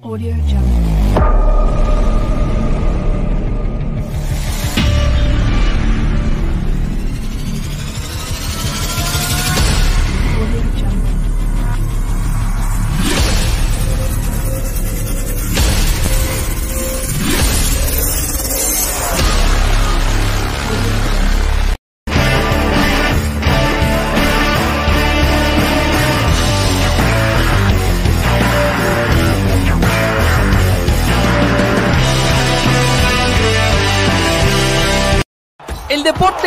Audio Jungle.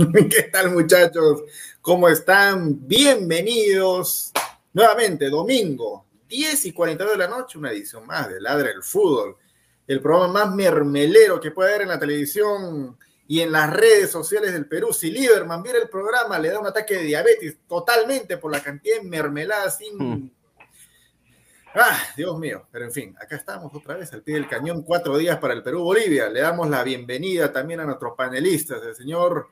¿Qué tal muchachos? ¿Cómo están? Bienvenidos nuevamente, domingo, 10 y 42 de la noche, una edición más de Ladra el Fútbol, el programa más mermelero que puede haber en la televisión y en las redes sociales del Perú. Si Lieberman viera el programa, le da un ataque de diabetes totalmente por la cantidad de mermelada sin... Hmm. Ah, Dios mío, pero en fin, acá estamos otra vez al pie del cañón, cuatro días para el Perú-Bolivia. Le damos la bienvenida también a nuestros panelistas, el señor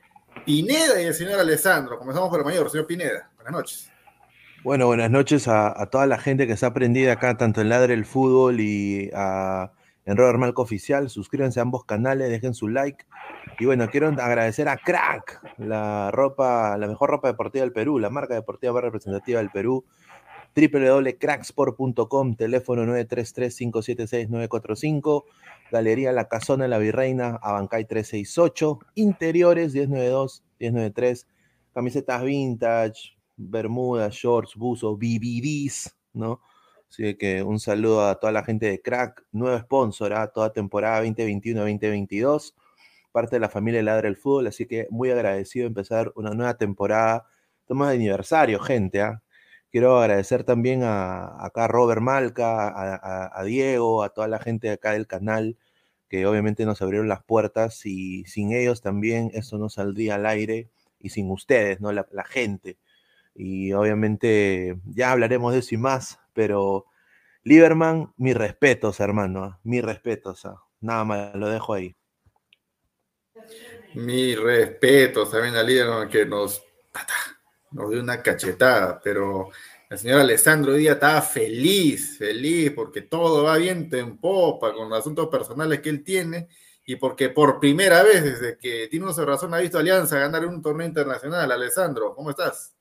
Pineda y el señor Alessandro. Comenzamos por el mayor, señor Pineda. Buenas noches. Bueno, buenas noches a, toda la gente que se ha aprendido acá, tanto en Ladre el Fútbol y en Robert Malco Oficial. Suscríbanse a ambos canales, dejen su like. Y bueno, quiero agradecer a Crack, la ropa, la mejor ropa deportiva del Perú, la marca deportiva más representativa del Perú. www.cracksport.com, teléfono 933-576-945, Galería La Casona La Virreina, Abancay 368, Interiores 1092-1093, camisetas vintage, bermudas, shorts, buzos, BBDs, ¿no? Así que un saludo a toda la gente de Crack, nuevo sponsor a toda temporada 2021-2022, parte de la familia Ladra el Fútbol, así que muy agradecido de empezar una nueva temporada. Estamos de aniversario, gente, ¿ah? Quiero agradecer también a acá Robert Malca, a, Diego, a toda la gente acá del canal, que obviamente nos abrieron las puertas y sin ellos también esto no saldría al aire y sin ustedes, ¿no? La, la gente. Y obviamente ya hablaremos de eso y más, pero Lieberman, mis respetos, hermano, ¿ah? mis respetos. ¿ah? Nada más, lo dejo ahí. Mi respeto también a Lieberman que nos, nos dio una cachetada, pero el señor Alessandro hoy día estaba feliz, feliz, porque todo va bien en popa con los asuntos personales que él tiene y porque por primera vez desde que de razón ha visto a Alianza ganar un torneo internacional. Alessandro, ¿cómo estás?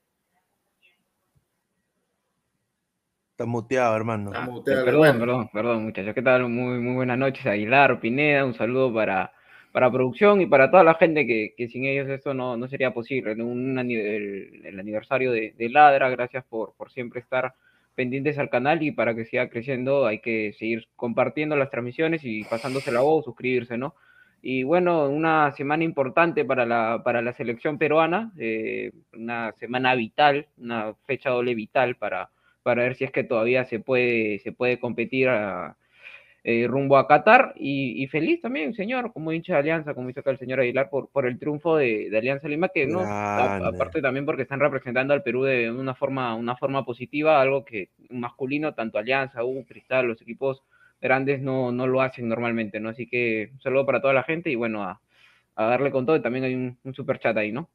Está muteado, hermano. Está muteado, Ah, perdón, hermano. perdón, perdón, muchachos. ¿Qué tal? Muy, muy buenas noches, Aguilar, Pineda. Un saludo para, para producción y para toda la gente que, que sin ellos esto no, no sería posible. ¿no? Un, el, el aniversario de, de Ladra, gracias por, por siempre estar pendientes al canal y para que siga creciendo hay que seguir compartiendo las transmisiones y pasándose la voz, suscribirse, ¿no? Y bueno, una semana importante para la, para la selección peruana, eh, una semana vital, una fecha doble vital para, para ver si es que todavía se puede, se puede competir a- eh, rumbo a Qatar. Y, y feliz también, señor, como hincha de Alianza, como dice acá el señor Aguilar, por, por el triunfo de, de Alianza Lima, que no, a- aparte también porque están representando al Perú de una forma, una forma positiva, algo que masculino, tanto Alianza, U, Cristal, los equipos grandes no, no lo hacen normalmente, ¿no? Así que un saludo para toda la gente y bueno, a, a darle con todo. Y también hay un, un super chat ahí, ¿no?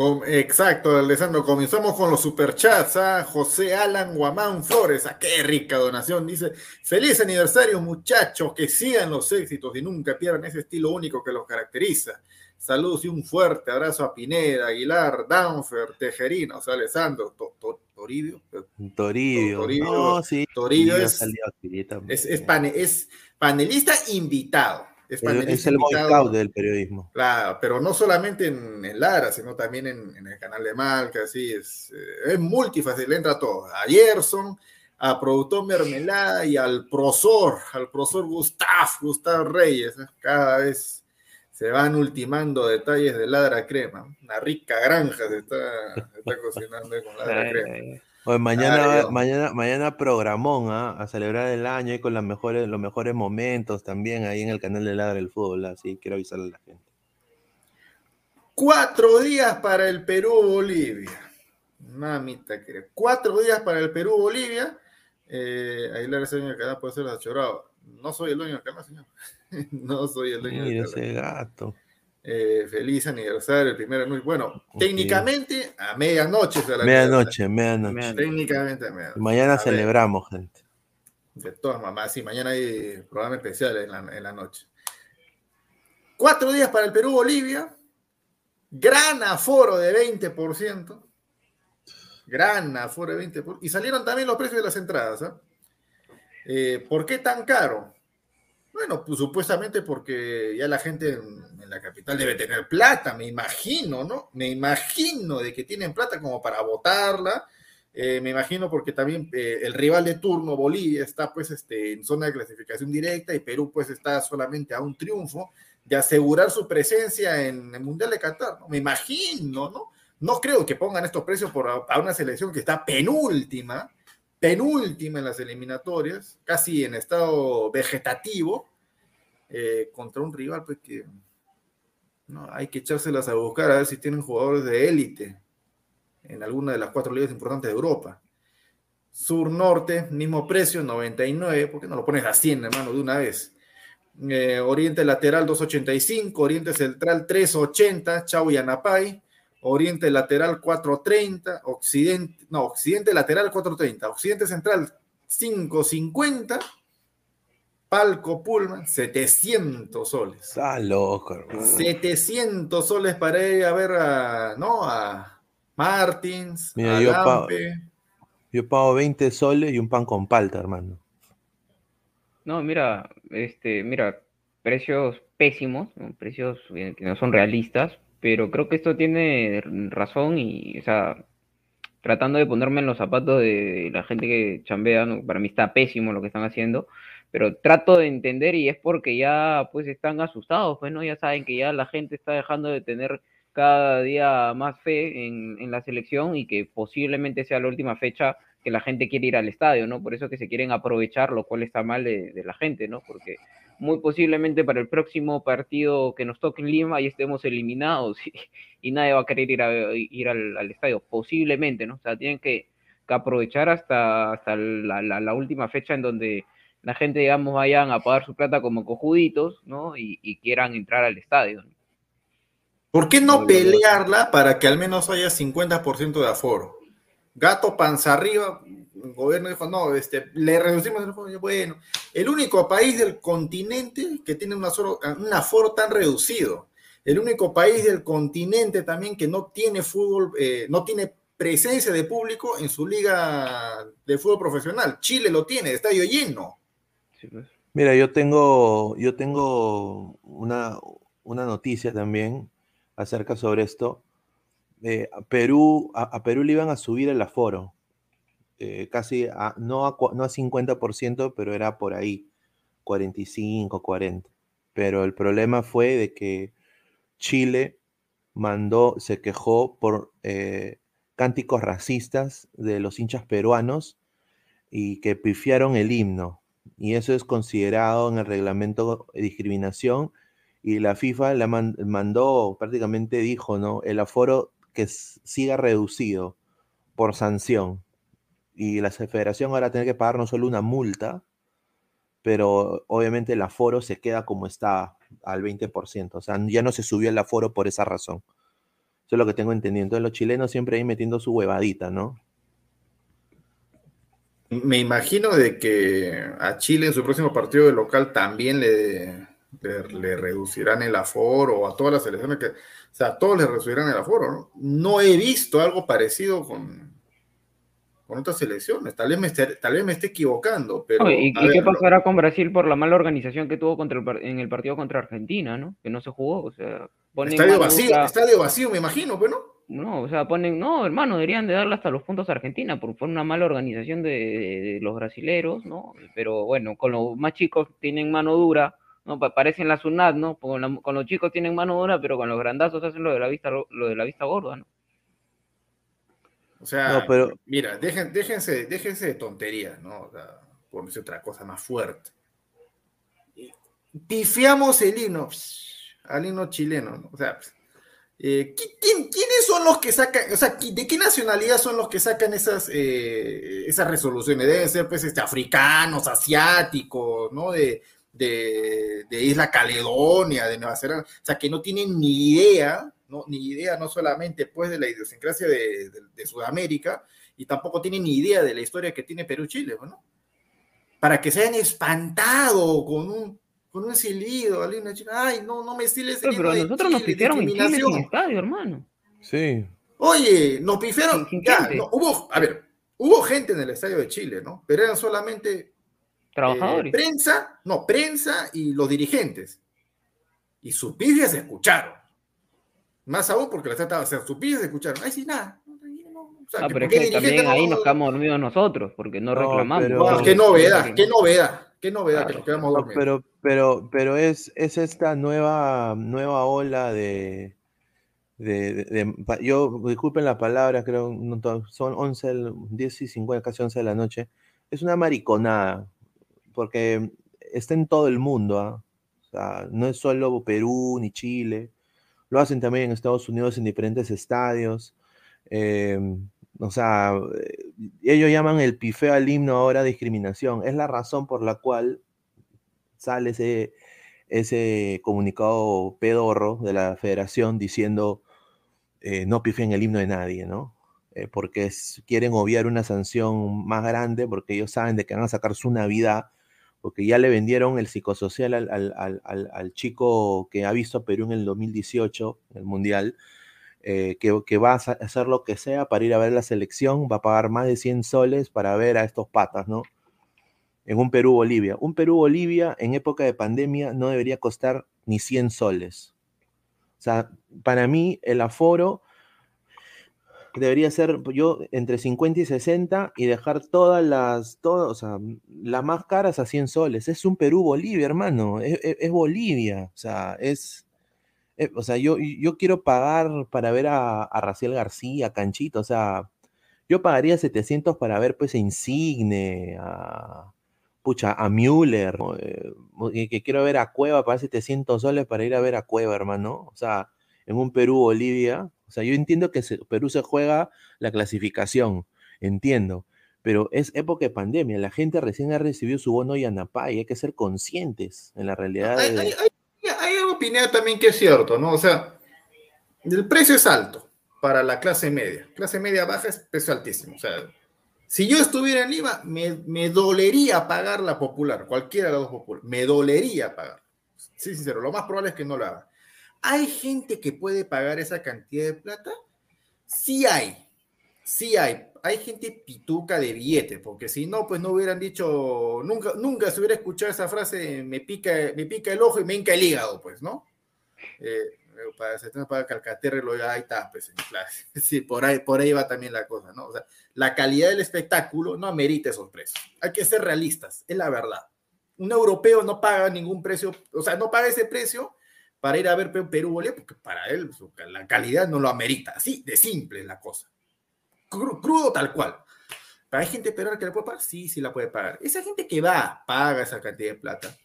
Com- exacto, Alessandro. Comenzamos con los superchats. ¿ah? José Alan Guamán Flores. ¿ah? Qué rica donación. Dice: Feliz aniversario, muchachos. Que sigan los éxitos y nunca pierdan ese estilo único que los caracteriza. Saludos y un fuerte abrazo a Pineda, Aguilar, Danfer, Tejerina, o sea, Alessandro, To- To- Toribio. Toribio. Toribio- no, sí. Toribio sí, ha es-. Es, es, pane- es panelista invitado. Es, es el. Scout del periodismo. Claro, pero no solamente en, en Lara, sino también en, en el canal de Malca, así es, eh, es multifácil, le entra todo. A Gerson, a Productor Mermelada y al profesor, al profesor Gustav, Gustav Reyes. ¿eh? Cada vez se van ultimando detalles de Ladra Crema. Una rica granja se está, se está cocinando con Ladra Crema. Oye, mañana, Ay, Dios. mañana, mañana programón, ¿ah? a celebrar el año y con las mejores, los mejores momentos también ahí en el canal de Ladra del Fútbol, así quiero avisarle a la gente. Cuatro días para el Perú-Bolivia. Mamita, que cuatro días para el Perú-Bolivia. Eh, es el dueño del canal, puede ser achorado. No soy el dueño del canal, señor. no soy el dueño Mira del canal. ese gato. Eh, feliz aniversario, el primero. de- Bueno, técnicamente a medianoche. Medianoche, medianoche. Técnicamente a medianoche. Mañana A ver, celebramos, gente. de todas mamás, sí, mañana hay programa especial en la, en la noche. Cuatro días para el Perú-Bolivia. Gran aforo de 20%. Gran aforo de 20%. Y salieron también los precios de las entradas. ¿ah? Eh, ¿Por qué tan caro? Bueno, pues supuestamente porque ya la gente la capital debe tener plata, me imagino, ¿no? Me imagino de que tienen plata como para votarla. Eh, me imagino porque también eh, el rival de turno, Bolivia, está pues este, en zona de clasificación directa y Perú pues está solamente a un triunfo de asegurar su presencia en el Mundial de Qatar. ¿no? Me imagino, ¿no? No creo que pongan estos precios por a, a una selección que está penúltima, penúltima en las eliminatorias, casi en estado vegetativo, eh, contra un rival pues que no, hay que echárselas a buscar a ver si tienen jugadores de élite en alguna de las cuatro ligas importantes de Europa. Sur-Norte, mismo precio, 99, ¿por qué no lo pones a 100, hermano, de una vez? Eh, Oriente Lateral 285, Oriente Central 380, Chau y Anapay, Oriente Lateral 430, Occidente, no, Occidente Lateral 430, Occidente Central 550, Palco Pullman 700 soles. Está loco, hermano. 700 soles para ir a ver a, ¿no? A Martins, Mira, a yo pago, yo pago 20 soles y un pan con palta, hermano. No, mira, este, mira, precios pésimos, ¿no? precios eh, que no son realistas, pero creo que esto tiene razón y, o sea, tratando de ponerme en los zapatos de la gente que chambea, ¿no? para mí está pésimo lo que están haciendo, pero trato de entender y es porque ya pues están asustados, pues no, ya saben que ya la gente está dejando de tener cada día más fe en, en la selección y que posiblemente sea la última fecha que la gente quiere ir al estadio, ¿no? Por eso que se quieren aprovechar, lo cual está mal de, de la gente, ¿no? Porque muy posiblemente para el próximo partido que nos toque en Lima y estemos eliminados y, nadie va a querer ir, ir al, estadio, posiblemente, ¿no? O sea, tienen que, que aprovechar hasta, hasta la, la, última fecha en donde la gente, digamos, vayan a pagar su plata como cojuditos, ¿no? Y, y quieran entrar al estadio. ¿no? ¿Por qué no pelearla para que al menos haya 50% de aforo? Gato panza arriba, el gobierno dijo, no, este, le reducimos el aforo. Bueno, el único país del continente que tiene un aforo, un aforo tan reducido. El único país del continente también que no tiene fútbol, eh, no tiene presencia de público en su liga de fútbol profesional. Chile lo tiene, estadio lleno. Pues. Mira, yo tengo, yo tengo una, una noticia también acerca sobre esto. Eh, a, Perú, a, a, Perú le iban a subir el aforo, eh, casi a, no, a, no a 50%, pero era por ahí, 45, 40. Pero el problema fue de que Chile mandó, se quejó por eh, cánticos racistas de los hinchas peruanos y que pifiaron el himno. Y eso es considerado en el reglamento de discriminación y la FIFA la man, mandó, prácticamente dijo, ¿no? El aforo que siga reducido por sanción. Y la federación ahora tiene que pagar no solo una multa, pero obviamente el aforo se queda como está al 20%. O sea, ya no se subió el aforo por esa razón. Eso es lo que tengo entendido. Entonces los chilenos siempre ahí metiendo su huevadita, ¿no? Me imagino de que a Chile en su próximo partido de local también le, le, le, reducirán el aforo, o a todas las elecciones que, o sea, a todos les reducirán el aforo, ¿no? No he visto algo parecido con, con otras elecciones, tal vez me esté, tal vez me esté equivocando, pero... ¿Y, y ver, qué pasará no. con Brasil por la mala organización que tuvo contra el, en el partido contra Argentina, ¿no? Que no se jugó, o sea... Estadio vacío, estadio vacío, me imagino, pues, ¿no? No, o sea, ponen, no, hermano, deberían de darle hasta los puntos a Argentina por, por una mala organización de, de, de los brasileros, ¿no? Pero bueno, con los más chicos tienen mano dura, ¿no? Parecen la SUNAT, ¿no? Con, la, con, los chicos tienen mano dura, pero con los grandazos hacen lo de la vista, lo de la vista gorda, ¿no? O sea, no, pero... mira, dejen, déjense, déjense de tonterías, ¿no? O sea, por decir otra cosa más fuerte. Pifiamos el himno, al himno chileno, ¿no? O sea, eh, ¿quién, ¿quiénes son los que sacan, o sea, de qué nacionalidad son los que sacan esas, eh, esas resoluciones? Deben ser, pues, este, africanos, asiáticos, ¿no? De, de, de, Isla Caledonia, de Nueva Zelanda, o sea, que no tienen ni idea, no, ni idea no solamente pues de la idiosincrasia de, de, de Sudamérica, y tampoco tienen ni idea de la historia que tiene Perú-Chile, ¿no? Para que se hayan espantado con un, con un silbido, ay, no, no me estiles pero, pero nosotros nos pifiaron en Chile en el estadio, hermano. Sí. Oye, nos pifiaron, ya, no, hubo, a ver, hubo gente en el estadio de Chile, ¿no? Pero eran solamente Trabajadores. Eh, prensa, no, prensa y los dirigentes. Y sus pifias se escucharon. Más aún porque las estaba, o sea, sus pifias se escucharon. Ay, sí, nada. No, O sea, Ah, que pero es ¿por qué que también dirigente ahí no- nos quedamos dormidos nosotros, porque no No, reclamamos. pero- Ah, qué novedad, qué novedad, qué novedad que nos quedamos dormidos. pero, pero, pero es, es esta nueva, nueva ola de, de, de- de- yo, disculpen la palabra, creo, no son 11, del- 10 y 50, casi 11 de la noche. Es una mariconada, porque está en todo el mundo, ¿ah? O sea, no es solo Perú ni Chile, lo hacen también en Estados Unidos en diferentes estadios. eh, o sea, ellos llaman el pifeo al himno ahora discriminación. Es la razón por la cual sale ese, ese comunicado pedorro de la federación diciendo eh, no pifeen el himno de nadie, ¿no? Eh, porque quieren obviar una sanción más grande porque ellos saben de que van a sacar su Navidad, porque ya le vendieron el psicosocial al, al- al- al- al chico que ha visto a Perú en el 2018, en el Mundial, eh, que, va a hacer lo que sea para ir a ver la selección, va a pagar más de 100 soles para ver a estos patas, ¿no? En un Perú-Bolivia. Un Perú-Bolivia en época de pandemia no debería costar ni 100 soles. O sea, para mí el aforo debería ser yo entre 50 y 60 y dejar todas las, todas, o sea, las más caras a 100 soles. Es un Perú-Bolivia, hermano. Es- es Bolivia. O sea, es... eh, o sea, yo, yo quiero pagar para ver a, a Raciel García, a Canchito, o sea, yo pagaría 700 para ver pues a Insigne, a, pucha, a Müller. Eh, que, quiero ver a Cueva, pagar 700 soles para ir a ver a Cueva, hermano, o sea, en un Perú-Bolivia, o sea, yo entiendo que se- Perú se juega la clasificación, entiendo, pero es época de pandemia, la gente recién ha recibido su bono Yanapay, hay que ser conscientes en la realidad Hay, de... hay, hay algo, Pineda, también que es cierto, ¿no? O sea, el precio es alto para la clase media. Clase media baja es precio altísimo. O sea, si yo estuviera en Lima, me, me dolería pagar la popular, cualquiera de las dos populares. Me dolería pagar. Sí, sincero, lo más probable es que no lo haga. ¿Hay gente que puede pagar esa cantidad de plata? Sí hay. Sí hay. Hay gente pituca de billete, porque si no, pues no hubieran dicho, nunca, nunca se hubiera escuchado esa frase, me pica, me pica el ojo y me hinca el hígado, pues, ¿no? Eh, para para Calcaterra lo ahí está, pues. Sí, por ahí, por ahí va también la cosa, ¿no? O sea, la calidad del espectáculo no amerita esos precios. Hay que ser realistas, es la verdad. Un europeo no paga ningún precio, o sea, no paga ese precio para ir a ver Pe- Perú Bolivia, porque para él su- la calidad no lo amerita. Así de simple es la cosa. Cru- crudo tal cual. ¿Pero hay gente peruana que la puede pagar? Sí, sí la puede pagar. Esa gente que va, paga esa cantidad de plata,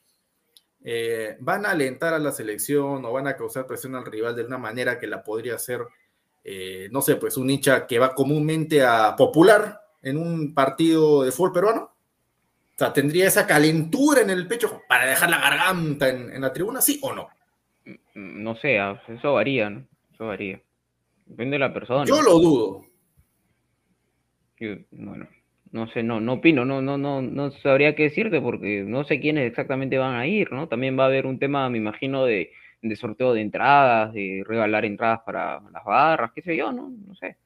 eh, van a alentar a la selección o van a causar presión al rival de una manera que la podría hacer, eh, no sé, pues un hincha que va comúnmente a popular en un partido de fútbol peruano. O sea, ¿tendría esa calentura en el pecho para dejar la garganta en, en la tribuna, sí o no? No sé, ah, eso varía, ¿no? Eso varía. Depende de la persona. Yo lo dudo. Yo, bueno, no sé, no, no opino, no, no, no, no sabría qué decirte porque no sé quiénes exactamente van a ir, ¿no? También va a haber un tema, me imagino, de, de sorteo de entradas, de regalar entradas para las barras, qué sé yo, ¿no? No sé.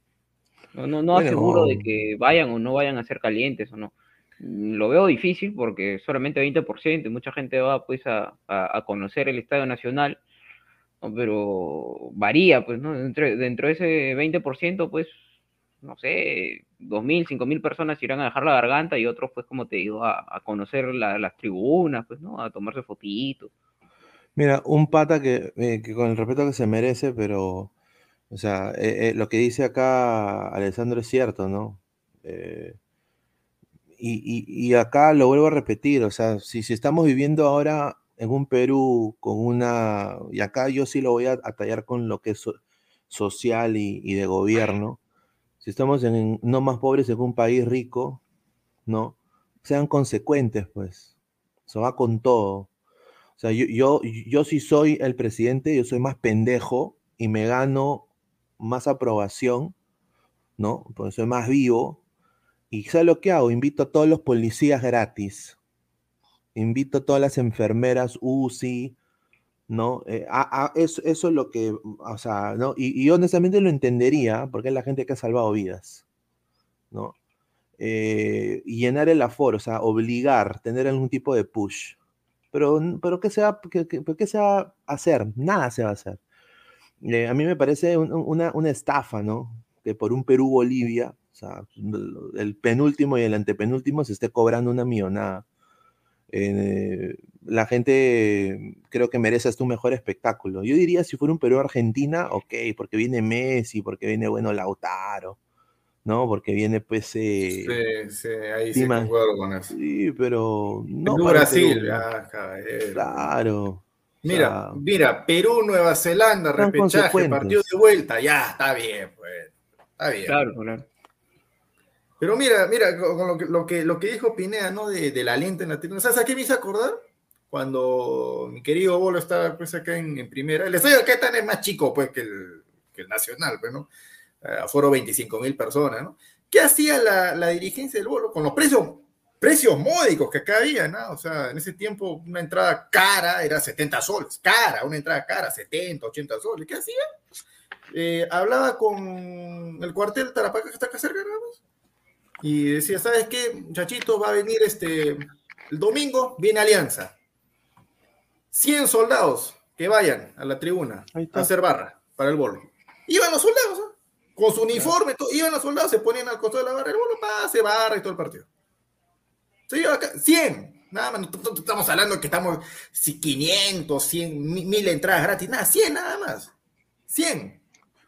No, no, no Bueno. aseguro de que vayan o no vayan a ser calientes o no. Lo veo difícil porque solamente 20% y mucha gente va pues a, a- a conocer el Estadio Nacional, ¿no? pero varía, pues, ¿no? Dentro, dentro de ese 20%, pues, no sé, 2.000, 5.000 personas irán a dejar la garganta y otros, pues, como te digo, a, a conocer la- las tribunas, pues, ¿no? A tomarse fotitos. Mira, un pata que, eh, que con el respeto que se merece, pero, o sea, eh, eh, lo que dice acá Alessandro es cierto, ¿no? Y, y- y acá lo vuelvo a repetir, o sea, si, si estamos viviendo ahora en un Perú con una, y acá yo sí lo voy a, a tallar con lo que es so- social y, y de gobierno, si estamos en, no más pobres en un país rico, ¿no? Sean consecuentes, pues, eso va con todo. O sea, yo, yo, yo si soy el presidente, yo soy más pendejo y me gano más aprobación, ¿no? Porque soy más vivo. ¿Y sabes lo que hago? Invito a todos los policías gratis. Invito a todas las enfermeras UCI, ¿no? Eh, a- eso, eso es lo que, o sea, ¿no? Y, y honestamente lo entendería, porque es la gente que ha salvado vidas, ¿no? Eh, llenar el aforo, o sea, obligar, tener algún tipo de push. Pero, pero ¿qué se va, qué, qué- qué se a hacer? Nada se va a hacer. Eh, a mí me parece un- un- una, una estafa, ¿no? Que por un Perú-Bolivia, o sea, el penúltimo y el antepenúltimo se esté cobrando una millonada. Eh, la gente creo que merece hasta un mejor espectáculo. Yo diría si fuera un Perú-Argentina, ok, porque viene Messi, porque viene, bueno, Lautaro, ¿no? Porque viene, pues... eh, Sí, sí, ahí sí concuerdo con eso. Sí, pero no Perú, Brasil, Perú. ah. Claro. Mira, O sea, mira, Perú, Nueva Zelanda, repechaje, partido de vuelta, ya, está bien, pues. Está bien. Claro, claro. Pero mira, mira, con lo que, lo que, lo que dijo Pineda, ¿no? De, de la lente en la tribuna. ¿Sabes a qué me hizo acordar? Cuando mi querido Bolo estaba pues acá en, en primera. El estadio acá tan es más chico, pues, que el, que el Nacional, pues, ¿no? Eh, Aforo 25 mil personas, ¿no? ¿Qué hacía la, la dirigencia del Bolo? Con los precios, precios módicos que acá había, ¿no? O sea, en ese tiempo una entrada cara era 70 soles. Cara, una entrada cara, 70, 80 soles. ¿Qué hacía? Eh, hablaba con el cuartel Tarapaca que está acá cerca, más. Y decía, ¿sabes qué, muchachitos? Va a venir este, el domingo, viene Alianza. 100 soldados que vayan a la tribuna a hacer barra para el bolo. Iban los soldados, ¿ah? con su uniforme, todo, iban los soldados, se ponían al costado de la barra, el bolo pase, barra y todo el partido. Se lleva acá, 100, nada más, no, estamos hablando de que estamos si 500, 100, mi- 1000 entradas gratis, nada, 100 nada más. 100.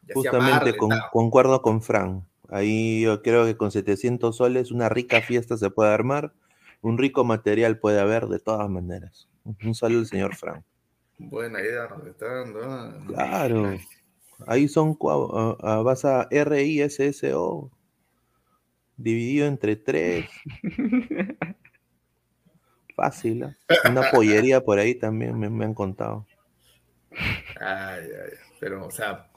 Y hacía Justamente barra, con- concuerdo con Fran. Ahí yo creo que con 700 soles una rica fiesta se puede armar, un rico material puede haber de todas maneras. Un saludo al señor Fran. Buena idea nos está dando. ah. Claro. Ahí son, ah, ah, vas a RISSO, dividido entre tres. Fácil, ¿ah? Una pollería por ahí también me, me han contado. Ay, ay. Pero, o sea,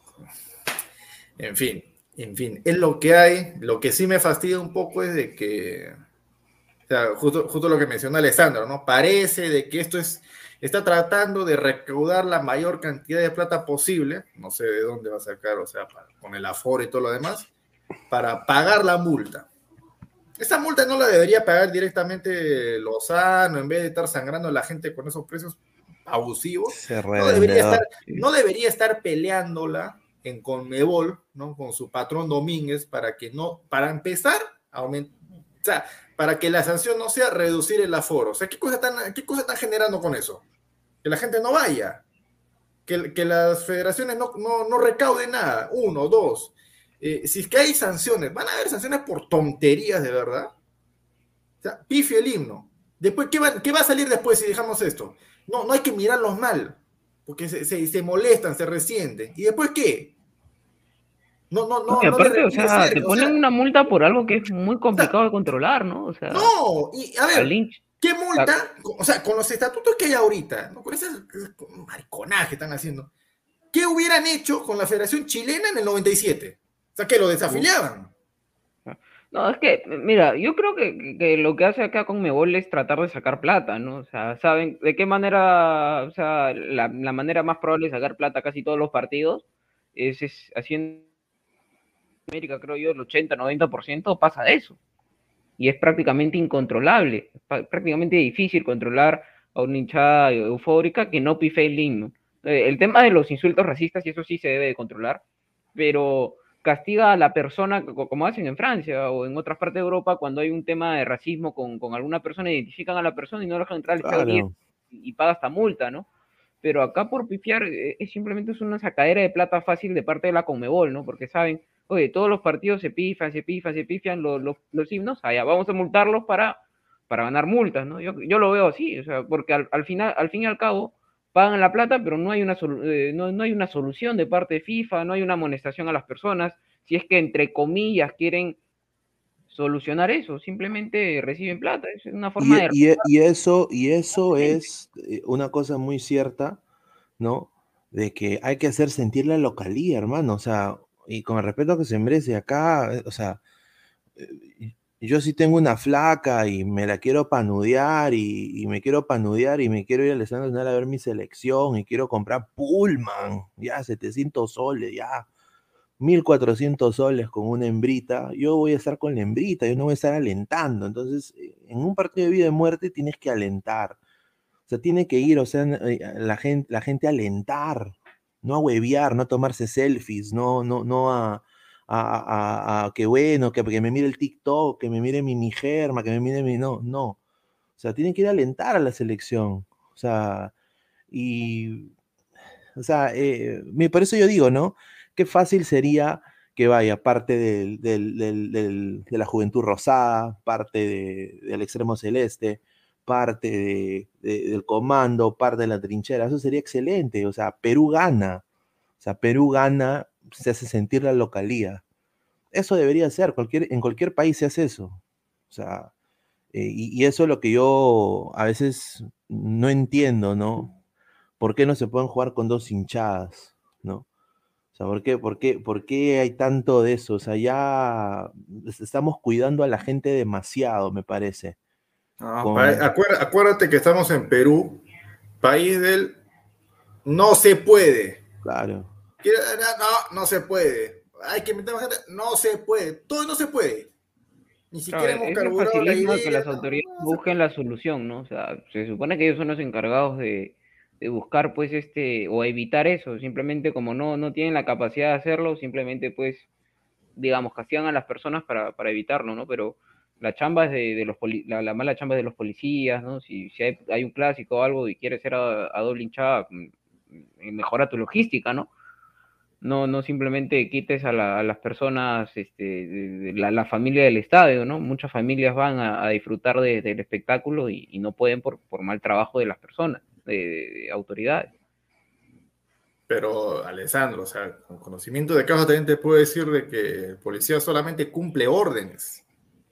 en fin, en fin, es lo que hay. Lo que sí me fastidia un poco es de que, o sea, justo, justo lo que menciona Alessandro, ¿no? Parece de que esto es, está tratando de recaudar la mayor cantidad de plata posible, no sé de dónde va a sacar, o sea, para- con el aforo y todo lo demás, para pagar la multa. Esa multa no la debería pagar directamente Lozano en vez de estar sangrando a la gente con esos precios abusivos no debería, estar, no debería estar peleándola en Conmebol, ¿no? Con su patrón Domínguez para que no, para empezar, o sea, para que la sanción no sea reducir el aforo. O sea, ¿qué cosa están, qué cosa están generando con eso? Que la gente no vaya, que, las federaciones no, no, no recauden nada. Uno, dos. Eh, si es que hay sanciones, van a haber sanciones por tonterías de verdad. O sea, pifio el himno. Después, ¿qué va, qué va a salir después si dejamos esto? No, no hay que mirarlos mal, porque se, se- se molestan, se resienten. ¿Y después qué? No, no, no. No, y no aparte, le- o sea, te o ponen sea, una multa por algo que es muy complicado de controlar, ¿no? O sea, No, y a ver. ¿qué multa? O sea, con los estatutos que hay ahorita, ¿no? con ese mariconaje que están haciendo, ¿qué hubieran hecho con la Federación Chilena en el 97? O sea, que lo desafiliaban. No, es que, mira, yo creo que, que lo que hace acá con Mebol es tratar de sacar plata, ¿no? O sea, saben de qué manera, o sea, la, la manera más probable de sacar plata casi todos los partidos es, es haciendo América, creo yo, el 80, 90% pasa de eso. Y es prácticamente incontrolable, es prácticamente difícil controlar a una hinchada eufórica que no pife el himno. Eh, el tema de los insultos racistas, y eso sí se debe de controlar, pero castiga a la persona, co- como hacen en Francia o en otras partes de Europa, cuando hay un tema de racismo con, con alguna persona, identifican a la persona y no dejan entrar al estadio Claro. y, y paga hasta multa, ¿no? Pero acá por pifiar eh, es simplemente es una sacadera de plata fácil de parte de la Conmebol, ¿no? Porque saben, oye, todos los partidos se pifan, se pifan, se pifian los, los, los himnos, allá vamos a multarlos para, para ganar multas, ¿no? Yo, yo lo veo así, o sea, porque al, al final, al fin y al cabo, pagan la plata, pero no hay, una eh, no, no hay una solución de parte de FIFA, no hay una amonestación a las personas, si es que entre comillas quieren solucionar eso, simplemente reciben plata, es una forma de... Y, y- y eso, y eso es eh, una cosa muy cierta, ¿no? De que hay que hacer sentir la localía, hermano. O sea, y con el respeto que se merece acá, eh, o sea, eh, yo sí tengo una flaca y me la quiero panudear y, me quiero panudear y me quiero ir al Estadio Nacional a ver mi selección y quiero comprar Pullman, ya 700 soles, ya 1400 soles con una hembrita, yo voy a estar con la hembrita, yo no voy a estar alentando. Entonces, eh, en un partido de vida y muerte tienes que alentar. O sea, tiene que ir, o sea, la gente, la gente alentar, no a huevear, no a tomarse selfies, no, no, no a, a, a- que bueno, que, me mire el TikTok, que me mire mi, mi germa, que me mire mi. No, no. O sea, tienen que ir a alentar a la selección. O sea, y. O sea, eh, por eso yo digo, ¿no? Qué fácil sería que vaya parte del- del- de la Juventud Rosada, parte de- del Extremo Celeste, parte de- de- del Comando, parte de la Trinchera. Eso sería excelente. O sea, Perú gana. O sea, Perú gana, se hace sentir la localía. Eso debería ser, cualquier, en cualquier país se hace eso. O sea, eh, y, y eso es lo que yo a veces no entiendo, ¿no? ¿Por qué no se pueden jugar con dos hinchadas, ¿no? O sea, ¿por qué, por qué, por qué hay tanto de eso? O sea, ya es- estamos cuidando a la gente demasiado, me parece. Con- pa- acuérdate, acuérdate que estamos en Perú, país del no se puede. Claro. No, no se puede. Hay que meter más gente. No se puede. Todo no se puede. Ni siquiera Claro, hemos carburado la que las autoridades busquen la solución, ¿no? O sea, se supone que ellos son los encargados de, de buscar, pues, este, o evitar eso. Simplemente como no, no tienen la capacidad de hacerlo, simplemente, pues, digamos, castigan a las personas para, para evitarlo, ¿no? Pero la chamba de, los poli- la, la mala chamba es de los policías, ¿no? Si, si hay, hay un clásico o algo y quieres ser a, doble hinchada, mm, mm, mejora tu logística, ¿no? No, no simplemente quites a, la- a las personas, este, la, la familia del estadio, ¿no? Muchas familias van a, disfrutar de- del espectáculo y, no pueden por, por mal trabajo de las personas, de autoridades. Pero, Alessandro, o sea, con conocimiento de causa también te puedo decir de que el policía solamente cumple órdenes.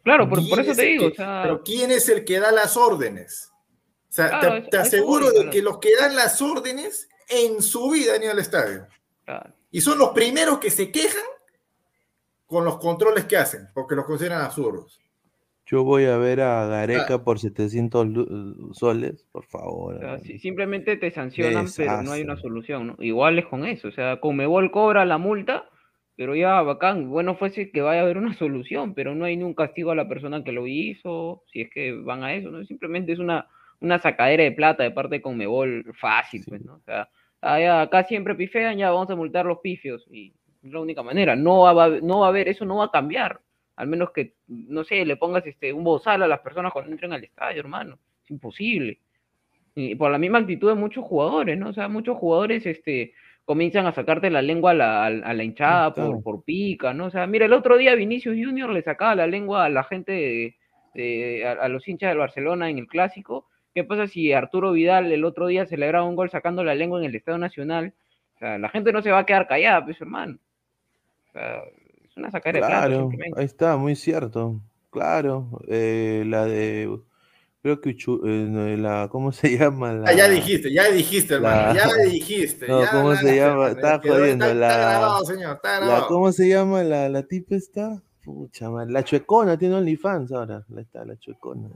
Claro, por, por ¿Quién eso es te digo, que- o sea, Pero ¿quién es el que da las órdenes? O sea, Claro, te, eso aseguro de que los que dan las órdenes en su vida han ido al estadio. claro. Y son los primeros que se quejan con los controles que hacen, porque los consideran absurdos. Yo voy a ver a Gareca por 700 lu- soles, por favor. O sea, hermano. si- simplemente te sancionan, pero no hay una solución, ¿no? Igual es con eso, o sea, Comebol cobra la multa, pero ya bacán, bueno fuese que vaya a haber una solución, pero no hay ni un castigo a la persona que lo hizo, si es que van a eso, ¿no? Simplemente es una, una sacadera de plata de parte de Conmebol fácil, pues, ¿no? O sea, ah, acá siempre pifean, ya vamos a multar los pifios, y es la única manera, no va, a- no va a haber, eso no va a cambiar, al menos que, no sé, le pongas este, un bozal a las personas cuando entren al estadio, hermano, es imposible. Y por la misma actitud de muchos jugadores, ¿no? O sea, muchos jugadores este, comienzan a sacarte la lengua a la, a la hinchada Claro. por, por pica, ¿no? O sea, mira, el otro día Vinicius Junior le sacaba la lengua a la gente, de- de- a, a los hinchas del Barcelona en el Clásico. ¿Qué pasa si Arturo Vidal el otro día celebraba un gol sacando la lengua en el Estadio Nacional? O sea, la gente no se va a quedar callada, pues, hermano. O sea, es una sacadera de plata, Claro, ahí está, muy cierto. Claro, eh, la de, creo que Uchu- eh, la, ¿cómo se llama? La, Ah, ya dijiste, ya dijiste, hermano, la- ya dijiste. No, ya, ¿cómo la- se llama? la- Estaba quedó- jodiendo, está, la- está grabado, señor, está la- grabado. ¿cómo se llama la, la tipa esta? Pucha, madre, la chuecona tiene OnlyFans ahora. Ahí está, la chuecona.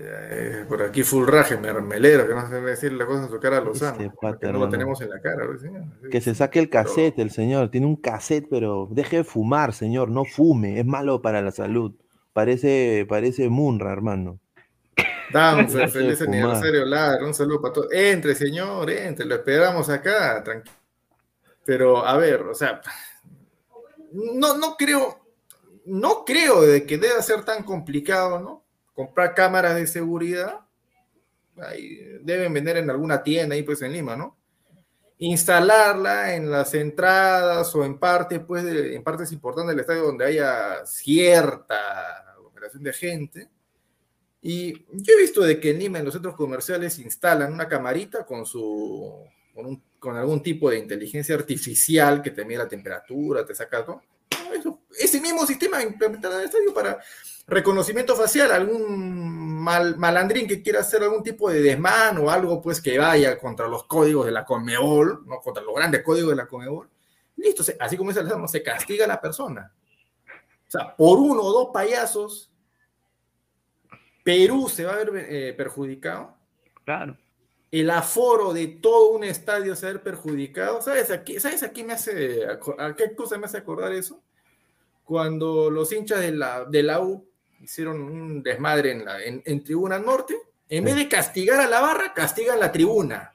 Eh, por aquí Fulraje, mermelero, que no sé decir la cosa en su cara a Lozano, Este pata, que no lo tenemos en la cara, ¿ves, señor? Que se saque el cassette, el señor. Tiene un cassette, pero deje de fumar, señor. No fume. Es malo para la salud. Parece, parece Munra, hermano. Dan, feliz aniversario, Ladra, un saludo para todos. Entre, señor, entre, lo esperamos acá, tranquilo. Pero, a ver, o sea, no, no creo, no creo de que deba ser tan complicado, ¿no? Comprar cámaras de seguridad, ahí, deben vender en alguna tienda ahí pues en Lima, ¿no? Instalarla en las entradas o en parte, pues, de- en partes importantes del estadio donde haya cierta operación de gente. Y yo he visto de que en Lima, en los centros comerciales, instalan una camarita con su con, un- con algún tipo de inteligencia artificial que te mide la temperatura, te saca todo. Eso- ese mismo sistema implementado en el estadio para reconocimiento facial, algún mal, malandrín que quiera hacer algún tipo de desmán o algo pues que vaya contra los códigos de la Conmebol, no contra los grandes códigos de la Conmebol. Listo, se- así como dice Alessandro, se castiga a la persona. O sea, por uno o dos payasos, Perú se va a ver eh, perjudicado. Claro. El aforo de todo un estadio se va a ver perjudicado. ¿Sabes a qué, ¿sabes a qué me hace, a qué cosa me hace acordar eso? Cuando los hinchas de la, de la U hicieron un desmadre en, la, en, en Tribuna Norte, en vez de castigar a la barra, castigan la tribuna.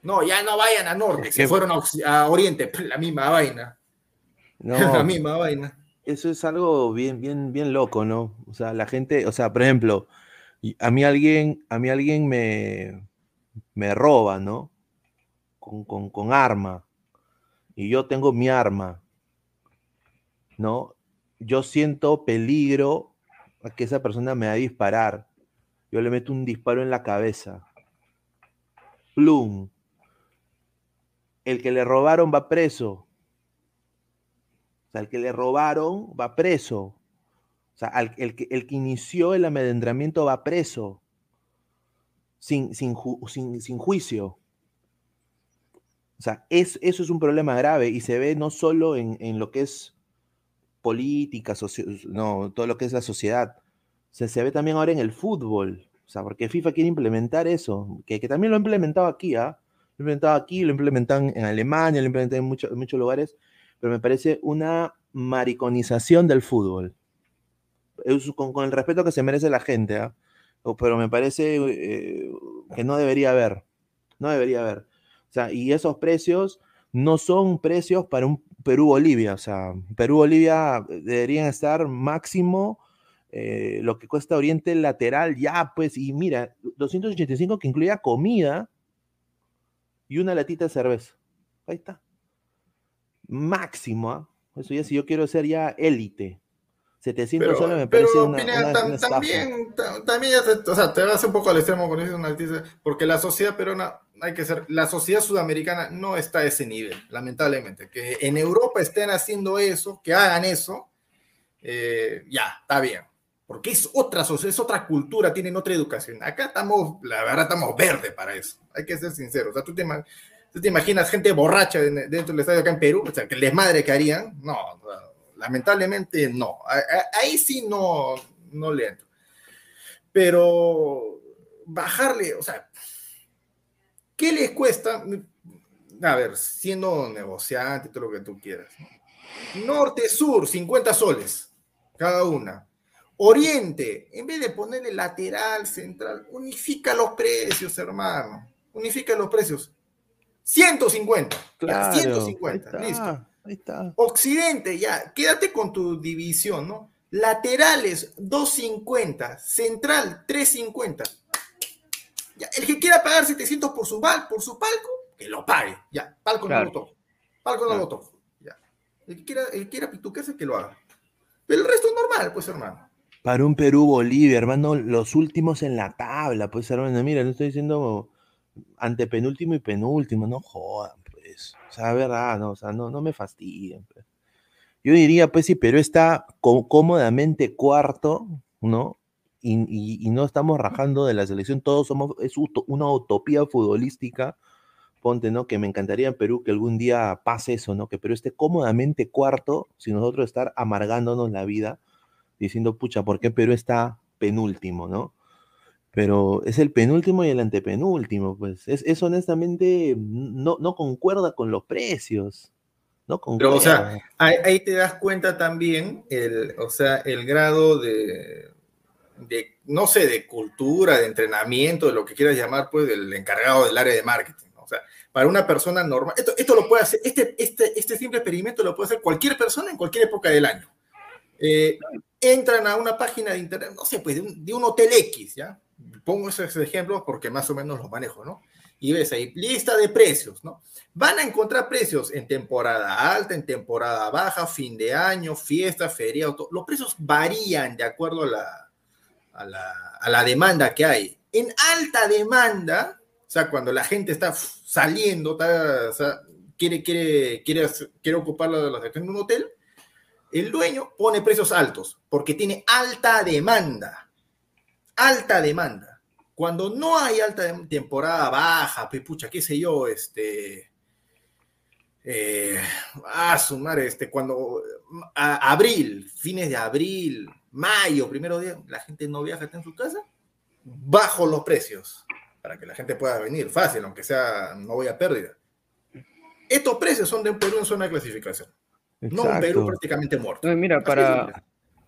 No, ya no vayan a Norte, Es se fueron a, a Oriente, la misma vaina. No, La misma vaina. Eso es algo bien, bien, bien loco, ¿no? O sea, la gente, o sea, por ejemplo, a mí alguien, a mí alguien me, me roba, ¿no? Con, con, con arma. Y yo tengo mi arma, ¿no? Yo siento peligro a que esa persona me va a disparar. Yo le meto un disparo en la cabeza. Plum. El que le robaron va preso. O sea, el que le robaron va preso. O sea, al- el, que, inició el amedrentamiento va preso. Sin, sin, sin, juicio. O sea, es, eso es un problema grave y se ve no solo en, en lo que es política, socio- no, todo lo que es la sociedad. Se, se ve también ahora en el fútbol. O sea, porque FIFA quiere implementar eso, que, que también lo ha implementado aquí, ¿ah? Lo implementado aquí, lo implementan en Alemania, lo implementan en, mucho- en muchos lugares, pero me parece una mariconización del fútbol. Con, el respeto que se merece la gente. O- Pero me parece eh, que no debería haber. No debería haber. O sea, y esos precios no son precios para un Perú-Bolivia. O sea, Perú-Bolivia deberían estar máximo eh, lo que cuesta Oriente lateral, ya pues, y mira, 285 que incluía comida y una latita de cerveza. Ahí está. Máximo, ¿ah? Eso ya si yo quiero ser ya élite. 700 Pero, soles me pero, parece una, una- tam- una también, ta- también ya te, o sea, te vas un poco al extremo con noticia, porque la sociedad peruana, hay que ser, la sociedad sudamericana no está a ese nivel, lamentablemente. Que en Europa estén haciendo eso, que hagan eso, eh, ya, está bien. Porque es otra sociedad, es otra cultura, tienen otra educación. Acá estamos, la verdad, estamos verdes para eso. Hay que ser sinceros. O sea, tú te, tú te imaginas gente borracha en- dentro del estadio acá en Perú, o sea, que el desmadre que harían. No, lamentablemente no. Ahí sí no, no le entro. Pero bajarle, o sea, ¿qué les cuesta? A ver, siendo negociante, todo lo que tú quieras. ¿no? Norte, sur, 50 soles cada una. Oriente, en vez de ponerle lateral, central, unifica los precios, hermano. Unifica los precios. 150. ya, Claro, 150, ahí está, listo. Ahí está. Occidente, ya, quédate con tu división, ¿no? Laterales, 250. Central, 350. Ya, el que quiera pagar 700 por su, por su palco, que lo pague. Ya, palco Claro. no lo toco. Palco no Claro. lo toco. Ya. El que quiera, el que quiera pitucarse, que lo haga. Pero el resto es normal, pues, hermano. Para un Perú-Bolivia, hermano, los últimos en la tabla, pues, hermano, mira, no estoy diciendo antepenúltimo y penúltimo, no jodan, pues. O sea, verdad, no, o sea, no, no me fastidien. pues. Yo diría, pues, si Perú está có- cómodamente cuarto, ¿no? Y, y- no estamos rajando de la selección, todos somos, es una utopía futbolística, ponte, ¿no? Que me encantaría en Perú que algún día pase eso, ¿no? Que Perú esté cómodamente cuarto, sin nosotros estar amargándonos la vida diciendo, pucha, ¿por qué Perú está penúltimo, no? Pero es el penúltimo y el antepenúltimo, pues. Es, es honestamente, no, no concuerda con los precios. No concuerda. Pero, o sea, ahí, ahí te das cuenta también, el, o sea, el grado de, de, no sé, de cultura, de entrenamiento, de lo que quieras llamar, pues, del encargado del área de marketing. ¿no? O sea, para una persona normal, esto, esto lo puede hacer, este, este, este simple experimento lo puede hacer cualquier persona en cualquier época del año. Eh, entran a una página de internet, no sé, pues, de un, de un hotel X, ¿ya? Pongo esos ejemplos porque más o menos los manejo, ¿no? Y ves ahí, lista de precios, ¿no? Van a encontrar precios en temporada alta, en temporada baja, fin de año, fiesta, feria. to- Los precios varían de acuerdo a la, a la, a la demanda que hay. En alta demanda, o sea, cuando la gente está saliendo, quiere, quiere, quiere, quiere ocupar la, la de un hotel, el dueño pone precios altos porque tiene alta demanda. Alta demanda. Cuando no hay alta temporada baja, pues, pucha, qué sé yo, este. Eh, ah, sumar, este, cuando. a- abril, fines de abril, mayo, primero día, la gente no viaja, está en su casa, bajo los precios para que la gente pueda venir fácil, aunque sea, no voy a pérdida. Estos precios son de un Perú en zona de clasificación, no un Perú prácticamente muerto. Mira, para.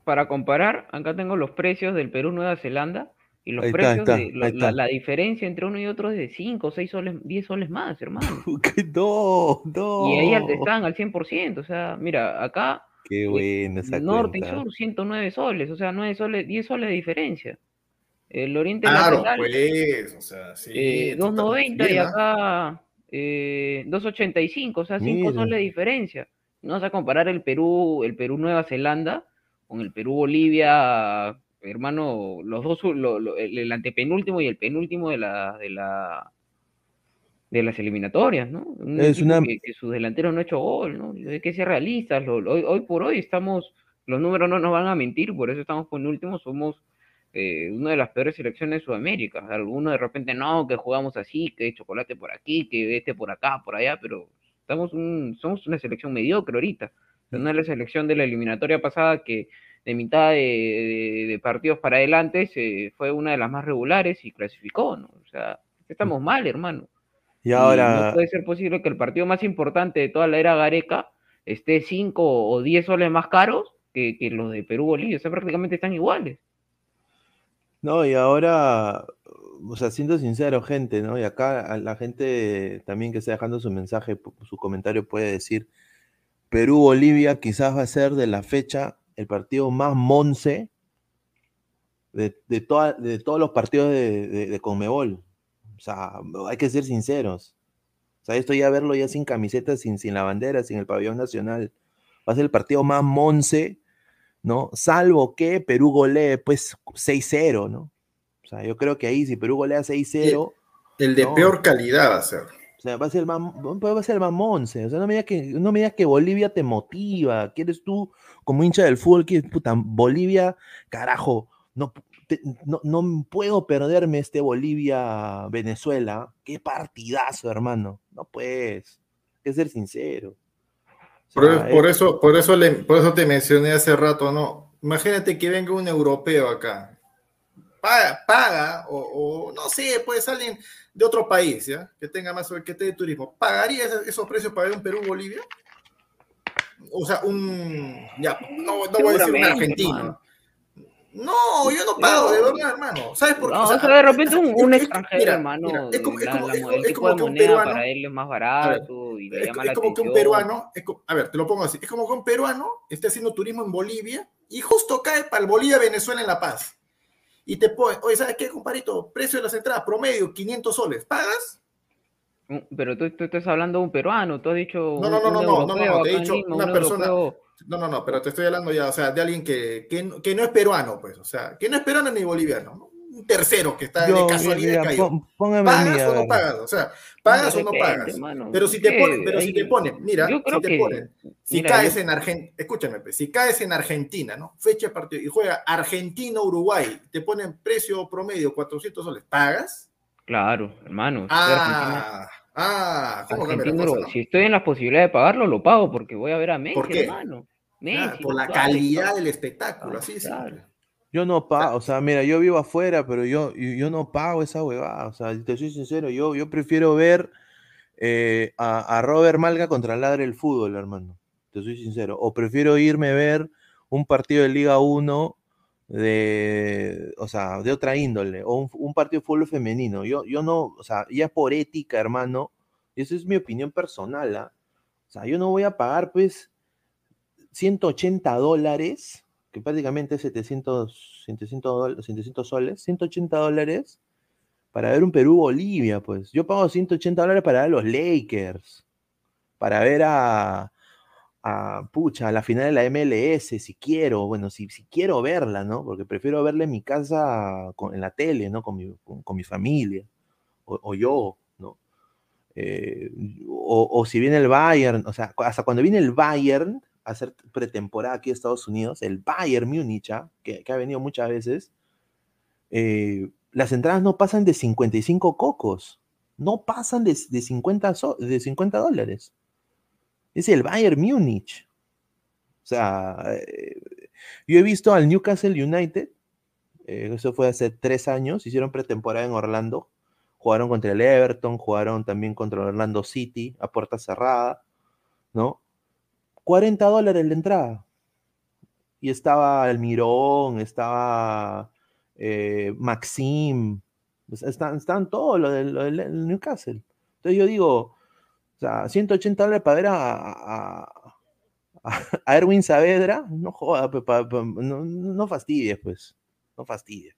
Para comparar, acá tengo los precios del Perú-Nueva Zelanda Y los Ahí está, precios, ahí está, de, la, la- está. la diferencia entre uno y otro es de 5, 6 soles, 10 soles más, hermano. ¿Qué? No, no. Y ahí al- están al 100%. O sea, mira, acá Qué buena esa norte y cuenta. sur, 109 soles. O sea, 9 soles, 10 soles de diferencia. El oriente Claro, lateral, pues, o sea, sí. eh, totalmente 2.90 y bien, ¿ah? acá eh, 2.85, o sea, 5 Mira. soles de diferencia. No vas a comparar el Perú, el Perú Nueva Zelanda con el Perú Bolivia, hermano, los dos, lo- lo- el, el antepenúltimo y el penúltimo de la, de la de las eliminatorias, ¿no? Un Es una- que, que su delantero no ha hecho gol, ¿no? Hay que ser realistas. lo- hoy, hoy por hoy estamos, los números no nos van a mentir, por eso estamos penúltimos, somos eh, una de las peores selecciones de Sudamérica. Algunos de repente no, que jugamos así, que chocolate por aquí, que este por acá, por allá, pero estamos un, somos una selección mediocre ahorita. No es la selección de la eliminatoria pasada que de mitad de, de- de partidos para adelante se, fue una de las más regulares y clasificó, ¿no? O sea, estamos mal, hermano. Y Y ahora, no puede ser posible que el partido más importante de toda la era Gareca esté 5 o 10 soles más caros que, que los de Perú-Bolivia. O sea, prácticamente están iguales. no, y ahora, o sea, siendo sincero, gente, ¿no? Y acá la gente también que está dejando su mensaje, su comentario puede decir, Perú-Bolivia quizás va a ser de la fecha el partido más monce de, de, toda- de todos los partidos de, de, de Conmebol. O sea, hay que ser sinceros. O sea, esto ya verlo ya sin camiseta, sin, sin la bandera, sin el pabellón nacional. Va a ser el partido más monce, ¿no? Salvo que Perú golee, pues, 6-0, ¿no? O sea, yo creo que ahí, si Perú golea 6-0, El de No. peor calidad va a ser. O sea, va a ser el más, va a ser el más monce. O sea, no me digas que, no me digas que Bolivia te motiva. ¿Quieres tú, como hincha del fútbol, que puta, Bolivia, carajo, no, te- no, no puedo perderme este Bolivia-Venezuela. Qué partidazo, hermano. No puedes. Hay que ser sincero. O Por, sea, por eso, por, eso le- por eso te mencioné hace rato, ¿no? Imagínate que venga un europeo acá. Paga, paga o, o no sé, pues alguien de otro país, ¿ya? Que tenga más, que esté de turismo. ¿Pagaría esos, precios para ver un Perú-Bolivia? O sea, un. Ya, no, no voy a decir un argentino. No, yo no pago, de verdad, hermano. ¿Sabes por qué? No, O sea, o sea, de repente un, extranjero, mira, hermano, mira, es como- es la- como- la es mo- como- el es tipo como de que un peruano- para él es más ver, barato y le llama es la como que un peruano, a ver, te lo pongo así, es como que un peruano esté haciendo turismo en Bolivia y justo cae para el Bolivia-Venezuela en La Paz. Y te pone, oye, ¿sabes qué, comparito? Precio de las entradas, promedio, 500 soles. ¿Pagas? Mm, Pero tú, tú estás hablando de un peruano, tú has dicho No, no, no, no, no, no, no, te he dicho Lima, una un persona- europeo- No, no, no, pero te estoy hablando ya, o sea, de alguien que, que, que no es peruano, pues, o sea, que no es peruano ni boliviano, ¿no? Un tercero que está yo, de casualidad cayó. ¿Pagas o no pagas? O sea, ¿pagas o no pagas? Pero si te ponen, pero si te ponen, mira, yo creo si te que- ponen, si mira, caes yo- en Argentina, escúchame, pues, si caes en Argentina, ¿no? Fecha de partido y juega Argentina-Uruguay, te ponen precio promedio 400 soles, ¿pagas? Claro, hermano. si estoy Argentina- Ah, ah, ¿cómo cambia la Argentina, cosa, no? Si estoy en las posibilidades de pagarlo, lo pago porque voy a ver a Messi, ¿Por qué? hermano. Messi, Ah, por la calidad del espectáculo, así de Claro. Yo no pago, o sea, mira, yo vivo afuera, pero yo, yo, no pago esa huevada. O sea, te soy sincero, yo, yo prefiero ver eh, a, a Robert Malga contra Ladre el Fútbol, hermano. Te soy sincero. O prefiero irme a ver un partido de Liga 1 de, o sea, de otra índole, o un, un partido de fútbol femenino. Yo, yo no, o sea, ya por ética, hermano, y esa es mi opinión personal, ¿ah? O sea, yo no voy a pagar, pues, 180 dólares, que prácticamente es 700, 700, dol- 700 soles, 180 dólares para ver un Perú-Bolivia, pues. Yo pago 180 dólares para ver a los Lakers, para ver a, a, pucha, a la final de la MLS, si quiero, bueno, si, si quiero verla, ¿no? Porque prefiero verla en mi casa, con- en la tele, ¿no? Con mi, con, mi familia, o, yo, ¿no? Eh, o, o si viene el Bayern, o sea, hasta cuando viene el Bayern hacer pretemporada aquí en Estados Unidos, el Bayern Múnich, ¿ah? que, ha venido muchas veces, eh, las entradas no pasan de 55 cocos, no pasan de, de 50, so- de 50 dólares. Es el Bayern Múnich. O sea, eh, yo he visto al Newcastle United, eh, eso fue hace tres años, hicieron pretemporada en Orlando, jugaron contra el Everton, jugaron también contra el Orlando City a puerta cerrada, ¿no? 40 dólares la entrada. Y estaba Almirón, estaba eh, Maxim, están, están todos los del, Newcastle. Entonces yo digo, o sea, 180 dólares para ver a, Erwin Saavedra, no joda, pues, no, no fastidies, pues, no fastidies.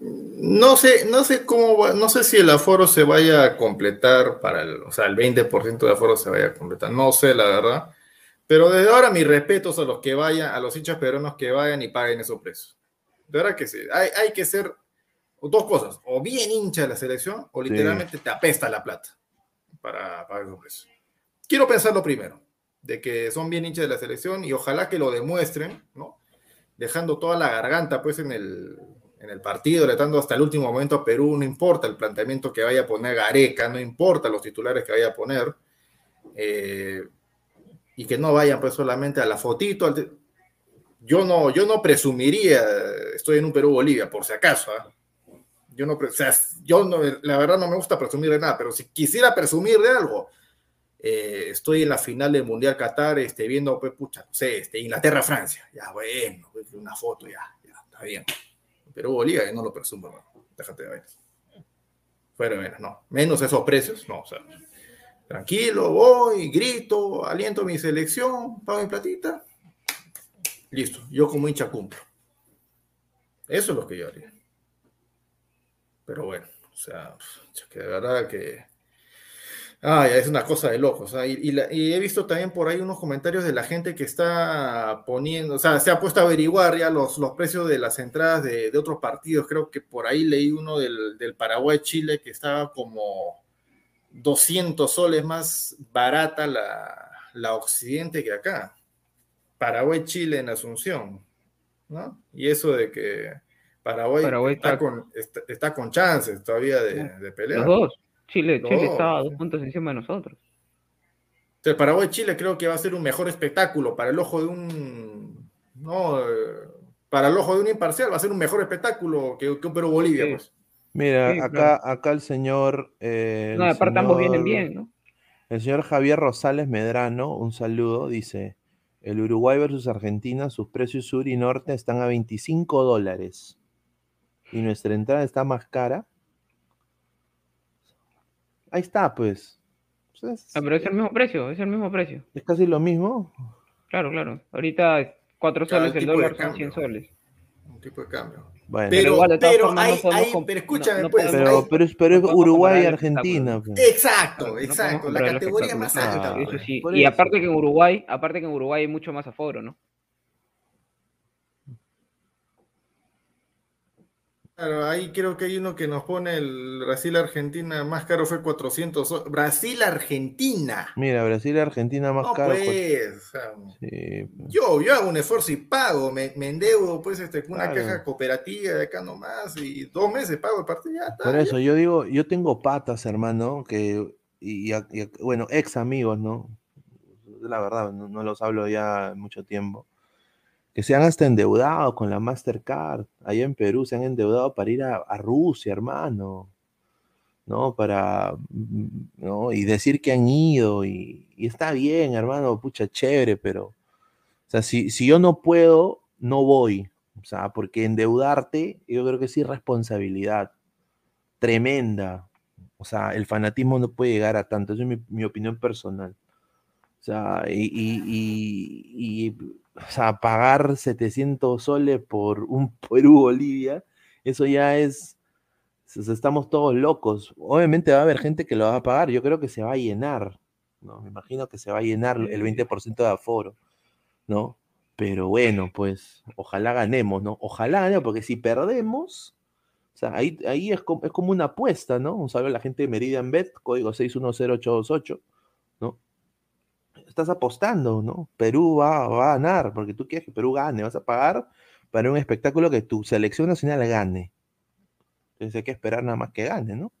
No sé, no sé cómo, va- no sé si el aforo se vaya a completar para el, o sea, el 20% de aforo se vaya a completar, no sé la verdad, pero desde ahora mis respetos a los que vayan, a los hinchas peruanos que vayan y paguen esos precios. De verdad que sí, hay, hay que ser dos cosas, o bien hincha de la selección, o Sí. literalmente te apesta la plata para pagar esos precios. Quiero pensarlo primero, de que son bien hinchas de la selección y ojalá que lo demuestren, ¿no? Dejando toda la garganta pues en el, en el partido, tratando hasta el último momento a Perú, no importa el planteamiento que vaya a poner Gareca, no importa los titulares que vaya a poner, eh, y que no vayan pues solamente a la fotito. Yo no, yo no presumiría, estoy en un Perú-Bolivia, por si acaso, ¿ah? Yo no, o sea, yo no, la verdad no me gusta presumir de nada, pero si quisiera presumir de algo, eh, estoy en la final del Mundial Qatar, este, viendo, pues, pucha, no sé, este, Inglaterra-Francia, ya, bueno, pues, una foto, ya, ya, está bien. Perú Bolivia, yo no lo presumo, hermano. déjate de ver. Fuera menos, no. Menos esos precios, no, tranquilo, voy, grito, aliento mi selección, pago mi platita, listo, yo como hincha cumplo. Eso es lo que yo haría. Pero bueno, o sea, que de verdad que... Ah, ya es una cosa de locos. ¿ah? Y, y la- y he visto también por ahí unos comentarios de la gente que está poniendo, o sea, se ha puesto a averiguar ya los, los precios de las entradas de, de otros partidos. Creo que por ahí leí uno del, del Paraguay-Chile que estaba como 200 soles más barata la, la Occidente que acá. Paraguay-Chile en Asunción. ¿no? Y eso de que Paraguay, Paraguay está, está- con, está, está con chances todavía de, de pelear. Los dos. Chile, Chile estaba a dos puntos encima de nosotros. Sea, Paraguay-Chile creo que va a ser un mejor espectáculo para el ojo de un. No, eh, para el ojo de un imparcial va a ser un mejor espectáculo que, que un Perú-Bolivia. Sí. Pues. Mira, Sí, acá, claro. acá el señor. eh, No, el aparte ambos vienen señor- bien, ¿no? El señor Javier Rosales Medrano, un saludo, dice: el Uruguay versus Argentina, sus precios sur y norte están a 25 dólares. Y nuestra entrada está más cara. Ahí está, pues. Pues es, Ah, pero es el mismo precio, es el mismo precio. es casi lo mismo. Claro, claro. Ahorita es 4 Claro, soles el dólar son cambio. 100 soles. Un tipo de cambio. Bueno, Pero, igual, pero, formas, no hay- com- pero escúchame, no- no pues. pero, hay- pero es, pero es no Uruguay y Argentina. pues. exacto, no exacto. La categoría más alta. Eso sí. Por Y eso. aparte que en Uruguay, aparte que en Uruguay hay mucho más aforo, ¿no? Claro, ahí creo que hay uno que nos pone el Brasil-Argentina más caro fue 400. so- Brasil-Argentina. Mira, Brasil y Argentina más No, caro. pues. Sí, pues. Yo, yo hago un esfuerzo y pago, me, me endeudo pues este, con una caja cooperativa de acá nomás y dos meses pago el partido ya está. Por ya. eso yo digo, yo tengo patas, hermano, que, y, y- y- bueno, ex amigos, ¿no? La verdad, no, no los hablo ya mucho tiempo. Que se han hasta endeudado con la Mastercard. Allá en Perú se han endeudado para ir a, a Rusia, hermano. ¿No? Para, mm, ¿no? Y decir que han ido y, y está bien, hermano, pucha, chévere, pero, o sea, si, si yo no puedo, no voy. O sea, porque endeudarte, yo creo que es irresponsabilidad tremenda. O sea, el fanatismo no puede llegar a tanto. Esa es mi, mi opinión personal. O sea, y, y- y- y, o sea, pagar 700 soles por un Perú-Bolivia, eso ya es, estamos todos locos. Obviamente va a haber gente que lo va a pagar. Yo creo que se va a llenar, ¿no? Me imagino que se va a llenar el 20% de aforo, ¿no? Pero bueno, pues ojalá ganemos, ¿no? Ojalá ganemos, porque si perdemos, o sea, ahí, ahí es, como, es como una apuesta, ¿no? Un saludo a la gente de Meridian Bet, código 610828, ¿no? Estás apostando, ¿no? Perú va, a ganar, porque tú quieres que Perú gane, vas a pagar para un espectáculo que tu selección nacional gane. Entonces hay que esperar nada más que gane, ¿no?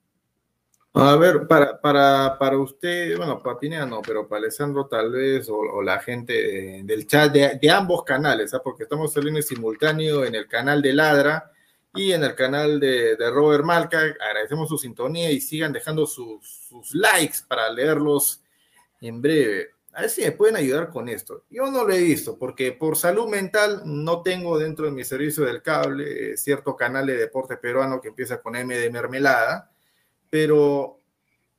A ver, para, para, para usted, bueno, para Pineda no, pero para Alessandro tal vez, o, la gente del chat de, ambos canales, ¿ah? porque estamos saliendo en simultáneo en el canal de Ladra y en el canal de, de Robert Malca. Agradecemos su sintonía y sigan dejando sus, sus likes para leerlos en breve. A ver si me pueden ayudar con esto. Yo no lo he visto, porque por salud mental no tengo dentro de mi servicio del cable eh, cierto canal de deporte peruano que empieza con M de mermelada, pero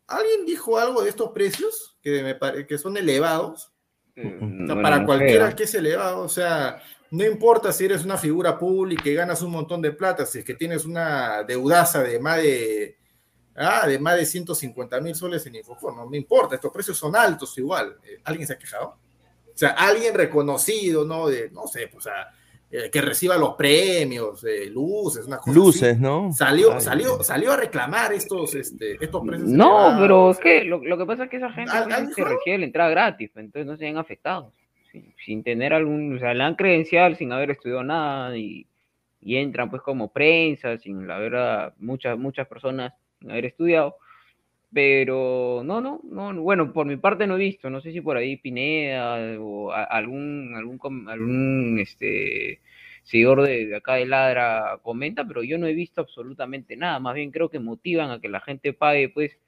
¿alguien dijo algo de estos precios que, me pare- que son elevados? O sea, para cualquiera que es elevado, o sea, no importa si eres una figura pública y ganas un montón de plata, si es que tienes una deudaza de más de, ah, de más de 150 mil soles en Infofor, no me importa, estos precios son altos igual. Eh, ¿Alguien se ha quejado? O sea, alguien reconocido, ¿no? De, no sé, pues, o sea, eh, que reciba los premios, eh, luces, una cosa Luces, así. ¿no? Salió, Ay, salió, salió a reclamar estos, este, estos precios. No, elevados. pero es que lo, lo que pasa es que esa gente ¿Al- pues, alguien se recibe la entrada gratis, pues, entonces no se ven afectados. Sin, sin tener algún, o sea, le dan credencial sin haber estudiado nada y, y entran pues como prensa, sin haber a muchas, muchas personas haber estudiado. Pero no, no, no, bueno, por mi parte no he visto, no sé si por ahí Pineda o a- algún, algún, algún este, seguidor de, de acá de Ladra comenta, pero yo no he visto absolutamente nada, más bien creo que motivan a que la gente pague, pues,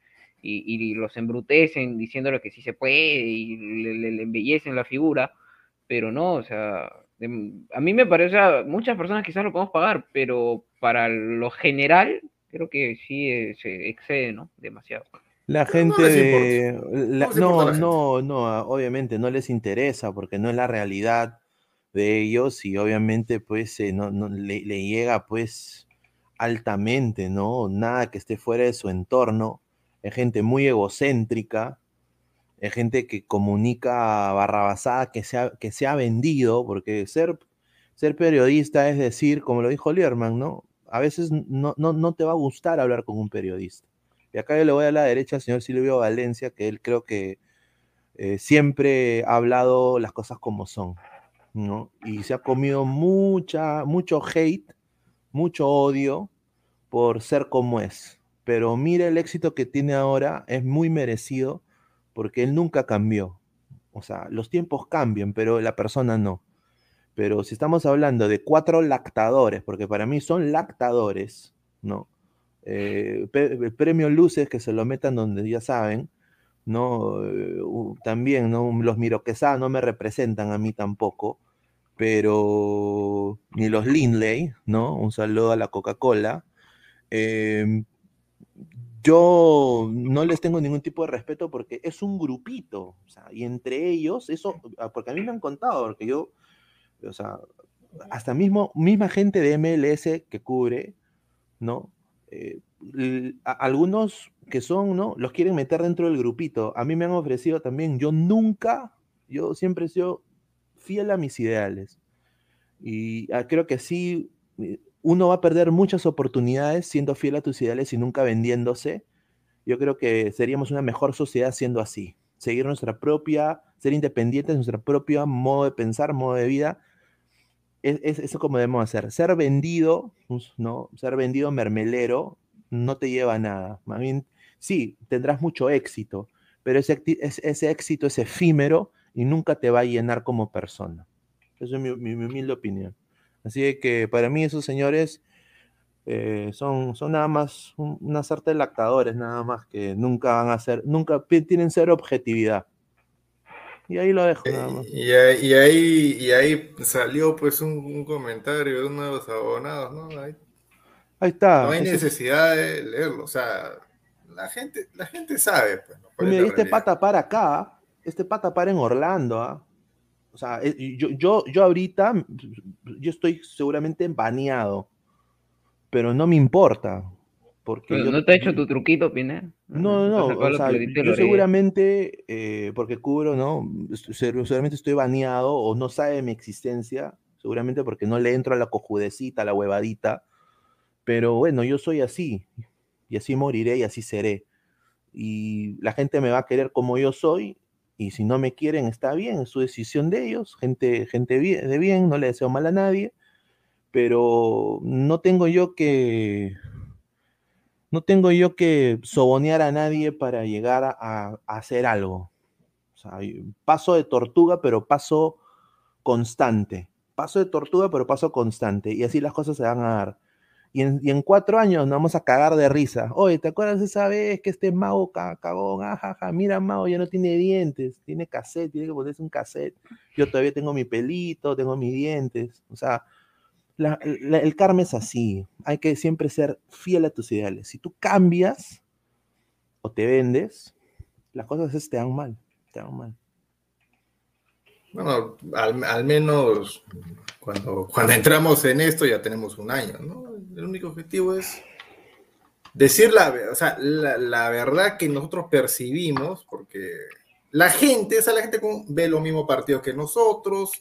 y, y los embrutecen diciéndole que sí se puede y le, le- le embellecen la figura, pero no, o sea, de- a mí me parece, muchas personas quizás lo podemos pagar, pero para lo general creo que sí eh, se excede, ¿no? Demasiado. La no gente de... la- No no, gente. no, ah, obviamente no les interesa porque no es la realidad de ellos y obviamente pues eh, no, no- le, le llega pues altamente, ¿no? Nada que esté fuera de su entorno. Es gente muy egocéntrica, es gente que comunica barrabasada que se ha, que se ha vendido, porque ser, ser periodista es decir, como lo dijo Lierman, ¿no? A veces no, no, no te va a gustar hablar con un periodista. Y acá yo le voy a la derecha al señor Silvio Valencia, que él creo que eh, siempre ha hablado las cosas como son, ¿no? Y se ha comido mucha, mucho hate, mucho odio por ser como es. Pero mire el éxito que tiene ahora, es muy merecido porque él nunca cambió. O sea, los tiempos cambian, pero la persona no. Pero si estamos hablando de cuatro lactadores, porque para mí son lactadores, ¿no? Eh, premio Luces, que se lo metan donde ya saben, ¿no? Eh, también, ¿no? Los Miroquesá no me representan a mí tampoco, pero ni los Lindley, ¿no? Un saludo a la Coca-Cola. Em, yo no les tengo ningún tipo de respeto porque es un grupito, o y entre ellos, eso, ah, porque a mí me han contado, porque yo, o sea, hasta mismo, misma gente de MLS que cubre, ¿no? Eh, algunos que son, ¿no? Los quieren meter dentro del grupito. A mí me han ofrecido también, yo nunca, yo siempre he sido fiel a mis ideales. Y ah, creo que sí, uno va a perder muchas oportunidades siendo fiel a tus ideales y nunca vendiéndose. Yo creo que seríamos una mejor sociedad siendo así. Seguir nuestra propia, ser independientes, nuestra propia modo de pensar, modo de vida. Es, es- eso como debemos hacer. Ser vendido, us- ¿no? Ser vendido mermelero no te lleva a nada. Más bien, sí, tendrás mucho éxito, pero ese, ese éxito es efímero y nunca te va a llenar como persona. Esa es mi, mi- mi humilde opinión. Así que para mí esos señores eh, son, son nada más un- una sarta de lactadores, nada más que nunca van a ser, nunca tienen ser objetividad. Y ahí lo dejo, nada más. Y ahí, y ahí, y ahí salió pues un, un comentario de uno de los abonados, ¿no? Ahí Ahí está. no hay ese necesidad de leerlo, o sea, la gente, la gente sabe, pues, ¿no? Mira, este realidad. pata para acá, este pata para en Orlando, ¿ah? O sea, eh, yo, yo, yo ahorita, yo estoy seguramente baneado, pero no me importa. Porque ¿No, yo, no te ha hecho tu truquito, Pineda? No, ¿Te has no, sacado o la sea, pelotita de yo seguramente, eh, porque cubro, ¿no? Seguramente estoy baneado o no sabe mi existencia, seguramente porque no le entro a la cojudecita, a la huevadita, pero bueno, yo soy así, y así moriré y así seré. Y la gente me va a querer como yo soy, y si no me quieren, está bien, es su decisión de ellos, gente, gente de bien, no le deseo mal a nadie, pero no tengo yo que no tengo yo que sobonear a nadie para llegar a, hacer algo. O sea, paso de tortuga, pero paso constante. Paso de tortuga, pero paso constante. Y así las cosas se van a dar. Y en, cuatro años nos vamos a cagar de risa. Oye, ¿te acuerdas esa vez que este mago ca- cagón? Ajaja, mira, mago, ya no tiene dientes, tiene cassette, tiene que ponerse un cassette. Yo todavía tengo mi pelito, tengo mis dientes. O sea, el karma es así. Hay que siempre ser fiel a tus ideales. Si tú cambias o te vendes, las cosas te dan mal. Te dan mal. Bueno, al, menos cuando, cuando entramos en esto ya tenemos un año, ¿no? El único objetivo es decir la, o sea, la, verdad que nosotros percibimos, porque la gente, o sea, la gente ve los mismos partidos que nosotros,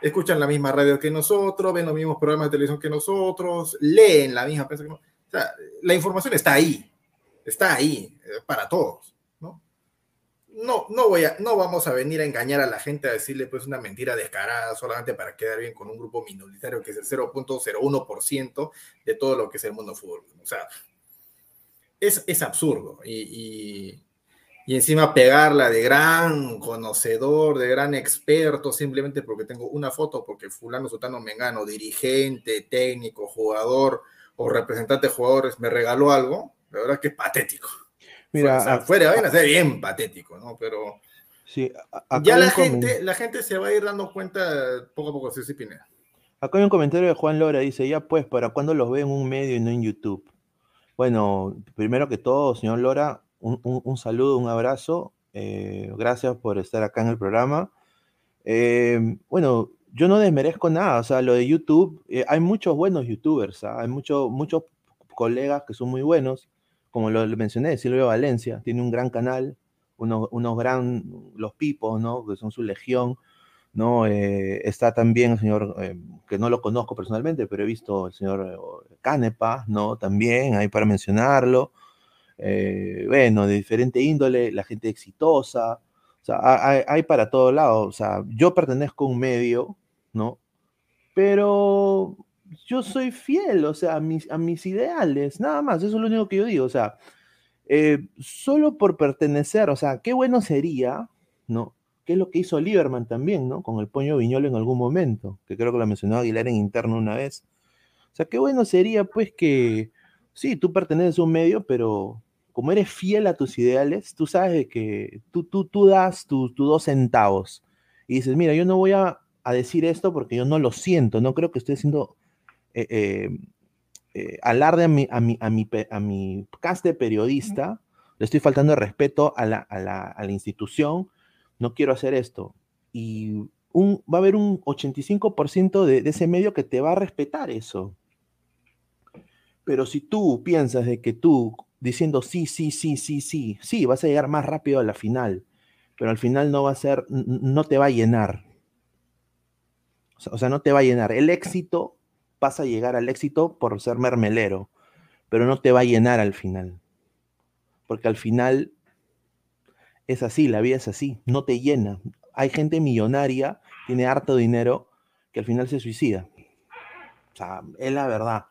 escuchan la misma radio que nosotros, ven los mismos programas de televisión que nosotros, leen la misma prensa que nosotros. O sea, la información está ahí, está ahí, eh, para todos, ¿no? No, no, voy a, no vamos a venir a engañar a la gente a decirle pues una mentira descarada solamente para quedar bien con un grupo minoritario que es el 0.01% de todo lo que es el mundo fútbol. O sea, es, es absurdo. Y, y, y encima pegarla de gran conocedor, de gran experto, simplemente porque tengo una foto, porque fulano, sotano, mengano, dirigente, técnico, jugador o representante de jugadores me regaló algo, la verdad que es patético. Mira, o sea, a- fuera vaina, es bien patético, ¿no? Pero Sí, a- ya la gente, la gente se va a ir dando cuenta poco a poco, sí, sí, Pineda. Acá hay un comentario de Juan Lora, dice, ya pues, ¿para cuándo los ve en un medio y no en YouTube? Bueno, primero que todo, señor Lora, un, un- saludo, un abrazo, eh, gracias por estar acá en el programa. Eh, bueno, yo no desmerezco nada, o sea, lo de YouTube, eh, hay muchos buenos youtubers, ¿ah? hay muchos muchos colegas que son muy buenos, como lo, lo mencioné, Silvio Valencia, tiene un gran canal, unos, unos gran, los pipos, ¿no? Que son su legión, ¿no? Eh, está también el señor, que no lo conozco personalmente, pero he visto el señor Canepa, ¿no? También, ahí para mencionarlo. Eh, bueno, de diferente índole, la gente exitosa, hay, para todo lado, o sea, yo pertenezco a un medio, ¿no? Pero yo soy fiel, o sea, a mis, a mis ideales, nada más, eso es lo único que yo digo, o sea, eh, solo por pertenecer, o sea, qué bueno sería, ¿no? ¿Qué es lo que hizo Lieberman también, ¿no? Con el Poño Viñolo en algún momento, que creo que lo mencionó Aguilar en interno una vez. O sea, qué bueno sería, pues, que sí, tú perteneces a un medio, pero como eres fiel a tus ideales, tú sabes que tú, tú, tú das tus dos centavos y dices, mira, yo no voy a, a decir esto porque yo no lo siento, no creo que estoy haciendo eh, eh, eh, alarde a mi, a, mi, a, mi, a mi cast periodista, le estoy faltando el respeto a la, a la- a la institución, no quiero hacer esto. Y un, va a haber un 85% de, de ese medio que te va a respetar eso. Pero si tú piensas de que tú diciendo sí, sí, sí, sí, sí, sí, vas a llegar más rápido a la final, pero al final no va a ser, no te va a llenar. O sea, no te va a llenar. El éxito vas a llegar al éxito por ser mermelero, pero no te va a llenar al final. Porque al final es así, la vida es así, no te llena. Hay gente millonaria, tiene harto dinero, que al final se suicida. O sea, es la verdad,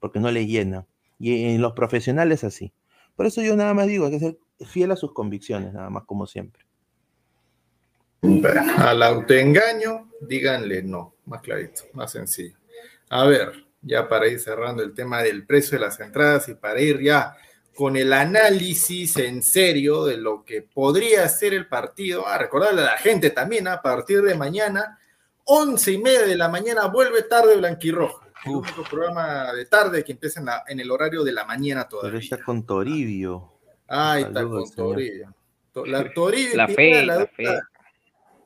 porque no le llena. Y en los profesionales así. Por eso yo nada más digo, hay que ser fiel a sus convicciones, nada más como siempre. Al autoengaño, díganle no, más clarito, más sencillo. A ver, ya para ir cerrando el tema del precio de las entradas y para ir ya con el análisis en serio de lo que podría ser el partido. A recordarle a la gente también, a partir de mañana, once y media de la mañana, vuelve tarde Blanquirroja. El único programa de tarde que empieza en, la- en el horario de la mañana Pero todavía. está con Toribio. Ahí está Saludos, con. Toribio. To- La Toribio La fe, la, la dupla, fe.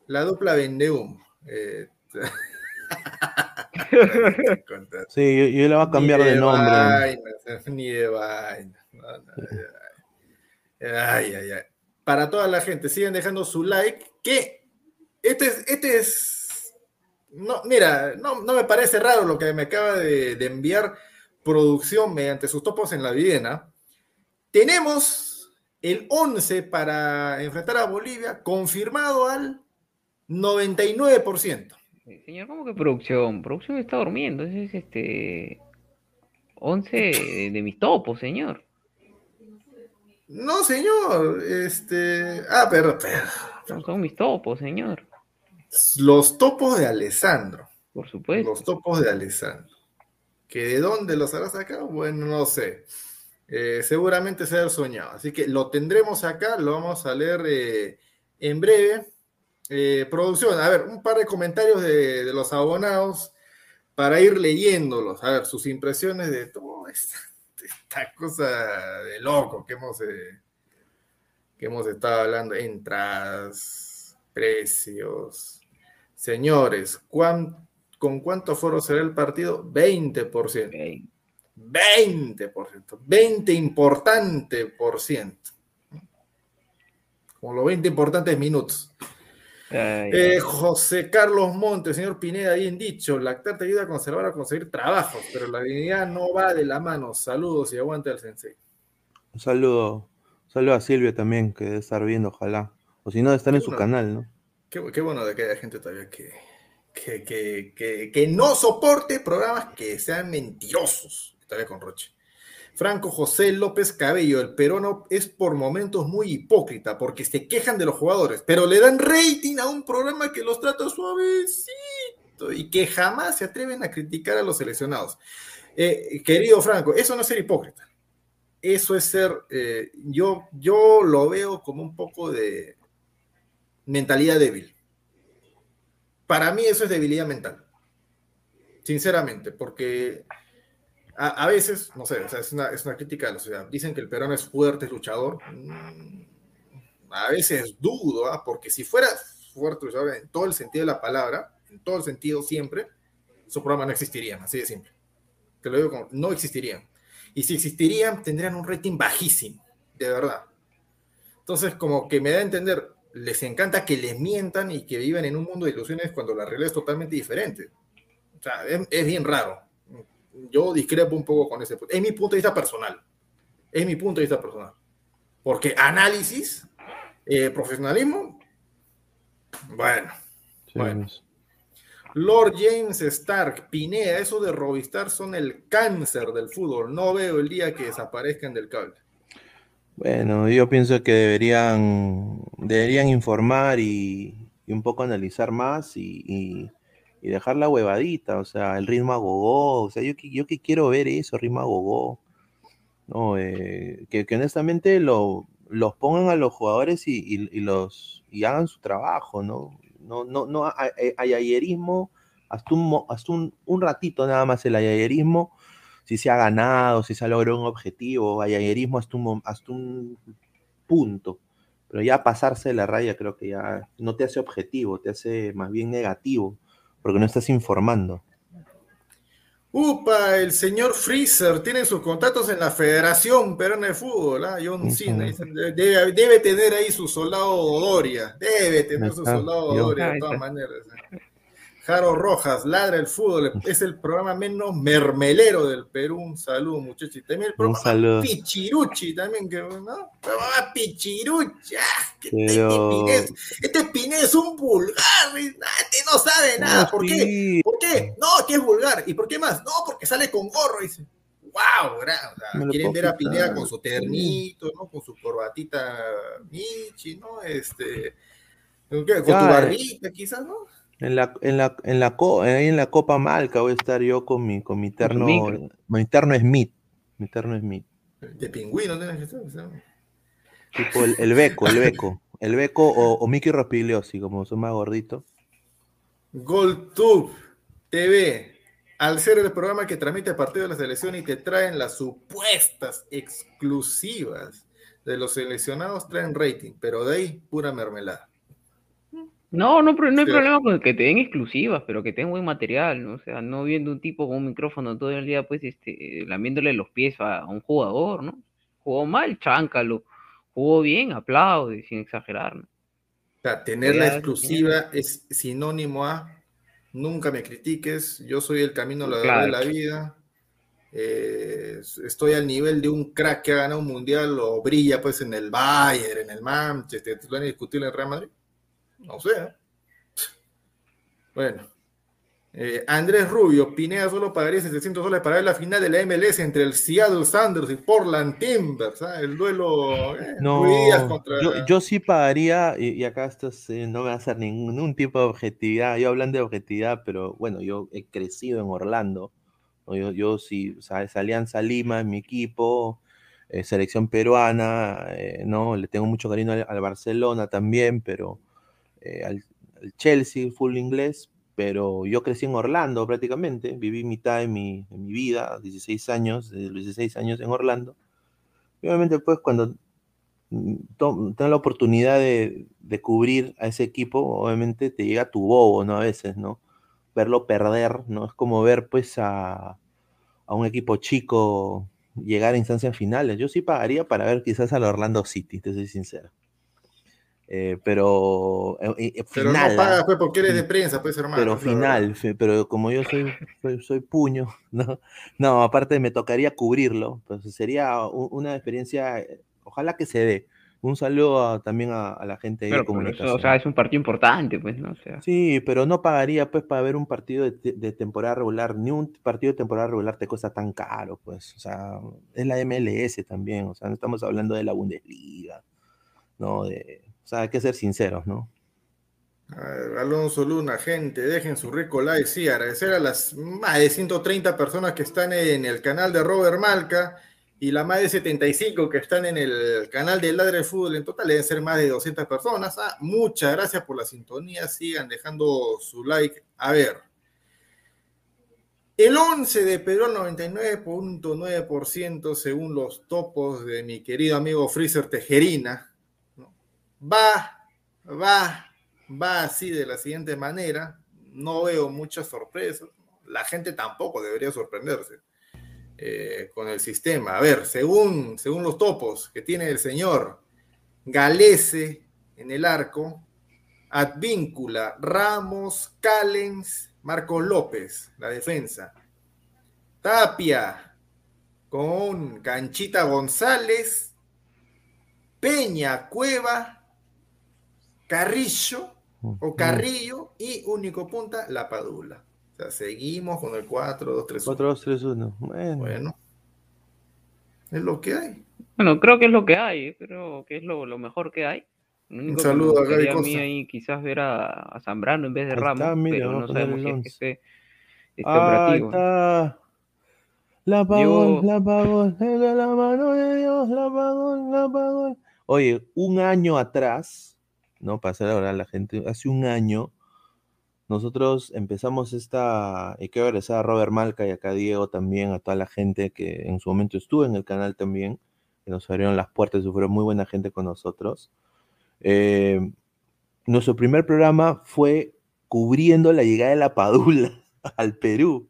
la dupla vende humo. Eh, Sí, yo, yo le voy a cambiar ni de nombre. vainas, ni de vaina. No, no, ay, ay, ay, ay. Para toda la gente, sigan dejando su like. Que este es, este es. No, mira, no, no me parece raro lo que me acaba de, de enviar producción mediante sus topos en la Viena. Tenemos el 11 para enfrentar a Bolivia confirmado al 99%. Señor, ¿cómo que producción? Producción está durmiendo. Ese es este. 11 de, de mis topos, señor. No, señor. Este. Ah, pero, pero No son mis topos, señor. Los topos de Alessandro. Por supuesto. Los topos de Alessandro. ¿Que de dónde los habrá sacado? Bueno, no sé. Eh, seguramente se ha soñado. Así que lo tendremos acá, lo vamos a leer eh, en breve. Eh, producción, a ver, un par de comentarios de, de los abonados para ir leyéndolos. A ver, sus impresiones de toda esta, esta cosa de loco que hemos, que hemos estado hablando. Entradas, precios. Señores, ¿cuán- ¿con cuánto foro será el partido? 20%. 20%. 20 importante por ciento. Como los 20 importantes minutos. Ay, Eh, José Carlos Montes, señor Pineda, bien dicho, lactar te ayuda a conservar a conseguir trabajos, pero la dignidad no va de la mano. Saludos y aguante al sensei. Un saludo, un saludo a Silvia también, que debe estar viendo, ojalá. O si no, de estar en su canal, ¿no? Qué, bueno de que haya gente todavía que, que, que, que, no soporte programas que sean mentirosos. Con Roche. Franco José López Cabello, el peruano es por momentos muy hipócrita porque se quejan de los jugadores, pero le dan rating a un programa que los trata suavecito y que jamás se atreven a criticar a los seleccionados. Eh, querido Franco, eso no es ser hipócrita. Eso es ser, eh, yo, yo lo veo como un poco de mentalidad débil. Para mí eso es debilidad mental. Sinceramente, porque a, veces, no sé, o es, una, es una crítica de la sociedad. Dicen que el peruano es fuerte, es luchador. Mm, A veces dudo, ¿ah? porque si fuera fuerte, luchador en todo el sentido de la palabra, en todo el sentido siempre, esos programas no existirían, así de simple. Te lo digo como, no existirían. Y si existirían, tendrían un rating bajísimo, de verdad. Entonces, como que me da a entender, les encanta que les mientan y que vivan en un mundo de ilusiones cuando la realidad es totalmente diferente. O sea, es, es bien raro. Yo discrepo un poco con ese punto. Es mi punto de vista personal. Es mi punto de vista personal. Porque análisis, eh, profesionalismo, bueno. Bueno. Lord James Stark, Pineda, eso de Robistar son el cáncer del fútbol. No veo el día que desaparezcan del cable. Bueno, yo pienso que deberían, deberían informar y, y un poco analizar más y, y- dejar la huevadita, o sea, el ritmo a gogó, o sea, yo, yo que quiero ver eso, ritmo a gogó, no, eh, que, que honestamente lo, los pongan a los jugadores y, y- los y hagan su trabajo, ¿no? No, no, no, hay, hay ayerismo, hasta un, hasta un, un ratito nada más el ayerismo, si se ha ganado, si se ha logrado un objetivo, hay ayerismo hasta un, hasta un punto, pero ya pasarse de la raya creo que ya no te hace objetivo, te hace más bien negativo, porque no estás informando. Upa, el señor Freezer tiene sus contactos en la Federación Peruana de Fútbol, ¿ah? John Cena, debe, debe tener ahí su soldado Doria, debe tener su soldado Doria de Ahí todas maneras. ¿eh? Jaro Rojas, Ladra el Fútbol, es el programa menos mermelero del Perú. Un saludo, muchachos. También el Un programa saludo. Pichiruchi, también, que, ¿no? Programa Pichiruchi, ah, que Pero- este, este es un vulgar, este no sabe nada. ¿Por qué? ¿Por qué? No, que es vulgar. ¿Y por qué más? No, porque sale con gorro. Dice, wow, quieren ver a Pineda con su ternito, ¿no? Con su corbatita Michi, ¿no? Este, ¿con, qué? Con tu eh. barbita, quizás, ¿no? En la, en la, en la, co- ahí en la Copa Malca voy a estar yo con mi, con mi terno, mi terno Smith, mi terno Smith, De pingüino tienes que estar. tipo el, el beco, el beco, el beco o, o Mickey Rospigliosi, como son más gorditos. GoldTube TV, al ser el programa que transmite el partido de la selección y te traen las supuestas exclusivas de los seleccionados, traen rating, pero de ahí pura mermelada. No, no, no hay Sí. problema con que te den exclusivas, pero que tengan buen material, ¿no? O sea, no viendo un tipo con un micrófono todo el día, pues, este, lamiéndole los pies a, a un jugador, ¿no? Jugó mal, cháncalo. Jugó bien, aplaude, sin exagerar, ¿no? O sea, tener la exclusiva es sinónimo a nunca me critiques, yo soy el camino, la verdad Claro. de la vida. eh, estoy al nivel de un crack que ha ganado un mundial o brilla pues en el Bayern, en el Manchester, titular indiscutible en el Real Madrid. No sé. ¿eh? Bueno. Eh, Andrés Rubio, Pineda solo pagaría 700 dólares para ver la final de la MLS entre el Seattle Sanders y Portland Timbers. ¿ah? El duelo eh, No, contra... yo, yo sí pagaría, y, y acá esto no me va a hacer ningún, tipo de objetividad, yo hablando de objetividad, pero bueno, yo he crecido en Orlando. Yo, yo sí, o sea, es Alianza Lima, es mi equipo, selección peruana, ¿no? Le tengo mucho cariño al, al Barcelona también, pero eh, al, al Chelsea, full inglés, pero yo crecí en Orlando prácticamente, viví mitad de mi, de mi vida, 16 años, desde los 16 años en Orlando. Y obviamente, pues, cuando mm, tengo la oportunidad de, de cubrir a ese equipo, obviamente te llega tu bobo, ¿no? A veces, ¿no? Verlo perder, ¿no? Es como ver, pues, a, a un equipo chico llegar a instancias finales. Yo sí pagaría para ver quizás al Orlando City, te soy sincero. Eh, pero eh, Pero final, no pagas, ¿ah? pues, porque eres de prensa, pues, hermano. Pero final, pero como yo soy, soy, soy puño, ¿no? No, aparte me tocaría cubrirlo, pues sería una experiencia, eh, ojalá que se dé. Un saludo a- también a, a la gente de eso, comunicación. o sea, es un partido importante, pues, ¿no? O sea, Sí, pero no pagaría pues para ver un partido de, de temporada regular, ni un partido de temporada regular te cuesta tan caro, pues, o sea, es la MLS también, o sea, no estamos hablando de la Bundesliga, ¿no? De, o sea, hay que ser sinceros, ¿no? Alonso Luna, gente, dejen su rico like. Sí, agradecer a las más de 130 personas que están en el canal de Robert Malca y las más de 75 que están en el canal de Ladre Fútbol. En total deben ser más de 200 personas. Ah, muchas gracias por la sintonía. Sigan dejando su like. A ver. El 11 de Perú al 99.9% según los topos de mi querido amigo Freezer Tejerina. Va, va, va así de la siguiente manera. No veo muchas sorpresas. La gente tampoco debería sorprenderse eh, con el sistema. A ver, según, según los topos que tiene el señor Galese en el arco, Advíncula, Ramos, Callens, Marcos López, la defensa. Tapia con Canchita González, Peña, Cueva, Carrillo o Carrillo y único punta, La Padula. O sea, seguimos con el 4, 2, 3, 1. 4, 2, 3, 1. Bueno. Bueno, es lo que hay. Bueno, creo que es lo que hay, creo que es lo, lo mejor que hay. Lo único que me saludo a Gaby a mí ahí quizás ver a, a Zambrano en vez de Ahí Ramos, está, mira, pero no sabemos si es que esté, esté Ahí operativo. está. La apagón, Yo- la la mano de Dios, la apagón, la apagón. Oye, un año atrás, ¿no? Para hacer ahora la gente, hace un año, nosotros empezamos esta, y quiero agradecer a Robert Malca y acá a Diego también, a toda la gente que en su momento estuvo en el canal también, que nos abrieron las puertas y fueron muy buena gente con nosotros. Eh, nuestro primer programa fue cubriendo la llegada de la Padula al Perú.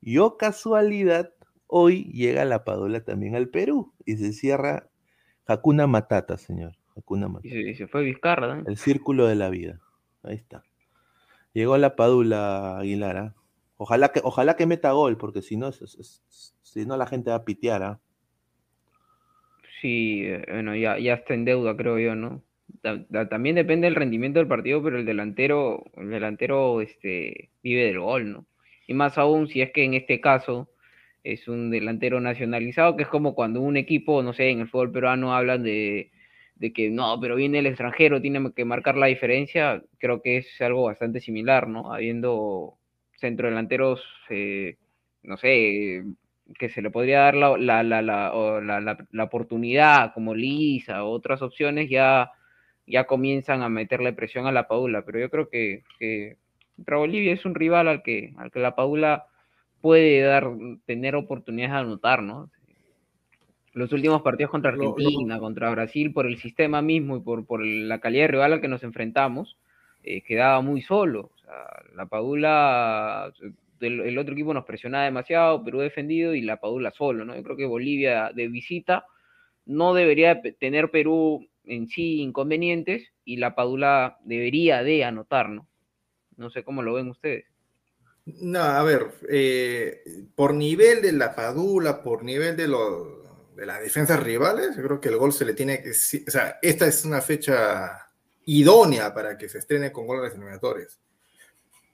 Y oh casualidad, hoy llega la Padula también al Perú y se cierra Hakuna Matata, señor. Hakuna Y se, y se fue Vizcarra. El círculo de la vida. Ahí está. Llegó la Padula Aguilar. ¿ah? Ojalá que, ojalá que meta gol, porque si no, si no la gente va a pitear. ¿ah? Sí, eh, bueno, ya, ya está en deuda, creo yo, ¿no? Ta- ta- También depende del rendimiento del partido, pero el delantero, el delantero este, vive del gol, ¿no? Y más aún si es que en este caso es un delantero nacionalizado, que es como cuando un equipo, no sé, en el fútbol peruano hablan de, de que no, pero viene el extranjero, tiene que marcar la diferencia, creo que es algo bastante similar, ¿no? Habiendo centrodelanteros, eh, no sé, que se le podría dar la, la, la, la, la, oportunidad como Lisa otras opciones, ya, ya comienzan a meterle presión a la Paula. Pero yo creo que, que contra Bolivia es un rival al que, al que la Paula puede dar, tener oportunidades de anotar, ¿no? Los últimos partidos contra Lo- lo- Argentina, contra Brasil, por el sistema mismo y por, por la calidad de rival al que nos enfrentamos, eh, quedaba muy solo. O sea, la Padula, el, el otro equipo nos presionaba demasiado, Perú defendido y la Padula solo, ¿no? Yo creo que Bolivia de visita no debería tener Perú en sí inconvenientes y la Padula debería de anotar, ¿no? No sé cómo lo ven ustedes. No, a ver, eh, por nivel de la Padula, por nivel de, lo- de las defensas rivales, yo creo que el gol se le tiene que... O sea, esta es una fecha idónea para que se estrene con gol en las eliminatorias.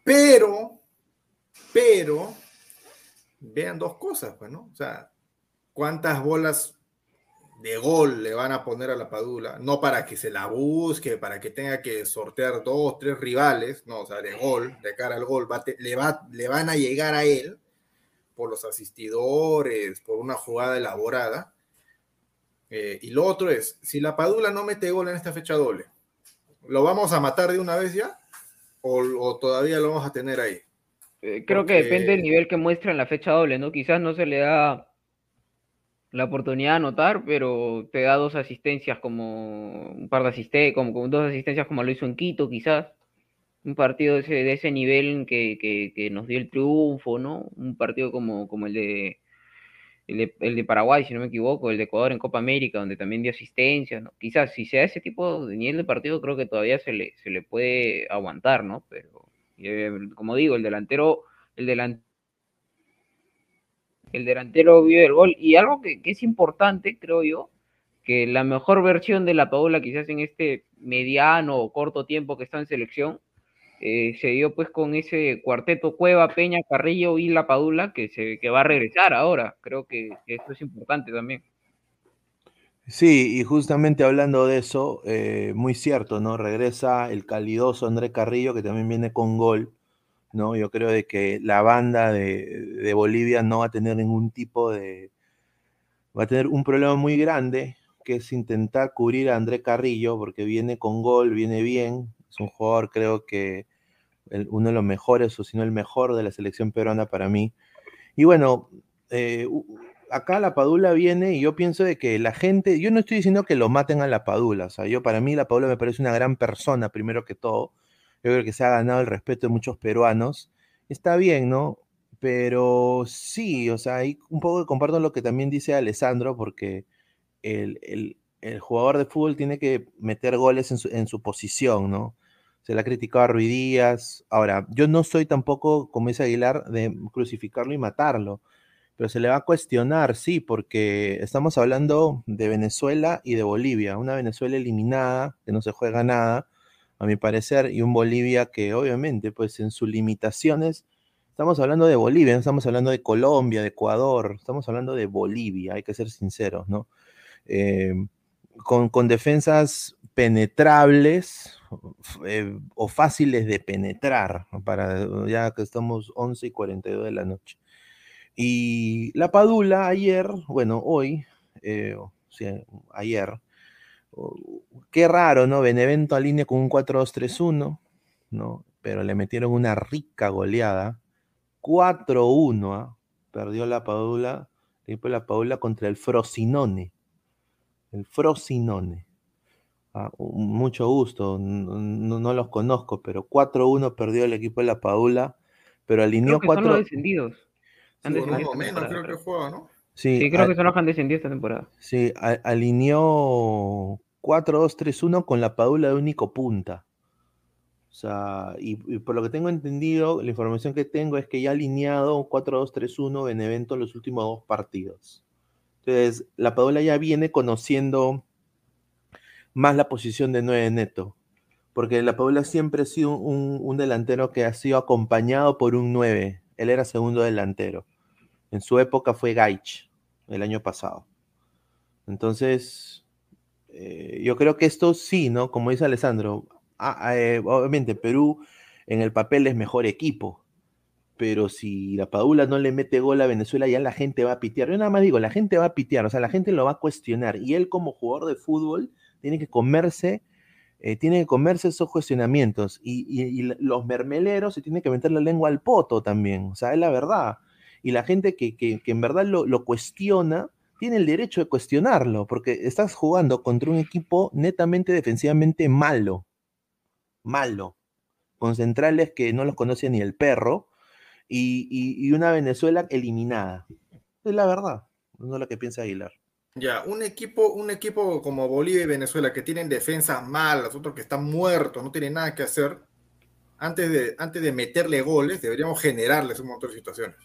Pero, pero, vean dos cosas, pues, ¿no? O sea, ¿cuántas bolas de gol le van a poner a la Padula? No para que se la busque, para que tenga que sortear dos, tres rivales, no, o sea, de gol, de cara al gol, va te- le, va, le van a llegar a él, por los asistidores, por una jugada elaborada. Eh, y lo otro es, si la Padula no mete gol en esta fecha doble, ¿lo vamos a matar de una vez ya? ¿O, o todavía lo vamos a tener ahí? Eh, creo Porque- que depende del nivel que muestra en la fecha doble, ¿no? Quizás no se le da la oportunidad de anotar, pero te da dos asistencias como un par de asistencias, como, como dos asistencias como lo hizo en Quito, quizás. Un partido de ese, de ese nivel que, que- que nos dio el triunfo, ¿no? Un partido como, como el de, el de Paraguay, si no me equivoco, el de Ecuador en Copa América, donde también dio asistencias, ¿no? Quizás si se da ese tipo de nivel de partido, creo que todavía se le, se le puede aguantar, ¿no? Pero, eh, como digo, el delantero, el delantero el delantero vio el gol. Y algo que, que es importante, creo yo, que la mejor versión de la Paula, quizás en este mediano o corto tiempo que está en selección, eh, se dio pues con ese cuarteto Cueva, Peña, Carrillo y La Padula, que, se, que va a regresar ahora. Creo que, esto es importante también. Sí, y justamente hablando de eso, eh, muy cierto, ¿no? Regresa el calidoso André Carrillo, que también viene con gol, ¿no? Yo creo de que la banda de, de Bolivia no va a tener ningún tipo de... Va a tener un problema muy grande, que es intentar cubrir a André Carrillo, porque viene con gol, viene bien, es un jugador creo que uno de los mejores, o si no el mejor de la selección peruana para mí. Y bueno, eh, acá la Padula viene y yo pienso de que la gente, yo no estoy diciendo que lo maten a la Padula, o sea, yo para mí la Padula me parece una gran persona, primero que todo. Yo creo que se ha ganado el respeto de muchos peruanos. Está bien, ¿no? Pero sí, o sea, ahí un poco comparto lo que también dice Alessandro, porque el, el- el jugador de fútbol tiene que meter goles en su, en su posición, ¿no? Se le ha criticado a Ruiz Díaz. Ahora, yo no soy tampoco, como dice Aguilar, de crucificarlo y matarlo, pero se le va a cuestionar, sí, porque estamos hablando de Venezuela y de Bolivia. Una Venezuela eliminada, que no se juega nada, a mi parecer, y un Bolivia que obviamente, pues en sus limitaciones, estamos hablando de Bolivia, estamos hablando de Colombia, de Ecuador, estamos hablando de Bolivia, hay que ser sinceros, ¿no? Eh, con, con defensas penetrables eh, o fáciles de penetrar, para ya que estamos 11 y 42 de la noche. Y la Padula ayer, bueno, hoy, eh, o sea, ayer, o- qué raro, ¿no? Benevento alinea con un 4-2-3-1, ¿no? Pero le metieron una rica goleada, 4-1, ¿ah? Perdió la Padula, la Padula contra el Frosinone. El Frosinone. Ah, mucho gusto, no, los conozco, pero 4-1 perdió el equipo de la Padula, pero alineó Creo que son los 4 descendidos. Han Sí, descendido menos creo que juega, ¿no? Sí, Sí, creo que son los que han descendido esta temporada. Sí, alineó 4-2-3-1 con la Padula de único punta. O sea, y, y por lo que tengo entendido, la información que tengo es que ya ha alineado 4-2-3-1 Benevento en los últimos dos partidos. Entonces, la Padula ya viene conociendo más la posición de 9 neto. Porque la Padula siempre ha sido un, un delantero que ha sido acompañado por un 9. Él era segundo delantero. En su época fue Gaich, el año pasado. Entonces, eh, yo creo que esto sí, ¿no? Como dice Alessandro, ah, obviamente Perú en el papel es mejor equipo, pero si la Padula no le mete gol a Venezuela, ya la gente va a pitear. Yo nada más digo, la gente va a pitear, o sea, la gente lo va a cuestionar, y él como jugador de fútbol tiene que comerse, eh, tiene que comerse esos cuestionamientos, y, los mermeleros se tienen que meter la lengua al poto también, o sea, es la verdad. Y la gente que, que- que en verdad lo, lo cuestiona, tiene el derecho de cuestionarlo, porque estás jugando contra un equipo netamente defensivamente malo, malo, con centrales que no los conoce ni el perro, y, y- y una Venezuela eliminada. Es la verdad, no es lo que piensa Aguilar. Ya, un equipo, un equipo como Bolivia y Venezuela que tienen defensas malas, otros que están muertos, no tienen nada que hacer, antes de, antes de meterle goles, deberíamos generarles un montón de situaciones.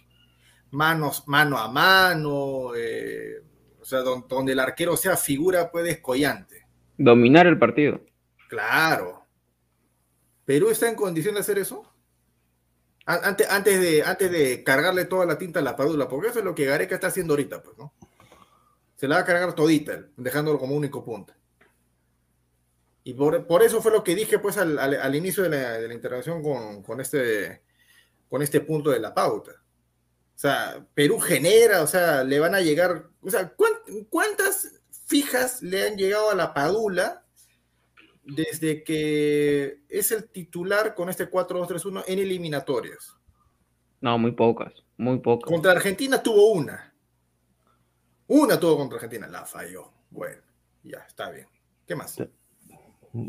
Manos, mano a mano, eh, o sea, don- donde el arquero sea figura, pues descollante. Dominar el partido. Claro. ¿Perú está en condición de hacer eso? An- Antes, antes, de, antes de cargarle toda la tinta a la padula, porque eso es lo que Gareca está haciendo ahorita, pues, ¿no? Se la va a cargar todita, dejándolo como único punto. Y por, por eso fue lo que dije, pues, al, al- al inicio de la, de la intervención con, con este, con este punto de la pauta. O sea, Perú genera, o sea, le van a llegar, o sea, ¿cuán- ¿cuántas fijas le han llegado a la Padula desde que es el titular con este 4-2-3-1 en eliminatorias? No, muy pocas, muy pocas. Contra Argentina tuvo una. Una tuvo contra Argentina, la falló. Bueno, ya, está bien. ¿Qué más?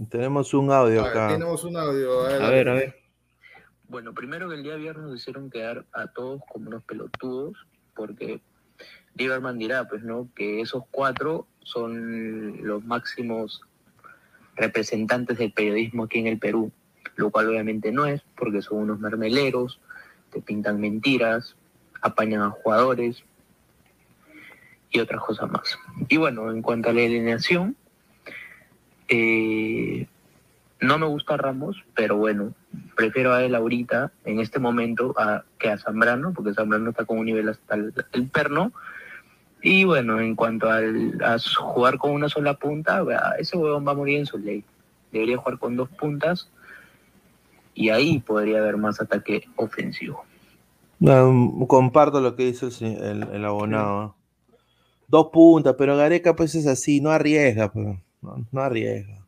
Tenemos un audio A ver, acá. tenemos un audio. A ver, a ver. Bueno, primero que el día viernes nos hicieron quedar a todos como unos pelotudos, porque Lieberman dirá, pues, ¿no? Que esos cuatro son los máximos representantes del periodismo aquí en el Perú, lo cual obviamente no es, porque son unos mermeleros, te pintan mentiras, apañan a jugadores y otras cosas más. Y bueno, en cuanto a la alineación, eh, no me gusta Ramos, pero bueno, prefiero a él ahorita, en este momento, a, que a Zambrano, porque Zambrano está con un nivel hasta el, perno. Y bueno, en cuanto al, a jugar con una sola punta, ese huevón va a morir en su ley. Debería jugar con dos puntas y ahí podría haber más ataque ofensivo. Comparto lo que dice el, el- el abonado. Dos puntas, pero Gareca pues es así, no arriesga, pues, no, no arriesga.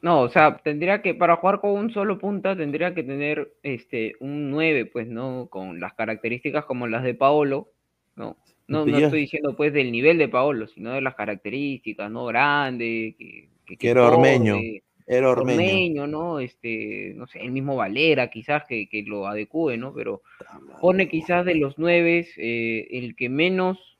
No, o sea, tendría que, para jugar con un solo punta, tendría que tener este un 9, pues, ¿no? Con las características como las de Paolo, ¿no? No, no Pero ya- estoy diciendo pues del nivel de Paolo, sino de las características, ¿no? Grande, que, que, Que era ormeño, era ormeño. ormeño, ¿no? Este, no sé, el mismo Valera, quizás que, que lo adecue, ¿no? Pero pone quizás de los nueve el que menos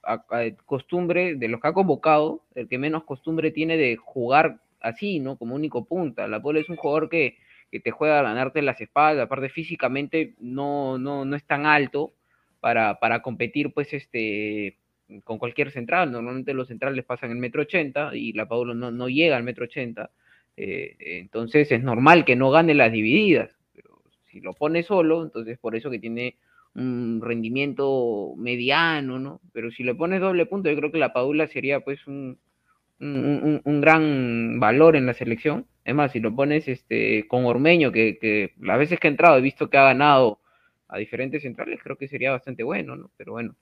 costumbre, de los que ha convocado, el que menos costumbre tiene de jugar así, ¿no? Como único punta. La Pole es un jugador que, que te juega a ganarte las espaldas, aparte físicamente no, no, no es tan alto para, para competir, pues, este con cualquier central. Normalmente los centrales pasan el metro ochenta y la Paulo no, no llega al metro ochenta. Eh, entonces es normal que no gane las divididas. Si lo pone solo, entonces por eso que tiene un rendimiento mediano, ¿no? Pero si le pones doble punto, yo creo que la Padula sería pues un, un, un- un gran valor en la selección. Es más, si lo pones este, con Ormeño, que, que las veces que ha entrado he visto que ha ganado a diferentes centrales, creo que sería bastante bueno, ¿no? Pero bueno,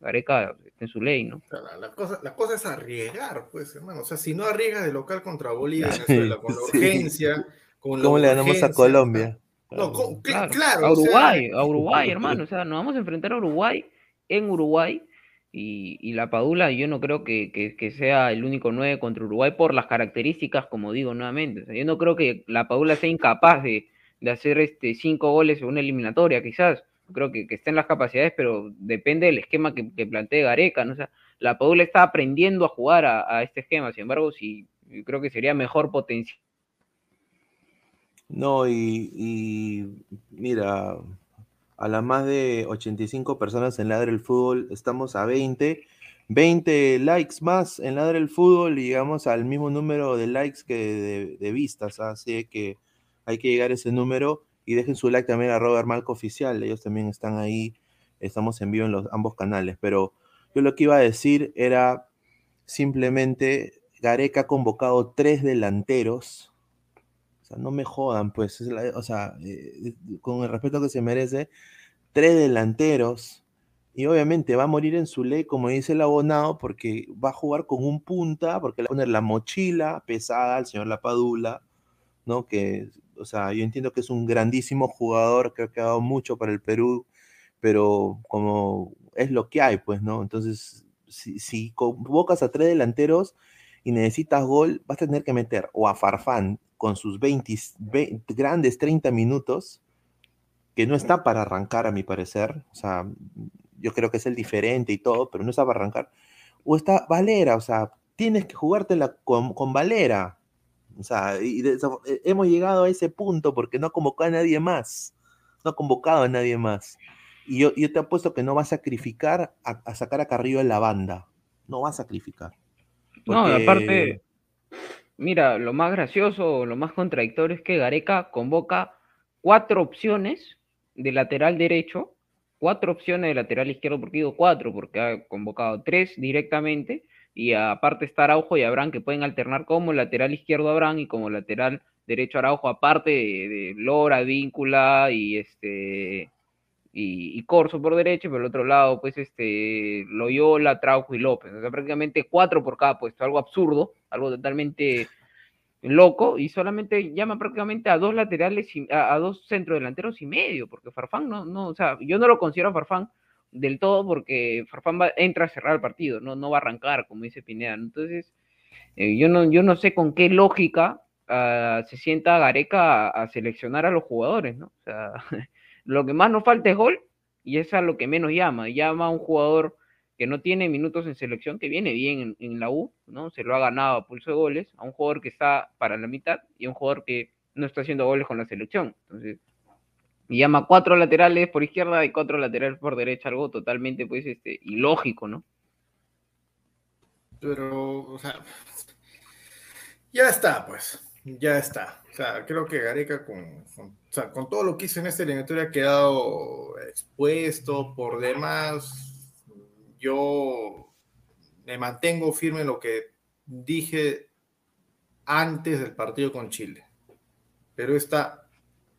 Gareca está en su ley, ¿no? O sea, La, la cosa, la cosa es arriesgar, pues, hermano. O sea, si no arriesgas de local contra Bolivia, Venezuela, con la Sí. urgencia, con la ¿Cómo le ganamos a Colombia? No, Claro, claro. a o sea, Uruguay, a Uruguay, hermano. O sea, nos vamos a enfrentar a Uruguay en Uruguay y, y la Padula yo no creo que, que- que sea el único 9 contra Uruguay por las características, como digo nuevamente. O sea, yo no creo que la Padula sea incapaz de, de hacer este cinco goles en una eliminatoria, quizás. Creo que, que está en las capacidades, pero depende del esquema que, que plantee Gareca, ¿no? O sea, la Padula está aprendiendo a jugar a, a este esquema. Sin embargo, sí, creo que sería mejor potenciar No, y, mira, a las más de 85 personas en Ladre el Fútbol, estamos a 20. 20 likes más en Ladre el Fútbol y llegamos al mismo número de likes que de, de vistas. ¿ah? Así que hay que llegar a ese número y dejen su like también a Robert Malco Oficial. Ellos también están ahí. Estamos en vivo en los ambos canales. Pero yo lo que iba a decir era simplemente Gareca ha convocado tres delanteros. No me jodan, pues. es la- o sea, eh, con el respeto que se merece, tres delanteros. Y obviamente va a morir en su ley, como dice el abonado, porque va a jugar con un punta, porque le va a poner la mochila pesada al señor Lapadula, ¿no? Que, o sea, yo entiendo que es un grandísimo jugador, creo que ha dado mucho para el Perú, pero como es lo que hay, pues, ¿no? Entonces, si, si convocas a tres delanteros y necesitas gol, vas a tener que meter o a Farfán con sus 20, 20 grandes 30 minutos, que no está para arrancar, a mi parecer. O sea, yo creo que es el diferente y todo, pero no está para arrancar. O está Valera, o sea, tienes que jugártela con, con Valera. O sea, y de- eh, hemos llegado a ese punto porque no ha convocado a nadie más. No ha convocado a nadie más. Y yo, yo te apuesto que no va a sacrificar a, a sacar a Carrillo en la banda. No va a sacrificar. No, aparte, mira, lo más gracioso, lo más contradictorio es que Gareca convoca cuatro opciones de lateral derecho, cuatro opciones de lateral izquierdo, porque digo cuatro, porque ha convocado tres directamente, y aparte está Araujo y Abraham que pueden alternar como lateral izquierdo Abraham y como lateral derecho Araujo, aparte de, de Lora, Víncula y este y, Corso por derecha, y por el otro lado, pues, este, Loyola, Trauco y López. O sea, prácticamente cuatro por cada puesto, algo absurdo, algo totalmente loco, y solamente llama prácticamente a dos laterales, y, a, dos centrodelanteros y medio, porque Farfán no, no, o sea, yo no lo considero a Farfán del todo porque Farfán va, entra a cerrar el partido, no, no va a arrancar, como dice Pineda. Entonces, eh, yo, no, yo no sé con qué lógica ah, se sienta Gareca a, a seleccionar a los jugadores, ¿no? O sea, lo que más nos falta es gol y es a lo que menos llama. Llama a un jugador que no tiene minutos en selección, que viene bien en, la U, ¿no? Se lo ha ganado a pulso de goles, a un jugador que está para la mitad y a un jugador que no está haciendo goles con la selección. Entonces, llama cuatro laterales por izquierda y cuatro laterales por derecha, algo totalmente, pues, este, ilógico, ¿no? Pero, o sea, ya está, pues, ya está. O sea, creo que Gareca con, con todo lo que hizo en esta eliminatoria ha quedado expuesto por demás. Yo me mantengo firme en lo que dije antes del partido con Chile. Pero está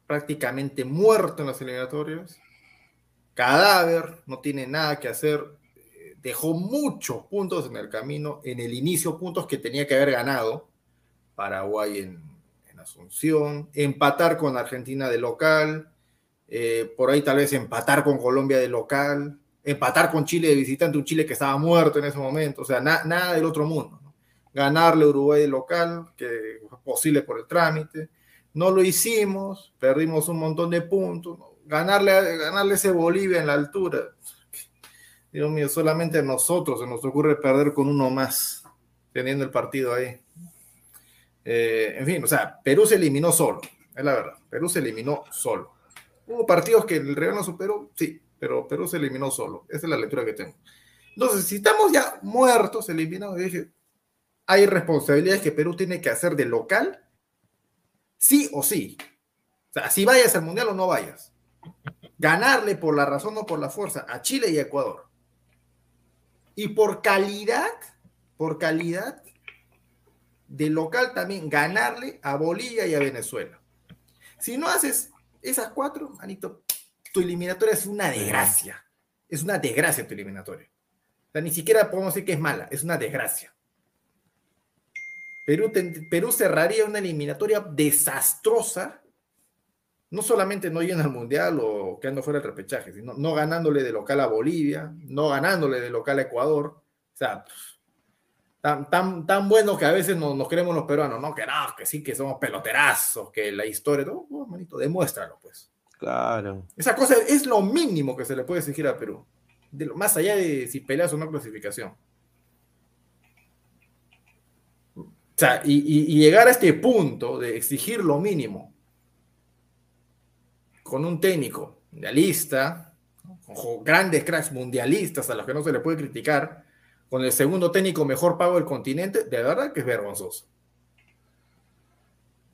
prácticamente muerto en las eliminatorias. Cadáver, no tiene nada que hacer. Dejó muchos puntos en el camino, en el inicio, puntos que tenía que haber ganado. Paraguay en, Asunción, empatar con Argentina de local, eh, por ahí tal vez empatar con Colombia de local, empatar con Chile de visitante, un Chile que estaba muerto en ese momento, o sea, na, nada del otro mundo. ¿no? Ganarle Uruguay de local, que fue posible por el trámite, no lo hicimos, perdimos un montón de puntos, ganarle, ganarle ese Bolivia en la altura. Dios mío, solamente a nosotros se nos ocurre perder con uno más, teniendo el partido ahí. Eh, en fin, o sea, Perú se eliminó solo, es la verdad. Perú se eliminó solo. Hubo partidos que el Real no superó, sí, pero Perú se eliminó solo. Esa es la lectura que tengo. Entonces, si estamos ya muertos, eliminados, dije, hay responsabilidades que Perú tiene que hacer de local, sí o sí. O sea, si vayas al Mundial o no vayas. Ganarle por la razón o por la fuerza a Chile y Ecuador. Y por calidad, por calidad, de local también ganarle a Bolivia y a Venezuela. Si no haces esas cuatro, manito, tu eliminatoria es una desgracia. Es una desgracia tu eliminatoria. O sea, ni siquiera podemos decir que es mala, es una desgracia. Perú, Perú cerraría una eliminatoria desastrosa, no solamente no yendo al Mundial o quedando fuera del repechaje, sino no ganándole de local a Bolivia, no ganándole de local a Ecuador. O sea, tan, tan, tan bueno que a veces nos, nos creemos los peruanos, ¿no? Que no, que sí, que somos peloterazos, que la historia, no, no manito, demuéstralo, pues. Claro. Esa cosa es lo mínimo que se le puede exigir a Perú, de lo, más allá de si peleas o no clasificación. O sea, y, y, y llegar a este punto de exigir lo mínimo con un técnico mundialista, con grandes cracks mundialistas a los que no se le puede criticar, con el segundo técnico mejor pago del continente, de verdad que es vergonzoso.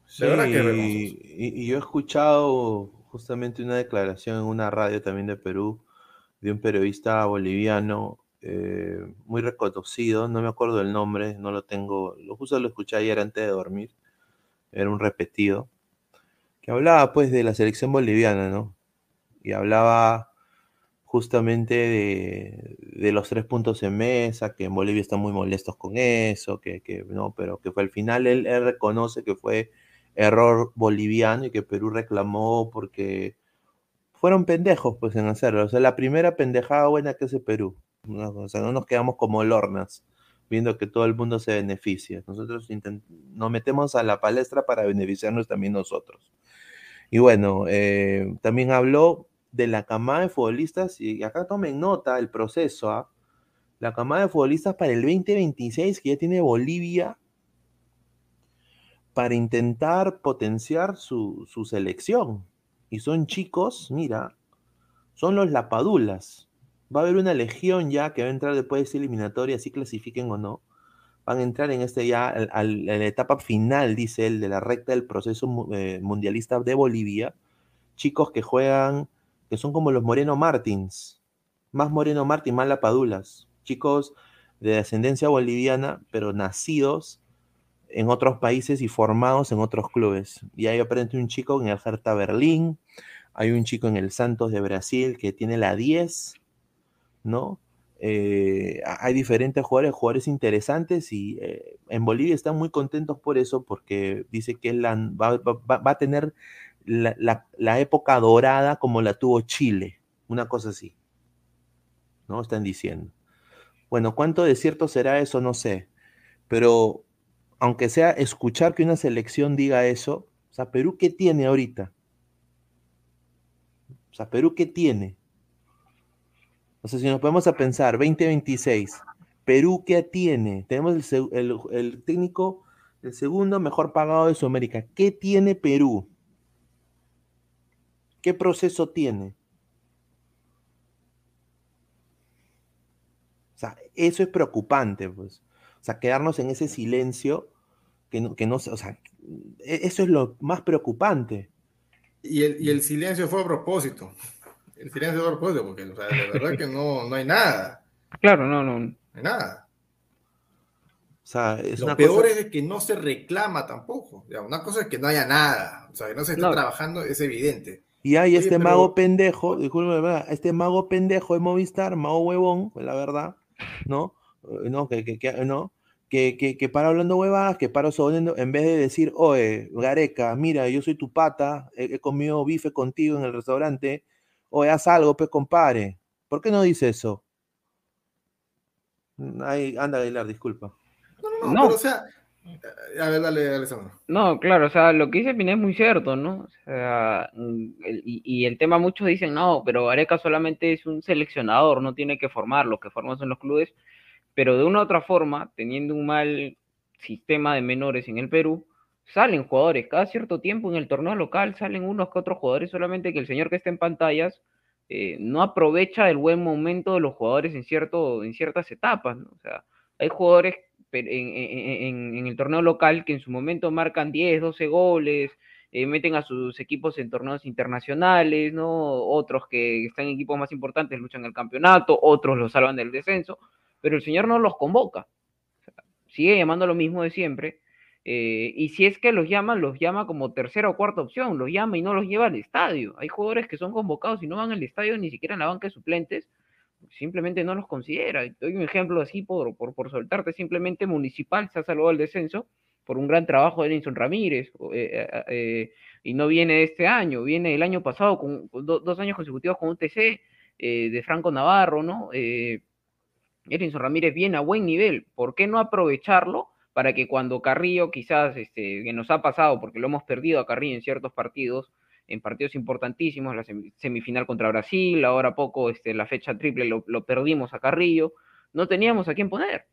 De sí, verdad que es vergonzoso. Y, y, yo he escuchado justamente una declaración en una radio también de Perú de un periodista boliviano eh, muy reconocido, no me acuerdo el nombre, no lo tengo, lo justo lo escuché ayer antes de dormir, era un repetido, que hablaba pues de la selección boliviana, ¿no? Y hablaba justamente de, los tres puntos en mesa, que en Bolivia están muy molestos con eso, que, que no, pero que fue al final él, él, reconoce que fue error boliviano y que Perú reclamó porque fueron pendejos pues en hacerlo. O sea, la primera pendejada buena que hace Perú. ¿no? O sea, no nos quedamos como lornas viendo que todo el mundo se beneficia. Nosotros nos metemos a la palestra para beneficiarnos también nosotros. Y bueno, eh, también habló de la camada de futbolistas, y acá tomen nota el proceso, ¿eh? la camada de futbolistas para el 2026 que ya tiene Bolivia para intentar potenciar su, su, selección. Y son chicos, mira, son los Lapadulas. Va a haber una legión ya que va a entrar después de esta eliminatoria, si clasifiquen o no. Van a entrar en este ya, a, a, a la etapa final, dice él, de la recta del proceso eh, mundialista de Bolivia. Chicos que juegan que son como los Moreno Martins, más Moreno Martins, más Lapadulas, chicos de ascendencia boliviana, pero nacidos en otros países y formados en otros clubes. Y ahí aprende un chico en el Hertha Berlín, Hay un chico en el Santos de Brasil que tiene la 10, ¿no? Eh, hay diferentes jugadores, jugadores interesantes y eh, en Bolivia están muy contentos por eso porque dice que va, a tener la, la, época dorada como la tuvo Chile, una cosa así. ¿No? Están diciendo. Bueno, ¿cuánto de cierto será eso? No sé. Pero aunque sea escuchar que una selección diga eso, o sea, Perú, ¿qué tiene ahorita? O sea, Perú, ¿qué tiene? O sea, si nos podemos a pensar, 2026, Perú, ¿qué tiene? Tenemos el, el, el técnico, el segundo mejor pagado de Sudamérica. ¿Qué tiene Perú? ¿Qué proceso tiene? O sea, eso es preocupante, pues. O sea, quedarnos en ese silencio que no, que no o sea, eso es lo más preocupante. Y el, y el silencio fue a propósito. El silencio fue a propósito, porque o sea, de verdad que no, no hay nada. Claro, no, no. No hay nada. O sea, es lo una peor cosa... es que no se reclama tampoco. Ya, una cosa es que no haya nada. O sea, que no se está No. trabajando, es evidente. Y hay Oye, este pero- mago pendejo, disculpe, ¿verdad? este mago pendejo de Movistar, mago huevón, pues, la verdad, ¿no? Eh, ¿No? Que, que, que- ¿no? Que, que, que para hablando huevadas, que para sobrando, en vez de decir, oye, Gareca, mira, yo soy tu pata, he, he comido bife contigo en el restaurante, oye, haz algo, pues, compadre. ¿Por qué no dice eso? Mm, Ay, anda, Aguilar, disculpa. No, no, no, No. pero o sea, a ver, dale, Alessandro. No, claro, o sea, lo que dice Pineda es muy cierto, ¿no? O sea, mm, y, el tema muchos dicen, no, pero Areca solamente es un seleccionador, no tiene que formar, lo que forman son los clubes, pero de una u otra forma, teniendo un mal sistema de menores en el Perú, salen jugadores, cada cierto tiempo en el torneo local salen unos que otros jugadores, solamente que el señor que está en pantallas eh, no aprovecha el buen momento de los jugadores en, cierto, en ciertas etapas, ¿no? O sea, hay jugadores en, el torneo local que en su momento marcan 10, 12 goles, eh, meten a sus equipos en torneos internacionales, ¿no? Otros que están en equipos más importantes luchan el campeonato, otros los salvan del descenso, pero el señor no los convoca. Sigue llamando lo mismo de siempre. eh, y si es que los llama, los llama como tercera o cuarta opción, los llama y no los lleva al estadio. Hay jugadores que son convocados y no van al estadio ni siquiera en la banca de suplentes, simplemente no los considera. Doy un ejemplo así por, por, por soltarte, simplemente Municipal se ha salvado el descenso por un gran trabajo de Edinson Ramírez, eh, eh, eh, y no viene este año, viene el año pasado, con, con do- dos años consecutivos con un TC eh, de Franco Navarro, ¿no? Eh, Ramírez viene a buen nivel, ¿por qué no aprovecharlo para que cuando Carrillo quizás, este, que nos ha pasado, porque lo hemos perdido a Carrillo en ciertos partidos, en partidos importantísimos, la semi- semifinal contra Brasil, ahora poco este, la fecha triple lo, lo perdimos a Carrillo, no teníamos a quién poner.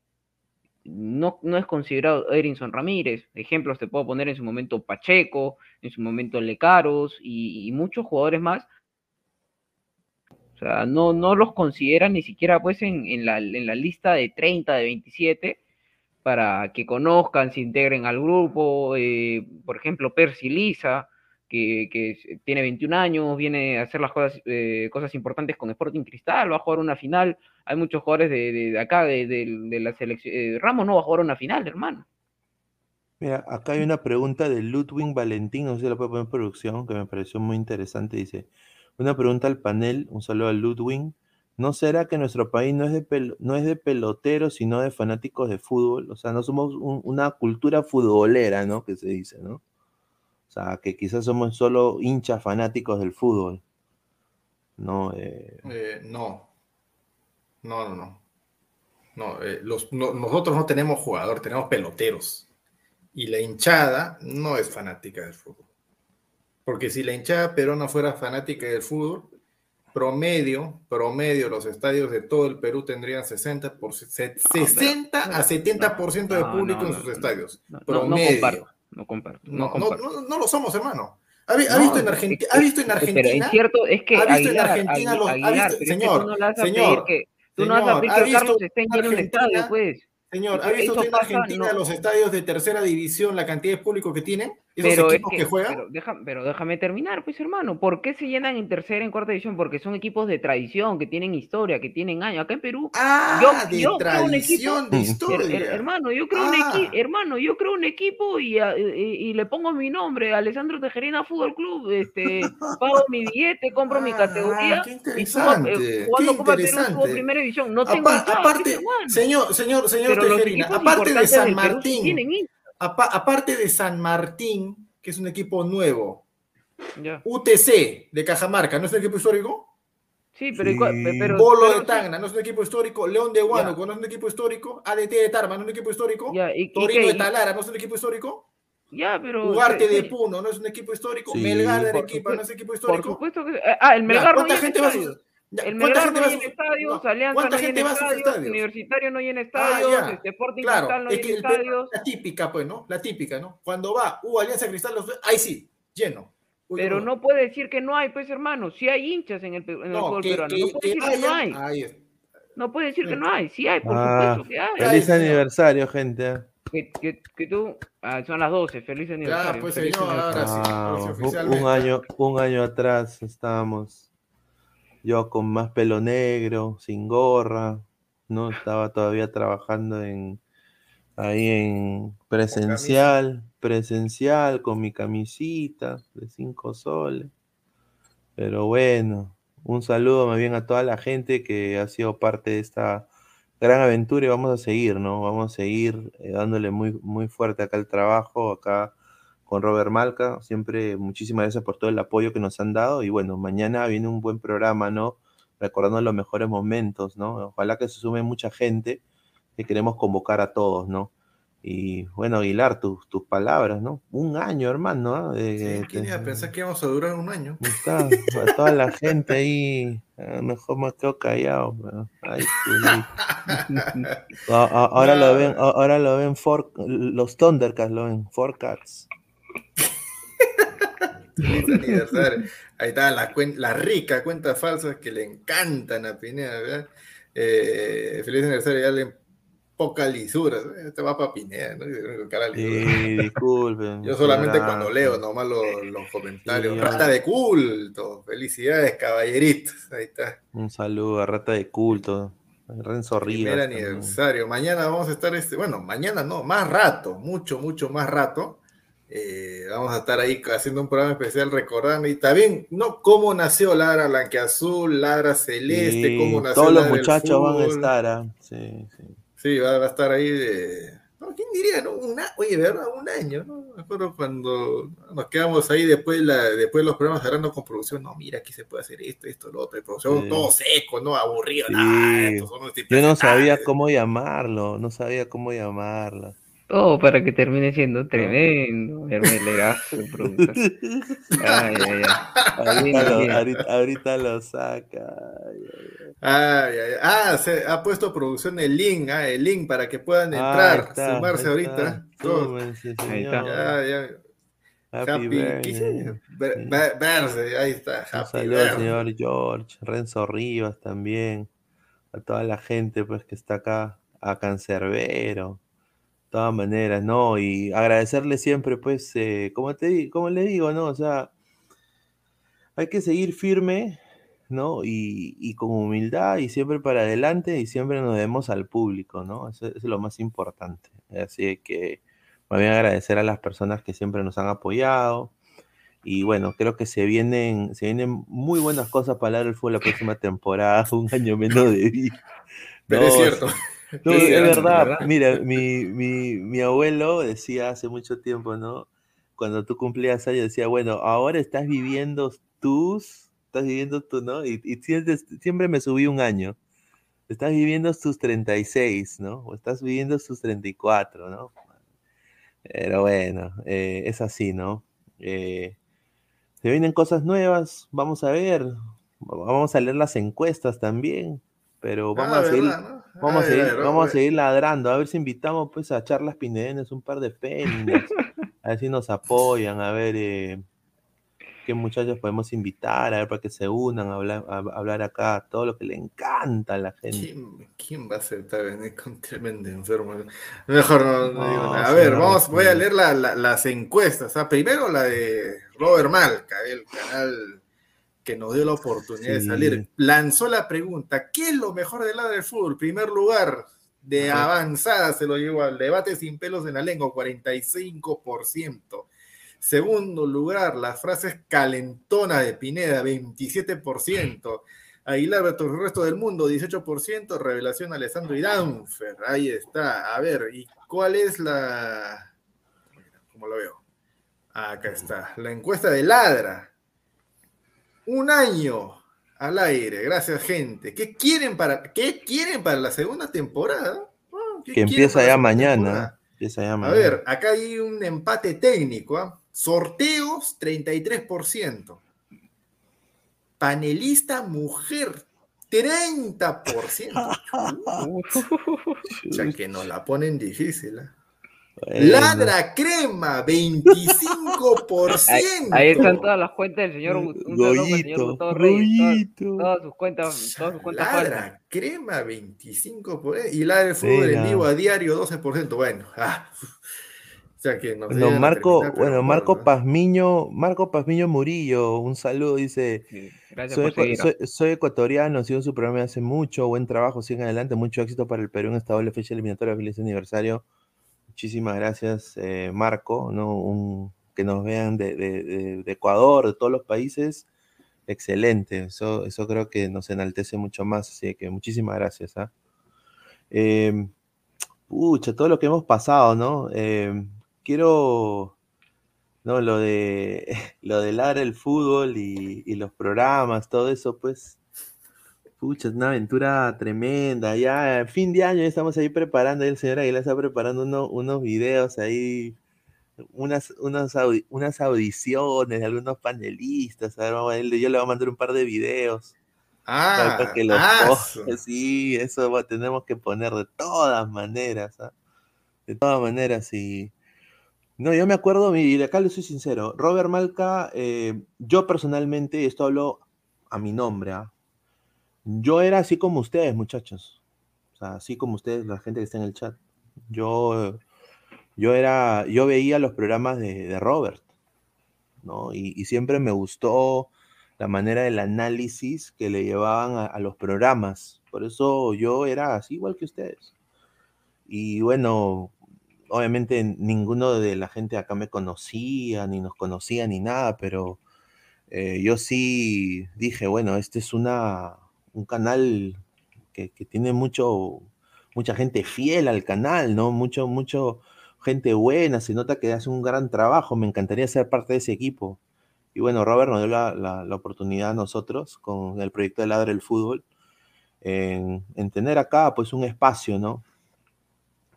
No, no es considerado Erinson Ramírez. Ejemplos te puedo poner en su momento Pacheco, en su momento Lecaros y, y muchos jugadores más. O sea, no, no los consideran ni siquiera pues en, en la, en la lista de 30, de 27, para que conozcan, se integren al grupo. eh, por ejemplo, Percy Lisa, que, es- tiene 21 años, viene a hacer las cosas, eh, cosas importantes con Sporting Cristal, va a jugar una final. Hay muchos jugadores de, acá, de, de- la selección. eh, Ramos no va a jugar una final, hermano. Mira, acá hay una pregunta de Ludwig Valentín, no sé si la puede poner en producción, que me pareció muy interesante. Dice, una pregunta al panel, un saludo a Ludwig. ¿No será que nuestro país no es de, no es de peloteros, sino de fanáticos de fútbol? O sea, no somos un- una cultura futbolera, ¿no? Que se dice, ¿no? O sea, que quizás somos solo hinchas fanáticos del fútbol. No, eh, Eh, no. No, no, no. No, eh, los- no- nosotros no tenemos jugador, tenemos peloteros. Y la hinchada no es fanática del fútbol. Porque si la hinchada peruana fuera fanática del fútbol, promedio, promedio, los estadios de todo el Perú tendrían 60, por, se- 60 a 70% de público no, en sus no, estadios. No, no promedio. No comparto, no, No, no, comparto. no, no lo somos, hermano. ¿Ha, ha visto en es- Argentina? es- ¿Ha visto en Pero Argentina? en cierto, es que ¿Ha visto en Aguilar, Argentina Agui- los- ha Aguilar, visto- pero es señor, no le vas a señor, que, tú no señor, pedir ¿ha visto Carlos esté en un estadio, Argentina? pues. Señor, ¿ha visto usted en Argentina los estadios de tercera división, la cantidad de público que tienen? Pero es que, que pero, deja- pero déjame terminar, pues hermano. ¿Por qué se llenan en tercera, en cuarta división? Porque son equipos de tradición, que tienen historia, que tienen años. Acá en Perú, Ah, de yo creo un equipo- de historia. her- hermano, yo creo un Ah. equipo, hermano, yo creo un equipo y, y- y le pongo mi nombre, Alessandro Tejerina Fútbol Club, este, pago mi billete, compro mi categoría Ah, qué y interesante, subo, eh, qué jugando Copa interesante. primera división. No tengo Apa- hinchada, aparte, señor, señor, señor Tejerina, aparte de San Martín, tienen aparte de San Martín, que es un equipo nuevo, Ya. UTC de Cajamarca, ¿no es un equipo histórico? Sí, pero, ¿y cuál- pe- pero, Bolo pero de sí. Tacna, ¿no es un equipo histórico? León de Huánuco, ¿no es un equipo histórico? ADT de Tarma, ¿no es un equipo histórico? Ya, y- y Torino de Talara, ¿no es un equipo histórico? Ya, pero. Ugarte de Puno, ¿no es un equipo histórico? Sí, Melgar de Arequipa, ¿no es un equipo Por histórico? supuesto que. Ah, el Melgar ¿Cuánta gente va a El ¿cuánta Melgar gente no va a llena sus- estadios, no, Alianza ¿cuánta no llena estadios, estadios? Universitario no llena Ah, estadios, ya. este, Sporting Claro, Cristal no es que llena el estadios. la típica, pues, ¿no? La típica, ¿no? Cuando va U Alianza Cristal, los- ahí sí, lleno. Uy, Pero no puede decir que no hay, pues hermano. Sí hay hinchas en el, en el No, fútbol que- peruano. que- no puede que decir que no hay. No puede decir que no hay. Sí hay, por Ah, supuesto que hay. feliz aniversario, gente. Que, que, que tú. Ah, son las 12. Feliz aniversario. pues, feliz señor, ahora aniversario. sí, Ah, ahora un año, un año atrás estábamos yo con más pelo negro, sin gorra, ¿no? Estaba todavía trabajando en ahí en presencial, presencial, con mi camisita de cinco soles. Pero bueno, un saludo más bien a toda la gente que ha sido parte de esta gran aventura y vamos a seguir, ¿no? Vamos a seguir eh, dándole muy, muy fuerte acá el trabajo, acá con Robert Malca. Siempre muchísimas gracias por todo el apoyo que nos han dado y bueno, mañana viene un buen programa, ¿no? Recordando los mejores momentos, ¿no? Ojalá que se sume mucha gente, que queremos convocar a todos, ¿no? Y bueno, Aguilar, tus, tus palabras, ¿no? Un año, hermano. De- Sí, ¿Quién de- iba a pensar que íbamos a durar un año? Está, a toda la gente ahí, ah, mejor me quedo callado. pero, ay, ahora lo ven, ahora lo ven for, los Thundercats, lo ven Forecats. Feliz aniversario. Ahí está la, cuen- la rica cuentas falsas que le encantan a Pineda, ¿verdad? Eh, feliz aniversario, ya le poca lisura. Este va para Pineda, ¿no? Sí, disculpen. Yo solamente cuando leo nomás los, los comentarios. Sí, Rata de culto. Felicidades, caballeritos. Ahí está. Un saludo a Rata de Culto, Renzo Rivas. Primer también. aniversario. Mañana vamos a estar, este, bueno, mañana no, más rato, mucho, mucho más rato. Eh, vamos a estar ahí haciendo un programa especial recordando y también, ¿no? Cómo nació Ladra Blanqueazul, Ladra Celeste, Sí, cómo nació todos los Ladra muchachos van a estar, ¿ah? Sí, sí. Sí, va, va a estar ahí de. No, ¿Quién diría, no? Una, oye, verdad, un año, ¿no? Me acuerdo cuando nos quedamos ahí después, la, después de los programas hablando con producción. No, mira, aquí se puede hacer esto, esto, lo otro. Y producción Sí. todo seco, ¿no? Aburrido. Nada, estos son Yo no sabía cómo llamarlo, no sabía cómo llamarlo. Todo para que termine siendo tremendo. Hermelerazo. Ay, ay, ay. Ahorita lo, ahorita, ahorita lo saca. Ay, ay, Ay, ay, ay. Ah, se ha puesto producción el link, ah, el link para que puedan entrar, Ahí está, sumarse ahorita. Súmense, Ahí está. señor. Ya, ya. Happy, Happy, ¿qué birthday. dice? Ver- ver- Verse, ahí está. Un Happy saludo al birthday. señor George, Renzo Rivas también, a toda la gente pues que está acá, a Cancerbero, todas maneras, ¿no? Y agradecerle siempre, pues, eh, como te como le digo, ¿no? O sea, hay que seguir firme, ¿no? Y, y con humildad y siempre para adelante y siempre nos demos al público, ¿no? Eso, eso es lo más importante. Así que, más bien agradecer a las personas que siempre nos han apoyado. Y bueno, creo que se vienen, se vienen muy buenas cosas para hablar del fútbol la próxima temporada, un año menos de vida. Pero No, es cierto. Es es verdad. verdad. Mira, mi, mi, mi abuelo decía hace mucho tiempo, ¿no? Cuando tú cumplías años, decía, bueno, ahora estás viviendo tus, estás viviendo tú, ¿no? Y, y siempre, siempre me subí un año. Estás viviendo tus 36, ¿no? O estás viviendo tus 34, ¿no? Pero bueno, eh, es así, ¿no? Eh, se vienen cosas nuevas, vamos a ver, vamos a leer las encuestas también, pero vamos Ah, a seguir, ¿verdad, no? Vamos a seguir, ay, vamos a seguir ladrando, a ver si invitamos pues a charlas pinedenes un par de féminas, a ver si nos apoyan, a ver, eh, qué muchachos podemos invitar, a ver para que se unan a hablar, a hablar acá, todo lo que le encanta a la gente. ¿Quién, quién va a aceptar venir con tremendo enfermo? Mejor no, no digo nada. A ver, vamos, voy a leer la- la- las encuestas. ¿ah? Primero la de Robert Malca, el canal que nos dio la oportunidad de salir. Lanzó la pregunta: ¿qué es lo mejor del lado del fútbol? Primer lugar de Ajá. avanzada se lo llevó al debate sin pelos en la lengua, 45%. Segundo lugar, las frases calentona de Pineda, 27%. Aguilar versus el resto del mundo, 18%. Revelación Alessandro y Danfer. Ahí está. A ver, ¿y cuál es la. ¿Cómo lo veo? Acá está. La encuesta de Ladra. Un año al aire. Gracias, gente. ¿Qué quieren para, qué quieren para la segunda temporada? Ah, ¿qué Que empieza ya mañana. Empieza ya A ver, acá hay un empate técnico. ¿ah? Sorteos, 33%. Panelista mujer, 30%. O sea, que nos la ponen difícil. ¿ah? Bueno. Ladra crema, 25%. Ahí, ahí están todas las cuentas del señor, un saludo para el señor Goyito, Gustavo Reyes, todas- sus cuentas, todas sus cuentas. Ladra crema, 25%. Y ladra el fútbol en vivo a diario, 12%. Bueno, ah. o sea que nos Bueno, Marco, terminar, bueno, Marco Pazmiño, Marco Pazmiño Murillo, un saludo, dice, Gracias soy, por soy- soy ecuatoriano, sigo su programa hace mucho, buen trabajo, sigan adelante, mucho éxito para el Perú en esta doble fecha eliminatoria, feliz aniversario. Muchísimas gracias, eh, Marco, ¿no? Un- que nos vean de, Ecuador, de todos los países, excelente, eso, eso creo que nos enaltece mucho más, así que muchísimas gracias. Em, pucha, todo lo que hemos pasado, ¿no? Em, quiero, no, lo de lo de el fútbol y los programas, todo eso, pues, pucha, es una aventura tremenda. Ya, a fin de año ya estamos ahí preparando, el señor Aguilar está preparando uno- unos videos ahí, unas, audi- unas audiciones de algunos panelistas. A ver, vamos a ver, yo le voy a mandar un par de videos. Ah, para que los ah. Sí, eso tenemos que poner de todas maneras, ¿ah? De todas maneras, y... No, yo me acuerdo, y acá le soy sincero, Robert Malca, eh, yo personalmente, esto hablo a mi nombre, ¿ah? Yo era así como ustedes, muchachos. O sea, así como ustedes, la gente que está en el chat. Yo, yo era, yo veía los programas de, Robert, ¿no? Y, siempre me gustó la manera del análisis que le llevaban a, los programas. Por eso yo era así igual que ustedes. Y bueno, obviamente ninguno de la gente acá me conocía, ni nos conocía, ni nada, pero eh, yo sí dije, bueno, este es una, un canal que, que tiene mucho, mucha gente fiel al canal, ¿no? Mucho, mucho gente buena, se nota que hace un gran trabajo, me encantaría ser parte de ese equipo. Y bueno, Robert nos dio la, la- oportunidad a nosotros con el proyecto de Ladre el Fútbol en, en tener acá pues un espacio, ¿no?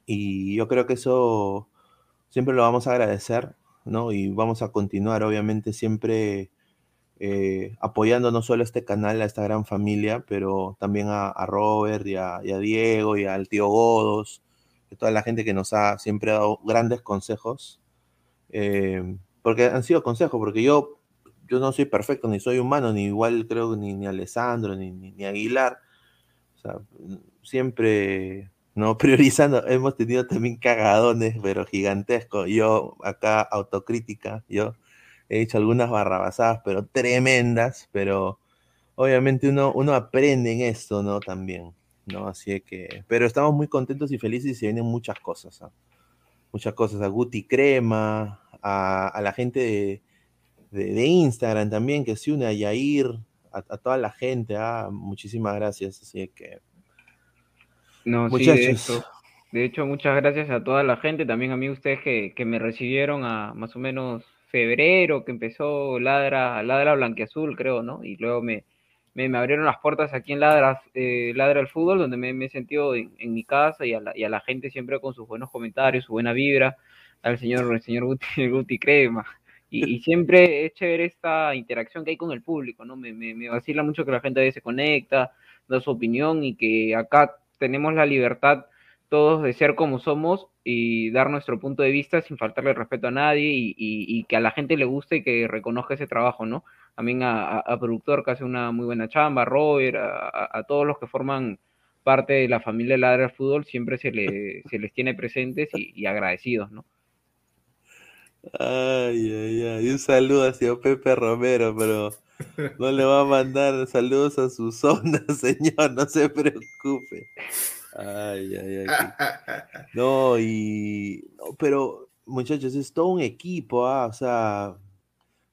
Y yo creo que eso siempre lo vamos a agradecer, ¿no? Y vamos a continuar, obviamente, siempre eh, apoyando no solo este canal, a esta gran familia, pero también a, Robert y a, Diego y al tío Godos, y toda la gente que nos ha siempre dado grandes consejos. eh, porque han sido consejos, porque yo, yo no soy perfecto, ni soy humano, ni igual creo ni, ni Alessandro, ni, ni, ni Aguilar. Siempre no priorizando, hemos tenido también cagadones, pero gigantescos. Yo acá autocrítica, yo he hecho algunas barrabasadas, pero tremendas, pero obviamente uno, uno aprende en esto, ¿no? También, ¿no? Así que, pero estamos muy contentos y felices y se vienen muchas cosas, ¿ah? Muchas cosas, a Guti Crema, a, a la gente de, de- de Instagram también que se une, a Yair, a, a toda la gente, ¿ah? Muchísimas gracias, así que... No, sí, de hecho, de hecho, muchas gracias a toda la gente, también a mí ustedes que, que me recibieron a más o menos febrero, que empezó Ladra, Ladra Blanquiazul, creo, ¿no? Y luego me, me, me abrieron las puertas aquí en Ladra, eh, Ladra el Fútbol, donde me, me he sentido en, en mi casa y a, la, y a la gente siempre con sus buenos comentarios, su buena vibra, al señor, el señor Guti, Guti Crema. Y, y siempre es chévere esta interacción que hay con el público, ¿no? Me, me, me vacila mucho que la gente a veces se conecta, da su opinión y que acá tenemos la libertad todos de ser como somos y dar nuestro punto de vista sin faltarle respeto a nadie y, y- y que a la gente le guste y que reconozca ese trabajo, ¿no? También a, a- a productor que hace una muy buena chamba, a Robert, a, todos los que forman parte de la familia Ladra del Fútbol, siempre se, le- se les tiene presentes y, y agradecidos, ¿no? Ay, ay, ay. Un saludo hacia Pepe Romero, pero no le va a mandar saludos a su zona, señor, no se preocupe. Ay, ay, ay. No, y. no, pero, muchachos, es todo un equipo, ah, O sea,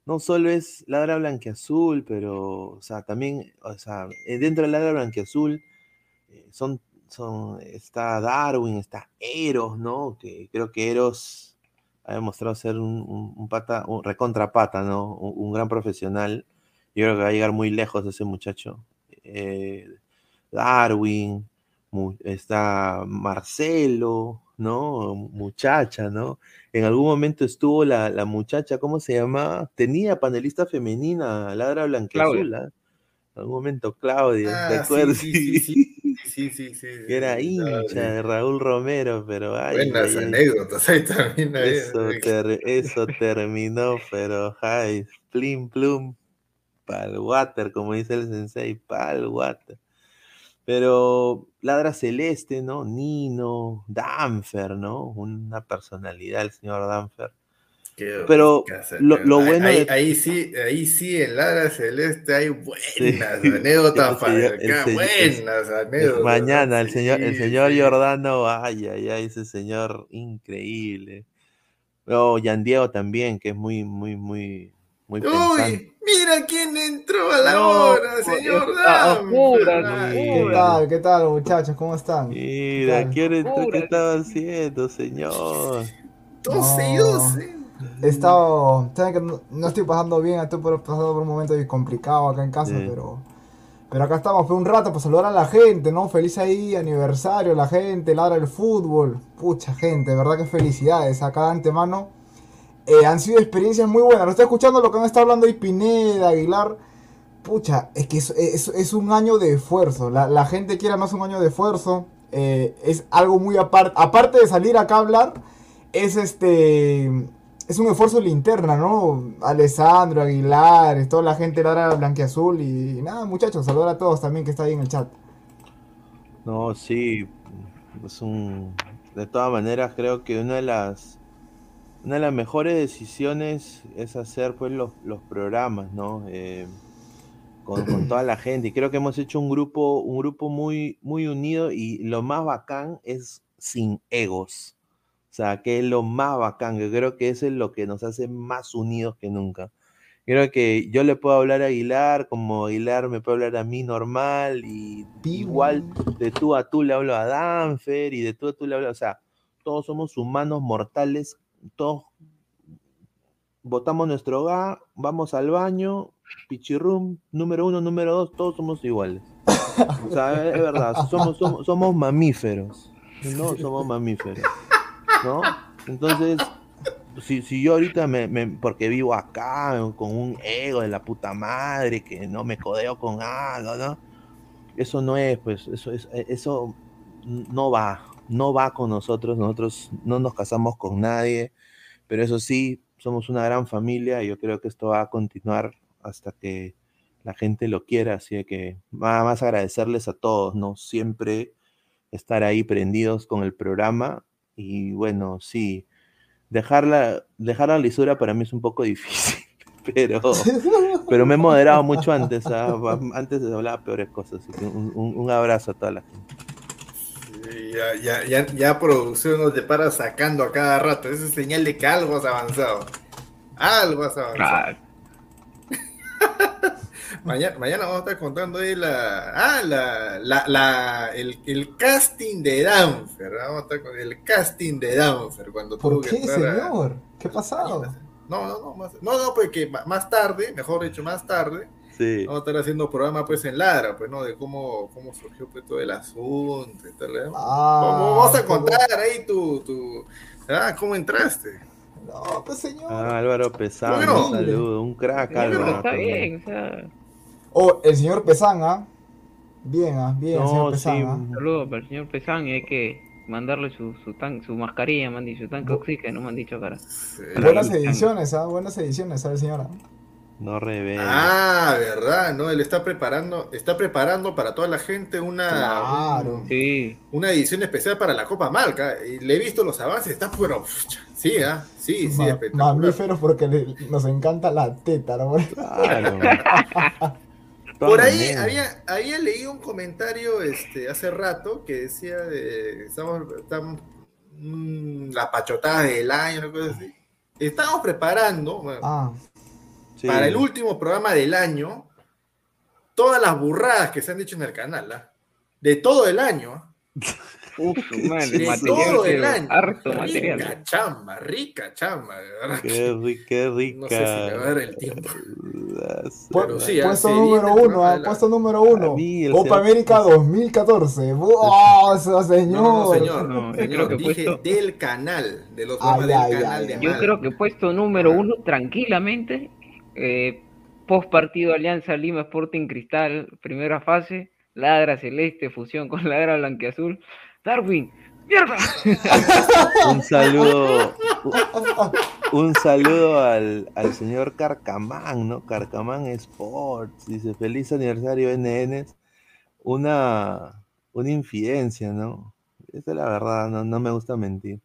no solo es Ladra Blanquiazul, pero, o sea, también, o sea, eh, dentro de Ladra Blanquiazul eh, son, son, está Darwin, está Eros, ¿no? Que creo que Eros ha demostrado ser un, un- un pata, un recontra pata, ¿no? Un, un gran profesional. Yo creo que va a llegar muy lejos ese muchacho. Eh, Darwin, está Marcelo, ¿no? Muchacha, ¿no? En algún momento estuvo la, la muchacha, ¿cómo se llamaba? Tenía panelista femenina, Ladra. ¿ah? En algún momento Claudia, ¿te Ah, sí, acuerdas? sí, sí, sí, sí, sí, era hincha de Raúl Romero, pero ay, Buenas ay, anécdotas ahí también. ahí, Eso, ter- eso terminó, pero ay, plim plum, pal water, como dice el sensei, pal water. Pero Ladra Celeste, ¿no? Nino, Danfer, ¿no? Una personalidad el señor Danfer. Qué Pero lo, bueno ahí, de- ahí sí, ahí sí, en Ladra Celeste hay buenas Sí. anécdotas para acá, buenas anécdotas. Mañana, el señor, el señor sí. Giordano, ay, ay, ay, ese señor increíble. No, Yan Diego también, que es muy, muy, muy, muy pensante. Uy, mira quién entró a la No, hora, pues, señor Ay, ¿Qué tal? ¿Qué tal, muchachos? ¿Cómo están? Mira? ¿quién entró? ¿Qué estaba haciendo, señor? 12 y No. 12. He estado. Saben que no, no estoy pasando bien, estoy por- pasando por un momento complicado acá en casa, Sí. pero. Pero acá estamos por un rato para saludar a la gente, ¿no? Feliz ahí, aniversario, la gente, ladra el fútbol. Pucha gente, verdad que felicidades acá de antemano. Eh, han sido experiencias muy buenas. Lo estoy escuchando lo que han estado hablando ahí Pineda, Aguilar. Pucha, es que es, es- un año de esfuerzo. La, gente quiere más un año de esfuerzo. Eh, es algo muy aparte. Aparte de salir acá a hablar, es este. Es un esfuerzo linterna, ¿no? Alessandro, Aguilar, toda la gente ladra blanqueazul. Y nada, muchachos, saludar a todos también que está ahí en el chat. No, sí, es un... De todas maneras, creo que una de las... Una de las mejores decisiones es hacer pues los, los programas, ¿no? Eh, con, con toda la gente. Y creo que hemos hecho un grupo, un grupo muy, muy unido y lo más bacán es sin egos. O sea, que es lo más bacán. Yo creo que eso es lo que nos hace más unidos que nunca. Creo que yo le puedo hablar a Aguilar, como Aguilar me puede hablar a mí normal, y igual de tú a tú le hablo a Danfer, y de tú a tú le hablo, o sea, todos somos humanos mortales, todos botamos nuestro ga, vamos al baño, pichirrum, número uno, número dos, todos somos iguales. O sea, es verdad, somos, somos, mamíferos, ¿no? Somos mamíferos, ¿no? Entonces, si, si yo ahorita me, me- porque vivo acá con un ego de la puta madre, que no me codeo con algo, ¿no? Eso no es, pues, eso es, eh, eso no va, no va con nosotros, nosotros no nos casamos con nadie, pero eso sí, somos una gran familia y yo creo que esto va a continuar hasta que la gente lo quiera, así que nada más agradecerles a todos, ¿no? Siempre estar ahí prendidos con el programa y bueno, sí, dejar la, dejar la lisura para mí es un poco difícil, pero, pero me he moderado mucho antes, ¿ah? antes hablaba peores cosas, así que un, un- abrazo a toda la gente. Ya, ya, ya, ya producción nos depara sacando a cada rato. Esa es señal de que algo has avanzado. Algo has avanzado. mañana, mañana vamos a estar contando ahí la. Ah, la, la, la- el, el casting de Danfer. Vamos a estar con el casting de Danfer. Cuando ¿Por que qué, a- señor? ¿Qué ha pasado? No, no, no, más, no, no, porque más tarde, mejor dicho, más tarde, Sí. vamos a estar haciendo programa pues en Ladra, pues, ¿no? De cómo, cómo surgió pues todo el asunto y tal, ¿eh? Ah, Vamos, vamos a contar ahí tu, tu, ah, cómo entraste. No, pues señor. Ah, Álvaro Pesán, Bueno. un saludo, un crack Álvaro. está también. bien, o sea, Oh, el señor Pesán, ¿ah? Bien, ¿ah? Bien, No, señor sí, Pesán, ¿ah? un saludo para el señor Pesán y hay que, mandarle su, su, tan, su mascarilla, me han dicho, su tanque oxígeno, me han dicho, cara. Buenas ediciones, ¿ah? Buenas ediciones, ¿sabes, señora? No revela. Ah, verdad, no, él está preparando, está preparando para toda la gente una, Claro. un- Sí. una edición especial para la Copa Malca. Y le he visto los avances, está pero sí, ah, sí, sí, Ma- espectacular. mamíferos porque le- nos encanta la teta, ¿no? Claro. Por ahí había, había leído un comentario este, hace rato que decía de estamos, estamos mm, la pachotada del año, una cosa así. Estamos preparando bueno, Ah, Sí. para el último programa del año todas las burradas que se han dicho en el canal, ¿ah? de todo el año. ¿ah? Uf, man, De material, todo el año. harto material. Rica chamba, rica chamba, de verdad. Qué, ri- qué rica. No sé si me va a dar el tiempo. pu- Pero sí, puesto número uno, ah, la- puesto número uno. Copa América 2014. ¡Oh, eso, señor! No, no, señor. No, yo señor, creo que dije puesto- del canal, de los Ay, del ay, canal ay, de ay. Yo creo que puesto número uno, tranquilamente, eh, post partido Alianza Lima Sporting Cristal, primera fase, Ladra Celeste, fusión con Ladra Blanqueazul. Darwin, ¡mierda! Un saludo. Un saludo al, al señor Carcamán, ¿no? Carcamán Sports. Dice, feliz aniversario NN. Una, una infidencia, ¿no? Esa es la verdad, no, no me gusta mentir.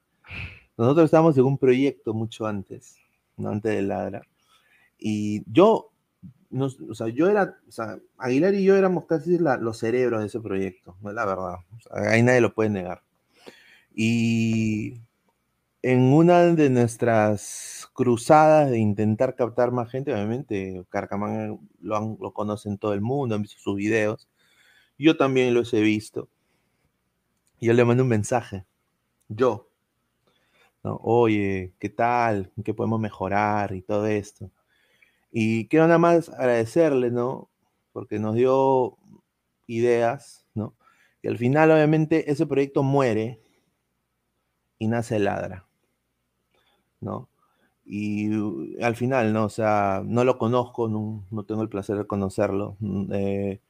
Nosotros estábamos en un proyecto mucho antes, no antes de Ladra. Y yo, o sea, yo era, o sea, Aguilar y yo éramos casi los cerebros de ese proyecto, no es la verdad. Ahí nadie lo puede negar. Y en una de nuestras cruzadas de intentar captar más gente, obviamente Carcamán lo, han- lo conocen todo el mundo, han visto sus videos. Yo también los he visto. Y yo le mando un mensaje. Yo. Oye, ¿qué tal? ¿En ¿Qué podemos mejorar? Y todo esto. Y quiero nada más agradecerle, ¿no? Porque nos dio ideas, ¿no? Y al final, obviamente, ese proyecto muere y nace Ladra, ¿no? Y uh, al final, ¿no? O sea, no lo conozco, no, no tengo el placer de conocerlo. mm, eh,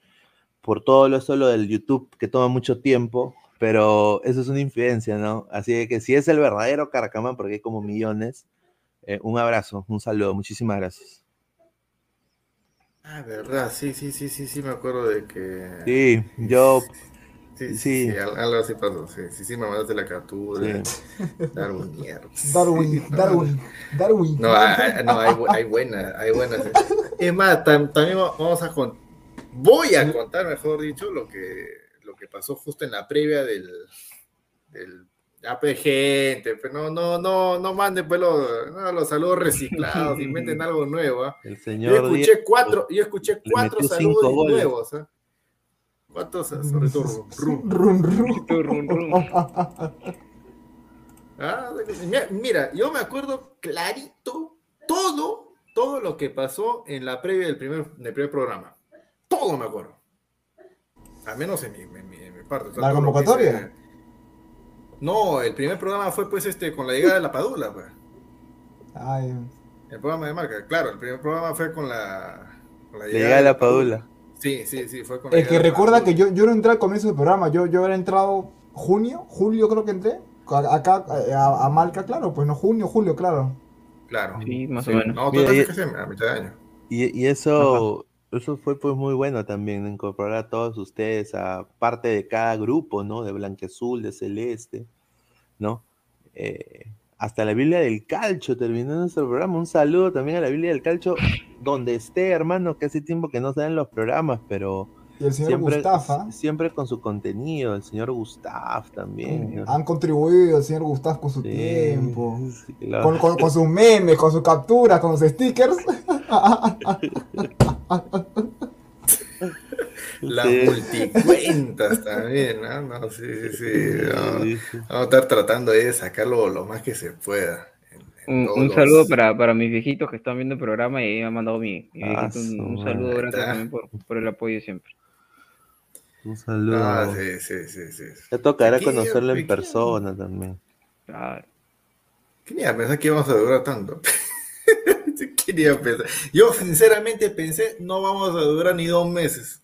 por todo lo solo del YouTube, que toma mucho tiempo, pero eso es una infidencia, ¿no? Así que si es el verdadero Caracamán, porque hay como millones, eh, un abrazo, un saludo, muchísimas gracias. Ah, verdad, sí, sí, sí, sí, sí, me acuerdo de que. Sí, yo, Sí, sí, sí. sí, al- algo así pasó. Sí, sí, sí, me mandaste la captura. Darwin, mierda. Darwin, Darwin, Darwin. No, hay, no, hay, bu- hay buenas, hay buenas. Es más, tam- también va- vamos a con- voy a contar, mejor dicho, lo que, lo que pasó justo en la previa del, del ya, pues, gente, pues, no, no, no, no manden pues, los, no, los saludos reciclados, inventen algo nuevo. ¿ah? el Yo señor escuché Diego cuatro, yo escuché le cuatro saludos nuevos. ¿ah? ¿Cuántos? Sobre todo, rum, rum. Run, run. Run, run. Ah, mira, yo me acuerdo clarito todo, todo lo que pasó en la previa del primer, del primer programa. Todo me acuerdo. Al menos en mi, en mi- en mi parte. o sea, ¿La convocatoria? No, el primer programa fue pues este con la llegada de la Padula, pues. Ay, El programa de marca, claro, el primer programa fue con la, con la Le llega la Padula. Sí, sí, sí, fue con la el que llegada de la recuerda Padula. que yo, yo no entré al comienzo del programa, yo, yo había entrado junio, julio creo que entré. A- Acá a, a Malca, claro, pues no, junio, julio, claro. Claro. Sí, más Sí, o menos. No, tú Mira, y- casi a mitad de año. Y, y eso, eso fue pues muy bueno también, incorporar a todos ustedes a parte de cada grupo, ¿no? De Blanqueazul, de Celeste, ¿no? Eh, hasta la Biblia del Calcho terminó nuestro programa. Un saludo también a la Biblia del Calcho, donde esté, hermano, que hace tiempo que no se dan los programas, pero Y el señor siempre, Gustafa. siempre con su contenido, el señor Gustav también. ¿no? Han contribuido el señor Gustav con su Sí, tiempo. sí, claro. Con, con- con sus memes, con sus capturas, con sus stickers. Las Sí. multicuentas también, ¿no? No, sí, sí. Vamos a estar tratando de sacarlo lo más que se pueda. en- en Un, los- saludo para, para mis viejitos que están viendo el programa y me han mandado mi, mi Ah, viejito un, un saludo, gracias Está. también por, por el apoyo siempre. Un saludo. Ah, sí, sí, sí, sí. Ya tocará ¿Qué- conocerlo en persona también. Claro. ¿Quién iba a pensar que íbamos a durar tanto? ¿Quién iba a pensar? Yo sinceramente pensé, no vamos a durar ni dos meses.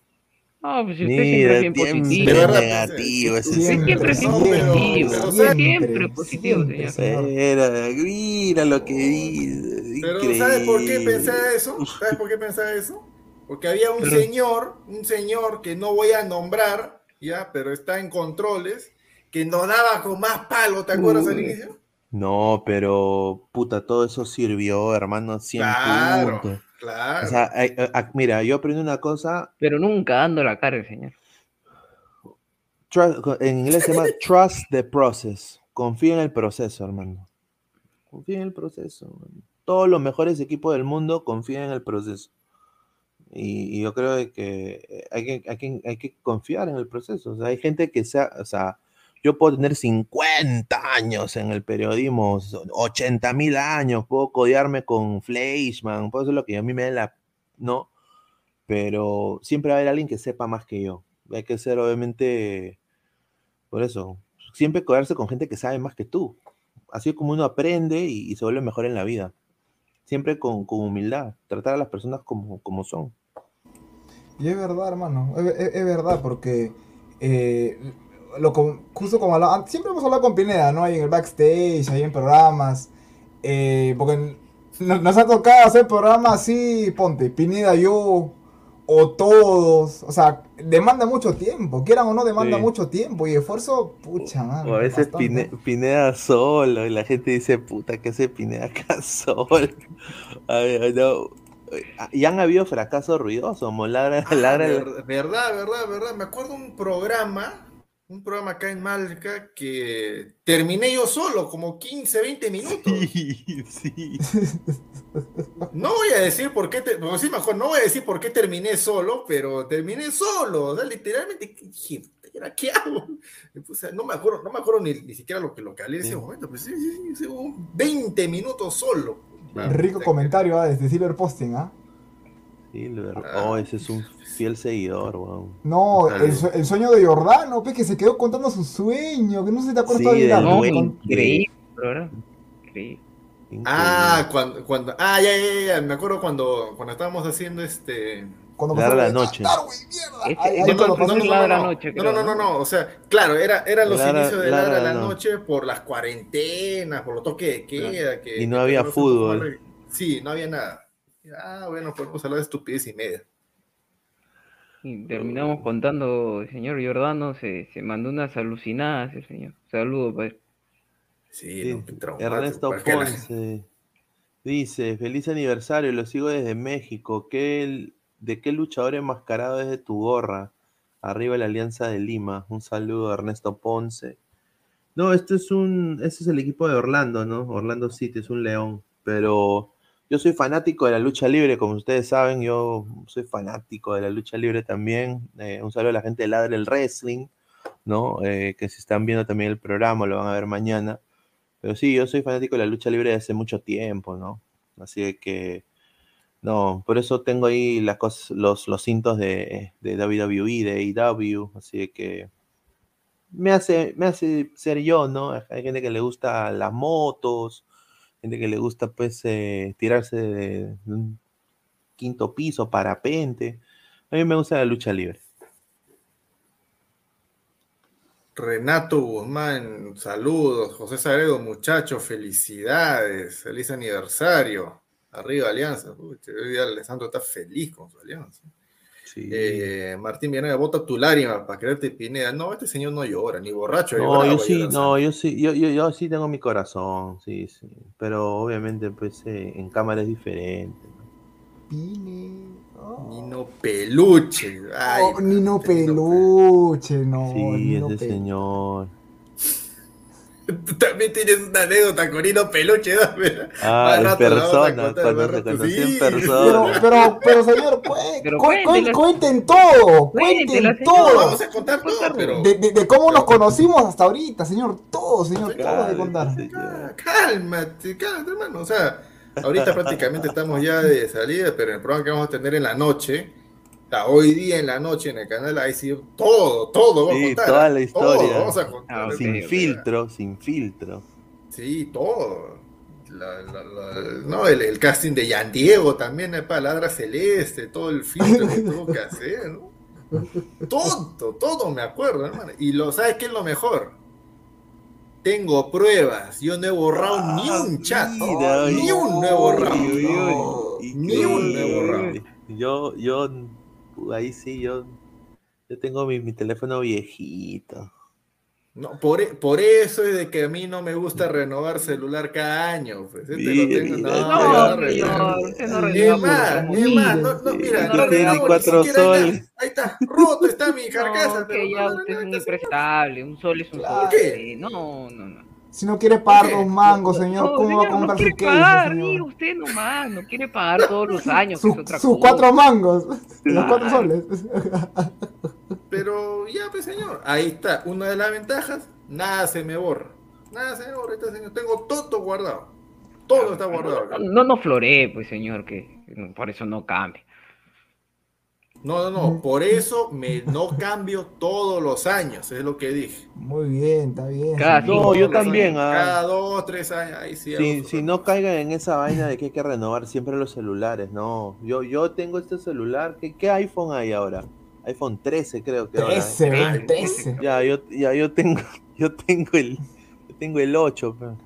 No, pues si usted Mira, siempre es bien positivo. negativo ese siempre es bien pero- positivo. pero Usted siempre, siempre positivo, señor. Mira, mira lo que dice. Pero ¿sabes por qué pensaba eso? ¿Sabes por qué pensaba eso? Porque había un Pero- señor, un señor que no voy a nombrar, ya, pero está en controles, que nos daba con más palo, ¿te acuerdas al inicio? No, pero puta, todo eso sirvió, hermano, 100 Claro, puntos. claro. O sea, ay, ay, ay, mira, yo aprendí una cosa, Pero nunca dando la cara el señor. en inglés se llama trust the process. Confía en el proceso, hermano. Confía en el proceso. hermano. Todos los mejores equipos del mundo confían en el proceso. Y, y yo creo que hay que, hay, que, hay que confiar en el proceso. O sea, hay gente que sea, o sea, yo puedo tener 50 años en el periodismo, 80 mil años, puedo codearme con Fleischmann, puedo hacer lo que a mí me dé la... No, pero siempre va a haber alguien que sepa más que yo. Hay que ser, obviamente, por eso, siempre codearse con gente que sabe más que tú. Así es como uno aprende y, y se vuelve mejor en la vida. Siempre con, con humildad, tratar a las personas como, como son. Y es verdad, hermano, es, es- verdad, porque eh, lo, justo como siempre hemos hablado con Pineda, ¿no? Ahí en el backstage, ahí en programas, eh, porque nos ha tocado hacer programas así, ponte, Pineda, yo, o todos, o sea, demanda mucho tiempo, quieran o no, demanda Sí. mucho tiempo y esfuerzo, pucha, mano. O a veces. Pine- Pineda solo y la gente dice, puta, ¿qué hace Pineda acá solo? A ver, no. Y han habido fracasos ruidosos, como ladra, Ah, ladra verdad, verdad, verdad. Me acuerdo un programa, un programa acá en Malca que terminé yo solo, como 15, 20 minutos. No voy a decir por qué, te- no, sí, mejor, no voy a decir por qué terminé solo, pero terminé solo. O sea, literalmente dije, "¿Ahora ¿qué hago? No me acuerdo, no me acuerdo ni, ni siquiera lo que, lo que hablé en ese momento, pero sí, sí, sí, sí, un 20 minutos solo. Rico comentario ah, desde Silver Posting, ¿ah? Silver. Oh, ese es un fiel seguidor, weón. No, el, sue- el sueño de Jordano, pe, que se quedó contando su sueño, que no sé si te acuerdas Sí, todavía. buen- Con- Increíble. Increíble. Ah, cuando, cuando, ah, ya, ya, ya, me acuerdo cuando, cuando estábamos haciendo este. Cuando Ladra la noche. Pasó no, Noche, no, creo, no, no, no, o sea, claro, era, eran los inicios de Ladra Ladra la la no- noche por las cuarentenas, por los toques de queda. Que, Y no que había fútbol. Sí, no había nada. Ah, bueno, podemos hablar de estupidez y media. Y terminamos contando, el señor Giordano se, se mandó unas alucinadas, el señor. Saludos, pues. Sí, no, traumático, Ernesto Ponce dice, feliz aniversario, lo sigo desde México. ¿Qué, ¿De qué luchador enmascarado es de tu gorra? Arriba la Alianza de Lima. Un saludo a Ernesto Ponce. No, esto es un, este es el equipo de Orlando, ¿no? Orlando City es un león, pero yo soy fanático de la lucha libre, como ustedes saben, yo soy fanático de la lucha libre también. Eh, un saludo a la gente de Ladre el Wrestling, ¿no? Eh, que si están viendo también el programa, lo van a ver mañana. Pero sí, yo soy fanático de la lucha libre desde hace mucho tiempo, ¿no? Así que, no, por eso tengo ahí las cosas, los, los cintos de, de WWE, de AEW, así que me hace, me hace ser yo, ¿no? Hay gente que le gusta las motos, gente que le gusta, pues, eh, tirarse de, de un quinto piso, parapente. A mí me gusta la lucha libre. Renato Guzmán, saludos. José Sagredo, muchachos, felicidades. Feliz aniversario. Arriba, Alianza. Pucha, hoy día Alessandro está feliz con su alianza. Eh, Martín Villanueva, bota tu lágrima para quererte Pineda. No, este señor no llora, ni borracho. No, bravo yo sí, no, yo sí, yo, yo, yo sí tengo mi corazón, sí, sí. Pero obviamente, pues, eh, en cámara es diferente. Nino Peluche. Ay, Oh, Nino Peluche, no. Sí, Nino ese Peluche. señor. Tú también tienes una anécdota con Nino Peluche, dame. Ah, en persona, cuando se conoció en Sí, Pero, persona. pero, pero señor, cu- Pero cu- cu- cuéntela. cuenten todo, cuenten todo. Vamos a contar todo, pero. De, de- de cómo nos conocimos hasta ahorita, señor, todo, señor, todo de contar. señor. Cálmate, cálmate, hermano. O sea, ahorita prácticamente estamos ya de salida, pero el programa que vamos a tener en la noche, hoy día en la noche en el canal, ahí sí, todo, todo. Vamos a Sí, contar, toda la historia. Todo, vamos a contar. Sin filtro, sin filtro. Sí, todo. La- la- la- no, el, el casting de Yan Diego también, eh, palabra celeste, todo el filtro que tuvo que hacer, ¿no? Todo, todo me acuerdo, hermano. Y lo sabes qué es lo mejor. Tengo pruebas. Yo no he borrado ni un chat. Mira, ni un borrado. uy, Ni un he borrado. Yo, yo, ahí sí, yo, yo tengo mi, mi teléfono viejito. No, por, e- por eso es de que a mí no me gusta renovar celular cada año. Pues. Este lo tengo- no, Mira, No, no señor, más, por más, no, no, mira, No renuevo, cuatro soles. Ahí está, roto está mi carcasa. No, pero que no ya usted es señor. imprestable, un sol es un sol. ¿Qué? eh, No, no, no. Si no quiere pagar ¿Por qué? dos mangos, señor, No, ¿cómo va a señor, no comprar su quiere case, pagar, señor? diga usted nomás, no quiere pagar todos los años, que es Su- otra sus cosa. cuatro mangos, los cuatro soles. Pero ya, pues señor, ahí está. Una de las ventajas, nada se me borra. Nada se me borra, este señor. Tengo todo guardado. Todo está guardado acá. No, no floree, pues señor, que por eso no cambia. No, no, no. Por eso me no cambio todos los años, es lo que dije. Muy bien, está bien. Cada. No, yo también, años. ah. Cada dos, tres años. Ahí sí. Si, si no caigan en esa vaina de que hay que renovar siempre los celulares, no. Yo, yo tengo este celular, ¿qué, qué iPhone hay ahora? iPhone 13 creo que ahora. ¿eh? 13, man, 13. Ya, yo, ya yo tengo, yo tengo el, yo tengo el 8, pe. O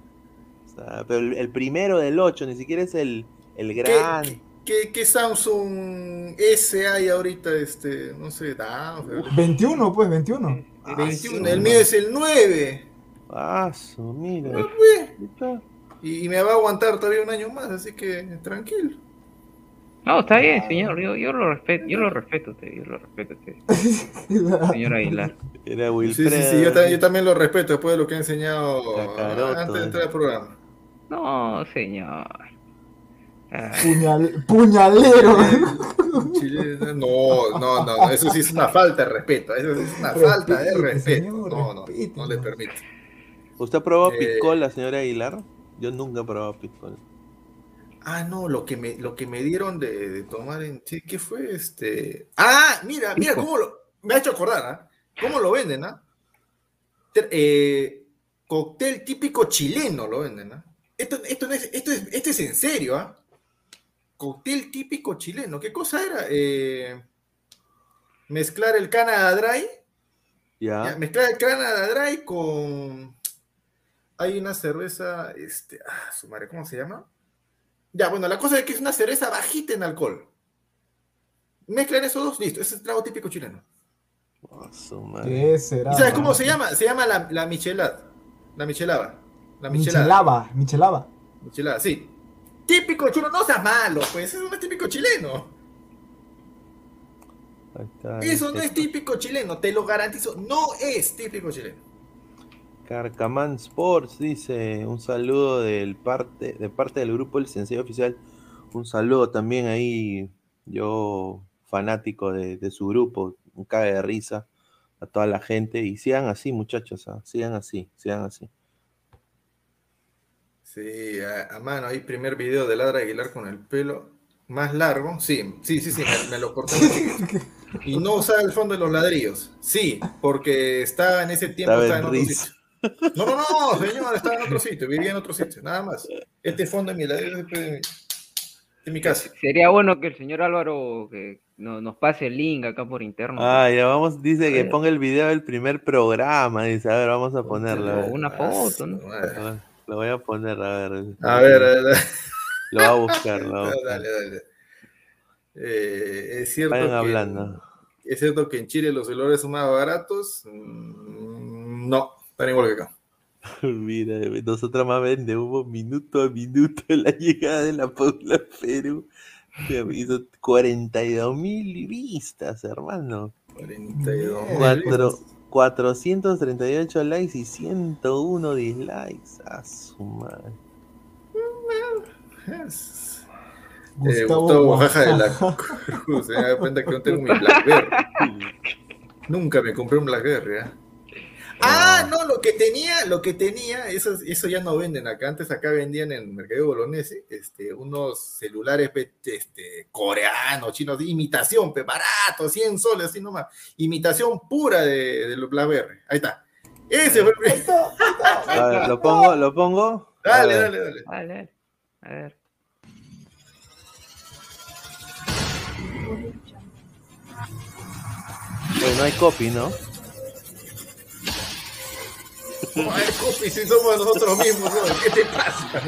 sea, pero el, el primero del 8, ni siquiera es el, el gran. ¿Qué, qué Samsung S hay ahorita? Este, no sé, da, o sea, 21, pues, 21. 21. El mío es el 9. Ah, mira. No, pues. Y, y me va a aguantar todavía un año más, así que tranquilo. No, está bien, señor, yo, yo lo respeto, yo lo respeto a usted, yo lo respeto a usted, señor Aguilar. Era Sí, Wilfredo. sí, sí, yo, también, yo también lo respeto después de lo que he enseñado Cacaroto, antes de entrar al programa. No, señor. Ah, Puñal- puñalero. Chile- no, no, no, no, eso sí es una falta de respeto, eso sí es una falta de respeto. señor, No, no, respete, no le no. permito. ¿Usted ha probado Eh, Piscola, señora Aguilar? Yo nunca he probado Piscola. Ah, no, lo que me, lo que me dieron de, de tomar en sí, ¿qué fue este? Ah, mira, mira cómo lo, me ha hecho acordar, ¿ah? ¿Cómo lo venden, ah? Eh, cóctel típico chileno lo venden, ¿ah? Esto, esto, no es, esto, es, esto es en serio, ¿ah? Cóctel típico chileno. ¿Qué cosa era? Eh, mezclar el Canada Dry. Ya. ya, mezclar el Canada Dry con. Hay una cerveza, este, ah, su madre, ¿cómo se llama? Ya, bueno, la cosa es que es una cerveza bajita en alcohol. Mezclan esos dos, listo, ese es el trago típico chileno. Ah. ¿Qué será? ¿Y sabes cómo se llama? Se llama la, la michelada. La michelada. La michelada. Michelaba, Michelaba. Michelada, sí. Típico chileno, no seas malo, pues, eso no es típico chileno. Eso no es típico chileno, te lo garantizo, no es típico chileno. Carcaman Sports dice un saludo del parte, de parte del grupo El Sensei Oficial. Un saludo también ahí, yo fanático de, de su grupo, un cague de risa a toda la gente. Y sigan así, muchachos, ah, sigan así, sigan así. Sí, a, a mano, ahí primer video de Ladra Aguilar con el pelo más largo. Sí, sí, sí, sí, me, me lo corté. Y no usaba el fondo de los ladrillos. Sí, porque estaba en ese tiempo, estaba en No, no, no, señor, estaba en otro sitio, vivía en otro sitio, nada más. Este fondo de mi ladrillo es de, de mi casa. Sería bueno que el señor Álvaro que no- nos pase el link acá por interno. Ah, ya vamos, dice que ponga el video del primer programa. Dice, a ver, vamos a ponerlo. una foto, ¿no? Ah, Lo voy a poner, a ver. A ver, a ver. Lo va a buscar, lo va a buscar. Dale, dale. Eh, es cierto Vayan que, hablando. es cierto que en Chile los celulares son más baratos. Mm, No, están igual que acá. Mira, nosotros más vendemos minuto a minuto la llegada de la Paula Perú. Ya Hizo 42 mil vistas, hermano. 42 Cuatro- 438 likes y 101 dislikes. A su madre. Eh, Gustavo Gustavo Bajaja de la Oaxaca. Cruz. Se da cuenta que no tengo mi Blackberry. Nunca me compré un Blackberry. ¿ah? Ah, no, lo que tenía, lo que tenía, eso, eso ya no venden acá. Antes acá vendían en Mercado Bolognese este, unos celulares este, coreanos, chinos, de imitación, pe, barato, 100 soles, así nomás. Imitación pura de, de los Blackberry. Ahí está. Ese fue el primer- A ver, lo pongo, lo pongo. A Dale, ver. dale, dale. Dale, dale. A ver. Pues no hay copy, ¿no? ¿Cómo hay copy si somos nosotros mismos? ¿no? ¿Qué te pasa?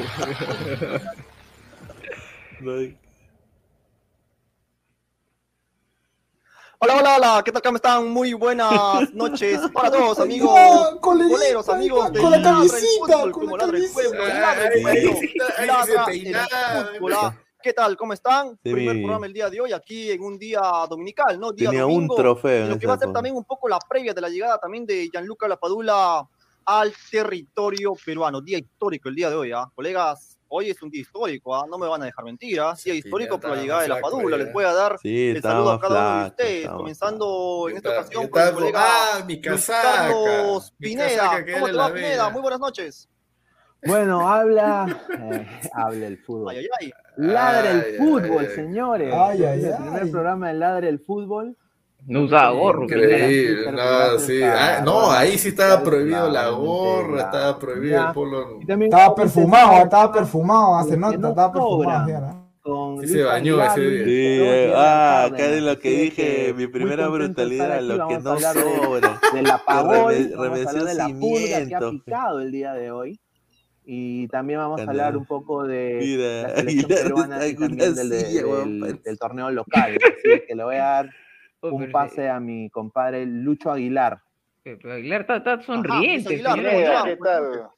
Hola, hola, hola, ¿qué tal? ¿Cómo están? Muy buenas noches para todos, amigos. Boleros, amigos. con la camisita, Fútbol, con la camisita. Ay, ay. ¿Qué tal? ¿Cómo están? Sí, Primer programa el día de hoy, aquí en un día dominical, ¿no? Día Tenía un domingo, trofeo y en lo que va a ser también un poco la previa de la llegada también de Gianluca Lapadula al territorio peruano. Día histórico el día de hoy, ¿ah? Colegas, hoy es un día histórico, ¿ah? No me van a dejar mentir, ¿ah? Día histórico por la llegada de flaco, Lapadula. ya. Les voy a dar Sí, el saludo a cada uno de ustedes, comenzando en esta ocasión con el colega ah, mi Luis casaca, Carlos Pineda. ¿Cómo te la va, Pineda? Muy buenas noches. Bueno, habla, eh, habla el fútbol. Ay, ay, ay. Ladra el fútbol, ay, señores. Ay, ay, el ay. primer programa de Ladra el fútbol. No usaba gorro, Increíble, no, sí. Ah, no, ahí sí estaba prohibido la gorra, estaba prohibido el polo. Estaba perfumado, estaba perfumado, que nota, no estaba perfumado. Con Sí se bañó ese día. Sí, eh, ah, acá de lo que dije, mi primera brutalidad, aquí. lo que no sobra. de la hablar de la pulga que ha picado el día de hoy. Y también vamos a hablar un poco de Mira, la selección Aguilar peruana y también del, del- parece. torneo local. Así que le voy a dar Oh, un pase a mi compadre Lucho Aguilar. pero Aguilar está, está sonriente. Aguilar. ¿qué tal?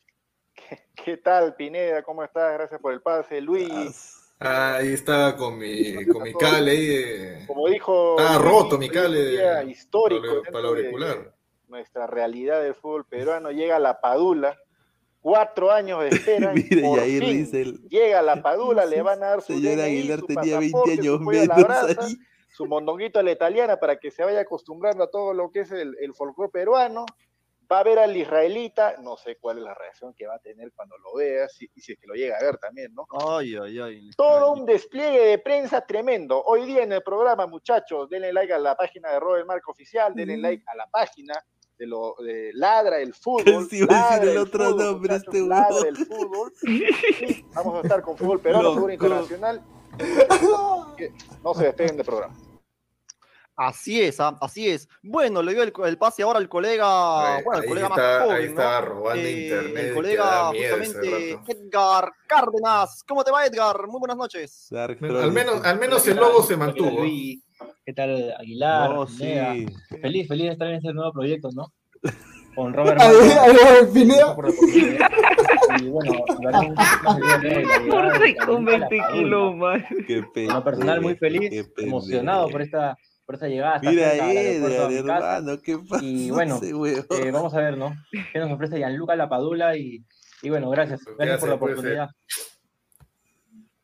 ¿Qué, qué tal, Pineda? ¿Cómo estás? Gracias por el pase. Luis, Ah, ahí estaba con mi, con mi cable ahí de. como dijo... Estaba roto mi cable histórico para para de auricular. nuestra realidad del fútbol peruano. Llega la Padula. Cuatro años de espera. y Mira, por Yair fin dice el- Llega la Padula, le van a dar su Señor DNI, Aguilar su tenía 20 pasaporte, años a menos. Su mondonguito a la italiana para que se vaya acostumbrando a todo lo que es el, el folclore peruano. Va a ver al israelita, no sé cuál es la reacción que va a tener cuando lo vea, si, y si es que lo llega a ver también, ¿no? Ay, ay, ay. Todo un despliegue de prensa tremendo. Hoy día en el programa, muchachos, denle like a la página de Robert Marco Oficial, denle like a la página de, lo, de Ladra el Fútbol. Decir Ladra el otro fútbol, nombre, este Ladra el Fútbol. Sí, vamos a estar con fútbol peruano, fútbol internacional. Que No se despeguen del programa. Así es, ah, así es. Bueno, le doy el, el pase ahora al colega, Ahí- bueno, al ahí colega está- más ahí joven, estaba ¿no? robando Eh, internet, El colega justamente. Edgar Cárdenas. ¿Cómo te va, Edgar? Muy buenas noches. Al menos, al menos el logo se mantuvo. ¿Qué tal Aguilar? No, sí. Feliz, feliz de estar en este nuevo proyecto, ¿no? Con Robert. Y bueno, Por de seis con Gianluca 20 Lapadula. kilos más. Personal, muy feliz, emocionado por esta, por Mira, cerca Edgar, de casa. hermano, ¿qué pasa? Y bueno, eh, vamos a ver, ¿no? ¿Qué nos ofrece Gianluca Lapadula? Y, y bueno, gracias. Gracias por la Gracias, pues, oportunidad.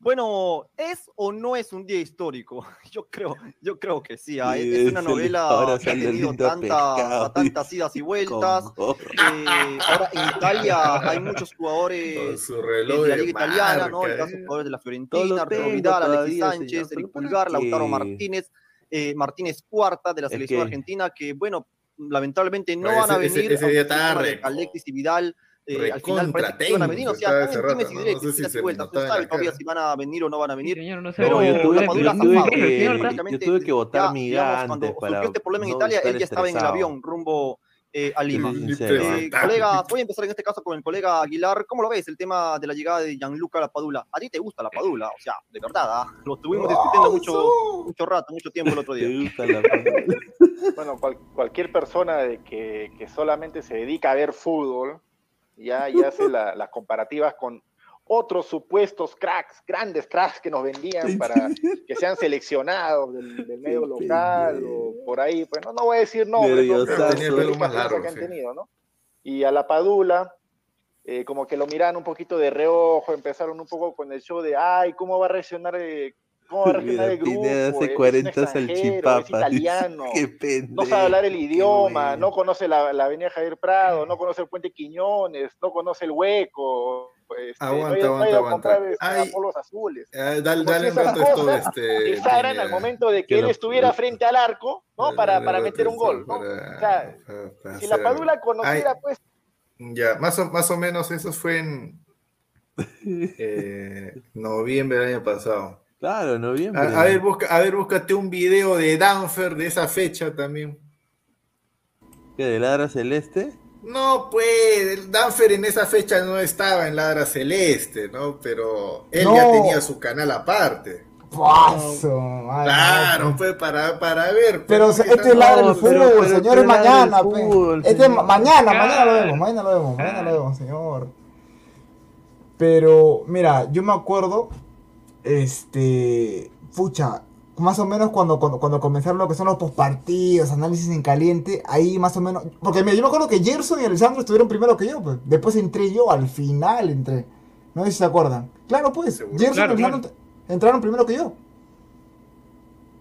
Bueno, ¿es o no es un día histórico? Yo creo, yo creo que sí. Sí, Es, es una novela que ha tenido tanta- tantas idas y vueltas. Eh, ahora en Italia hay muchos jugadores eh, reloj de la liga italiana, ¿no? El caso de eh. jugadores de la Todo Fiorentina, Arturo Vidal, Alexis Sánchez, señor, Eric pero ¿para Pulgar, Lautaro? Martínez, eh, Martínez Cuarta de la Es selección que- argentina, que bueno, lamentablemente no No, van a ese- ese- venir. ese día tarde, Alexis y Vidal eh, al final parece que iban a venir, o sea, están ese en y ¿no? directos, No sé si vueltas, no notaba en sabe la todavía si van a venir o no van a Sí, venir. señor, no sé. Pero No, yo tuve, la yo tuve que, yo prácticamente tuve que botar ya, mi digamos, cuando surgió este problema en Italia, él ya estaba en el avión rumbo eh, a Lima. Eh, colega, voy a empezar en este caso con el colega Aguilar. ¿Cómo lo ves el tema de la llegada de Gianluca Lapadula? ¿A ti te gusta la Padula? O sea, de verdad, ¿ah? lo estuvimos discutiendo mucho, mucho rato, mucho tiempo el otro ¿Te día. gusta la Bueno, cual- cualquier persona de que, que solamente se dedica a ver fútbol, ya, y hace la- las comparativas con otros supuestos cracks, grandes cracks que nos vendían para que sean seleccionados del, del medio local o por ahí, pues no, no voy a decir nombres, ¿no? Pero. Tenía el más largo, que han tenido, ¿no? Y a la Padula, eh, como que lo miran un poquito de reojo, empezaron un poco con el show de, ay, ¿cómo va a reaccionar, eh, cómo va a reaccionar Mira, el grupo? Pineda Es hace un 40 extranjero, es italiano, Qué no sabe hablar el idioma, no conoce la, la avenida Javier Prado, no conoce el puente Quiñones, no conoce el hueco, no Aguanta, no aguanta, aguanta. Ay. polos azules. Eh, dale, dale un rato esto, este. Pesaran Pineda. al momento de que, Que él lo- estuviera frente al arco, ¿no? Para, para meter un gol, ¿no? para- O sea, para- para si la. Padula conociera, Ay, pues, Ya, más o, más o menos eso fue en eh, noviembre del año pasado. Claro, noviembre. A, a ver, busca, a ver, búscate un video de Danfer de esa fecha también. ¿Qué, de Ladra Celeste? No, pues, el Danfer en esa fecha no estaba en Ladra Celeste, ¿no? Pero él No. ya tenía su canal aparte. Paso, Claro, no, pues, para, para ver. Pero pues, este pero- pero- señor, pero es ladra el mañana, pe. fútbol, Este es señor. ma- mañana, mañana lo vemos, mañana lo vemos, mañana lo vemos, señor. Pero, mira, yo me acuerdo, este, pucha, más o menos cuando, cuando, cuando comenzaron lo que son los postpartidos, análisis en caliente, ahí más o menos, porque mira, yo me acuerdo que Gerson y Alessandro estuvieron primero que yo, pues, después entré yo, al final entré, no sé si se acuerdan. Claro, pues, Gerson Claro, y Alessandro entraron primero que yo.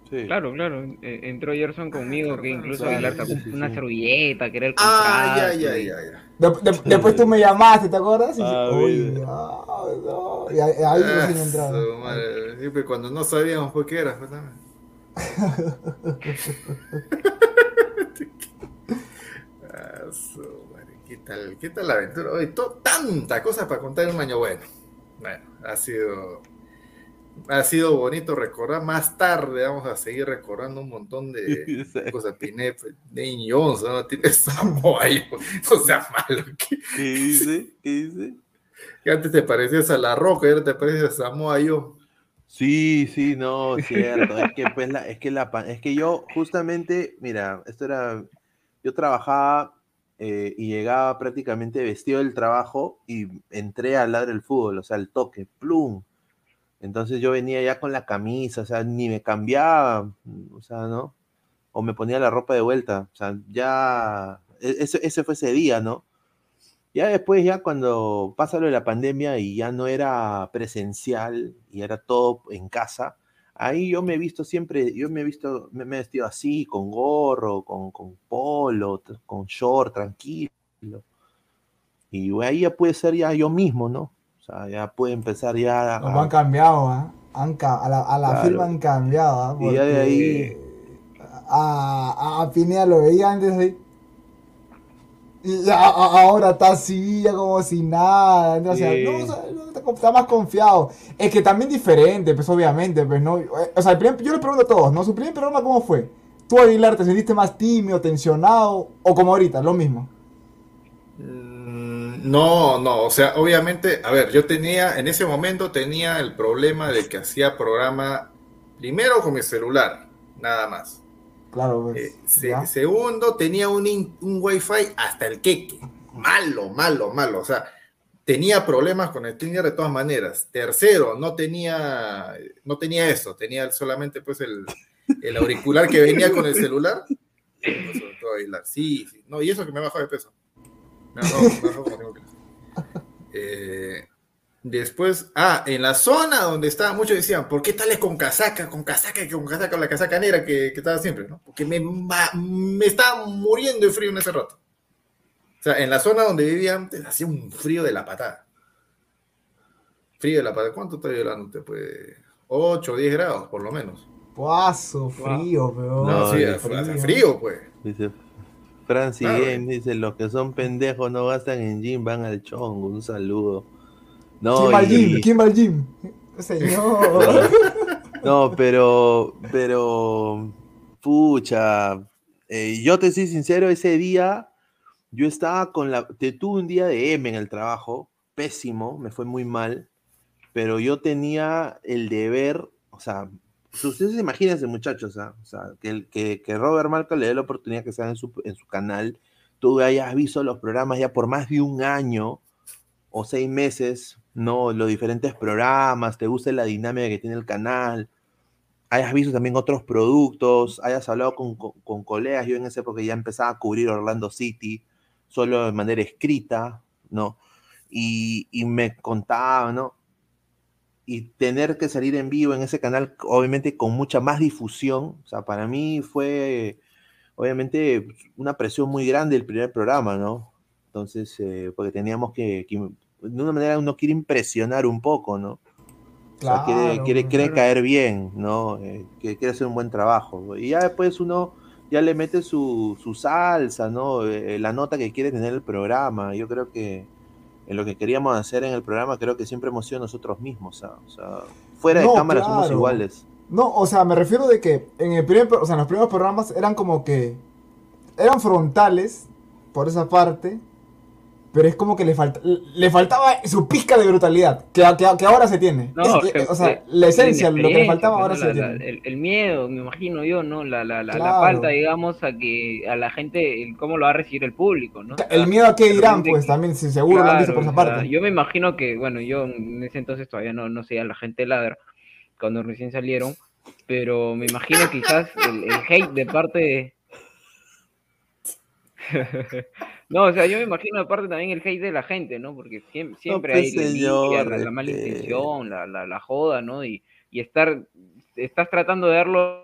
Claro, claro. eh, entró Gerson conmigo, que incluso sí, le sí, sacó sí, una sí. servilleta, que era el Ah, ya, ya, ya, ya. De- de- después tú me llamaste, ¿te acuerdas? Y, Ah, uy, ah, no, y ahí, Ah, recién entraba. pues, cuando no sabíamos por qué era. pues, ¿no? Ah, ¿Qué tal, ¿Qué tal la aventura? Hoy tanta cosa para contar en un año bueno. Bueno, ha sido, ha sido bonito recordar. Más tarde vamos a seguir recordando un montón de cosas. Piné, pues, Dane Johnson, ¿no? Tiene Samoa ahí, no sea malo. ¿Qué, ¿Qué dice? ¿Qué dice? que antes te parecías a La Roca ahora te pareces a Samoa yo. Sí, sí, no, es cierto. Es que, pues, la, es que la, es que yo justamente, mira, esto era, yo trabajaba eh, y llegaba prácticamente vestido del trabajo y entré a ladrar el fútbol, o sea, el toque, plum. Entonces yo venía ya con la camisa, o sea, ni me cambiaba, o sea, ¿no? O me ponía la ropa de vuelta, o sea, ya, e- ese, ese fue ese día, ¿no? Ya después, ya cuando pasa lo de la pandemia y ya no era presencial y era todo en casa, ahí yo me he visto siempre, yo me he visto, me, he vestido así, con gorro, con, con polo, con short, tranquilo. Y ahí ya puede ser ya yo mismo, ¿no? Sea, ya puede empezar ya Nos han cambiado, ¿ah? Han ca- a la, a la Claro. firma han cambiado, ¿ah? Y ya de ahí- A, a Pineda lo veía antes ahí. Y a- ahora está así, ya como si nada. Entonces, Sí. no, o sea, no, está, está más confiado. Es que también diferente, pues obviamente, pues no. O sea, el primer- yo le pregunto a todos, ¿no? ¿Su primer programa cómo fue? ¿Tú, Aguilar, te sentiste más tímido, tensionado? ¿O como ahorita, lo mismo? No, no, o sea, obviamente, a ver, yo tenía, en ese momento tenía el problema de que hacía programa primero con mi celular, nada más. Claro, pues. Eh, segundo, tenía un, in- un wifi hasta el queque. Malo, malo, malo. O sea, tenía problemas con el Stinger de todas maneras. Tercero, no tenía, no tenía eso, tenía solamente pues el, el auricular que venía con el celular. Sí, sí. No, y eso que me bajó de peso. Me bajó, me bajó como tengo que Eh, después, ah, en la zona donde estaba, muchos decían, ¿por qué tales con casaca, con casaca, y con casaca, con la casaca negra que, que estaba siempre, ¿no? Porque me, me estaba muriendo de frío en ese rato. O sea, en la zona donde vivía antes hacía un frío de la patada. Frío de la patada. ¿Cuánto hablando? usted? Pues 8 o 10 grados, por lo menos. Paso, frío, pero. No, sí, hace hace frío, pues. Dice Francis Claro. Game, dice, los que son pendejos no gastan en gym, van al chongo, un saludo. No, ¿Quién va al gym? ¿Quién va al gym? Señor. No, pero, pero, pucha, eh, yo te soy sincero, ese día yo estaba con la, te tuve un día de M en el trabajo, pésimo, me fue muy mal, pero yo tenía el deber, o sea, si ustedes imagínense muchachos, ¿ah? o sea, que, que, que Robert Marco le dé la oportunidad que sea en su, en su canal, tú hayas visto los programas ya por más de un año, o seis meses, ¿no? Los diferentes programas, te guste la dinámica que tiene el canal, hayas visto también otros productos, hayas hablado con, con- con colegas, yo en esa época ya empezaba a cubrir Orlando City, solo de manera escrita, ¿no? Y, y me contaba, ¿no? Y tener que salir en vivo en ese canal, obviamente con mucha más difusión, o sea, para mí fue, obviamente, una presión muy grande el primer programa, ¿no? Entonces, eh, porque teníamos que, que, de una manera uno quiere impresionar un poco, ¿no? O sea, quiere, Claro, quiere, quiere claro. caer bien, ¿no? Eh, que quiere hacer un buen trabajo. Y ya después uno ya le mete su, su salsa, ¿no? Eh, la nota que quiere tener el programa. Yo creo que en lo que queríamos hacer en el programa, creo que siempre hemos sido nosotros mismos. ¿ah? O sea, fuera de No, cámara somos iguales. No, o sea, me refiero de que en el primer, o sea, en los primeros programas eran como que eran frontales por esa parte, pero es como que le, falta, le faltaba su pizca de brutalidad, que, que, que ahora se tiene. No, Es- que- o sea, la esencia, lo que le faltaba ahora ¿no? se La- la- tiene. el, el miedo, me imagino yo, ¿no? La, la, la, la Claro. falta, digamos, a que a la gente, el cómo lo va a recibir el público, ¿no? El miedo a qué dirán, pues también, si seguro lo han visto por esa Claro, parte. yo me imagino que, bueno, yo en ese entonces todavía no, no sé a la gente ladra, cuando recién salieron, pero me imagino quizás el, el hate de parte de... No, o sea, yo me imagino aparte también el hate de la gente, ¿no? Porque siempre, siempre pues, hay la señor, envidia, la, la mala este. intención, la, la, la joda, ¿no? Y, y estar, estás tratando de dar los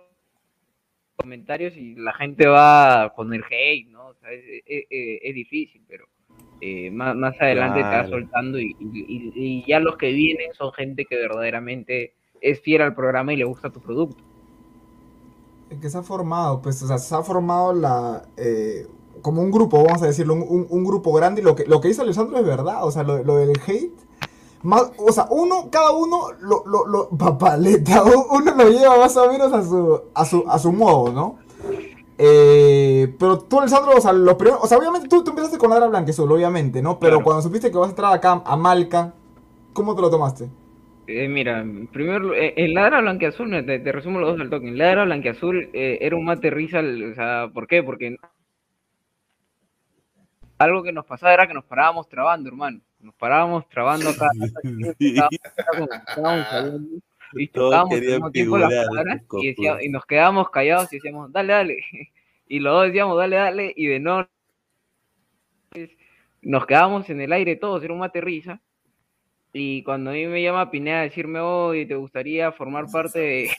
comentarios y la gente va con el hate, ¿no? O sea, es, es- es- es difícil, pero eh, más, más adelante te vas Claro. soltando y, y- y- y ya los que vienen son gente que verdaderamente es fiel al programa y le gusta tu producto. que se ha formado, pues, o sea, se ha formado la eh, como un grupo, vamos a decirlo, un, un- un grupo grande, y lo que, lo que dice Alessandro es verdad, o sea, lo, lo del hate, más, o sea, uno, cada uno, lo, lo, lo- papaleta, uno lo lleva más o menos a su, a su, a su modo, ¿no? Eh, pero tú, Alessandro, o sea, los primeros, o sea, obviamente tú, tú empezaste con Ladra Blanquezul, obviamente, ¿no? Pero Claro. cuando supiste que vas a entrar acá a Malca, ¿cómo te lo tomaste? Eh, mira, primero, eh, en Ladra Blanqueazul, te, te resumo los dos al toque. En Ladra Blanqueazul eh, era un mate risa, el- o sea, ¿por qué? Porque algo que nos pasaba era que nos parábamos trabando, hermano. Nos parábamos trabando acá. y tocábamos estos y, nos quedábamos callados y decíamos, dale, dale. Y los dos decíamos, dale, dale. Y de no, nos quedábamos en el aire todos, era un mate risa. Y cuando a mí me llama Pineda a decirme, oye, ¿te gustaría formar parte de...?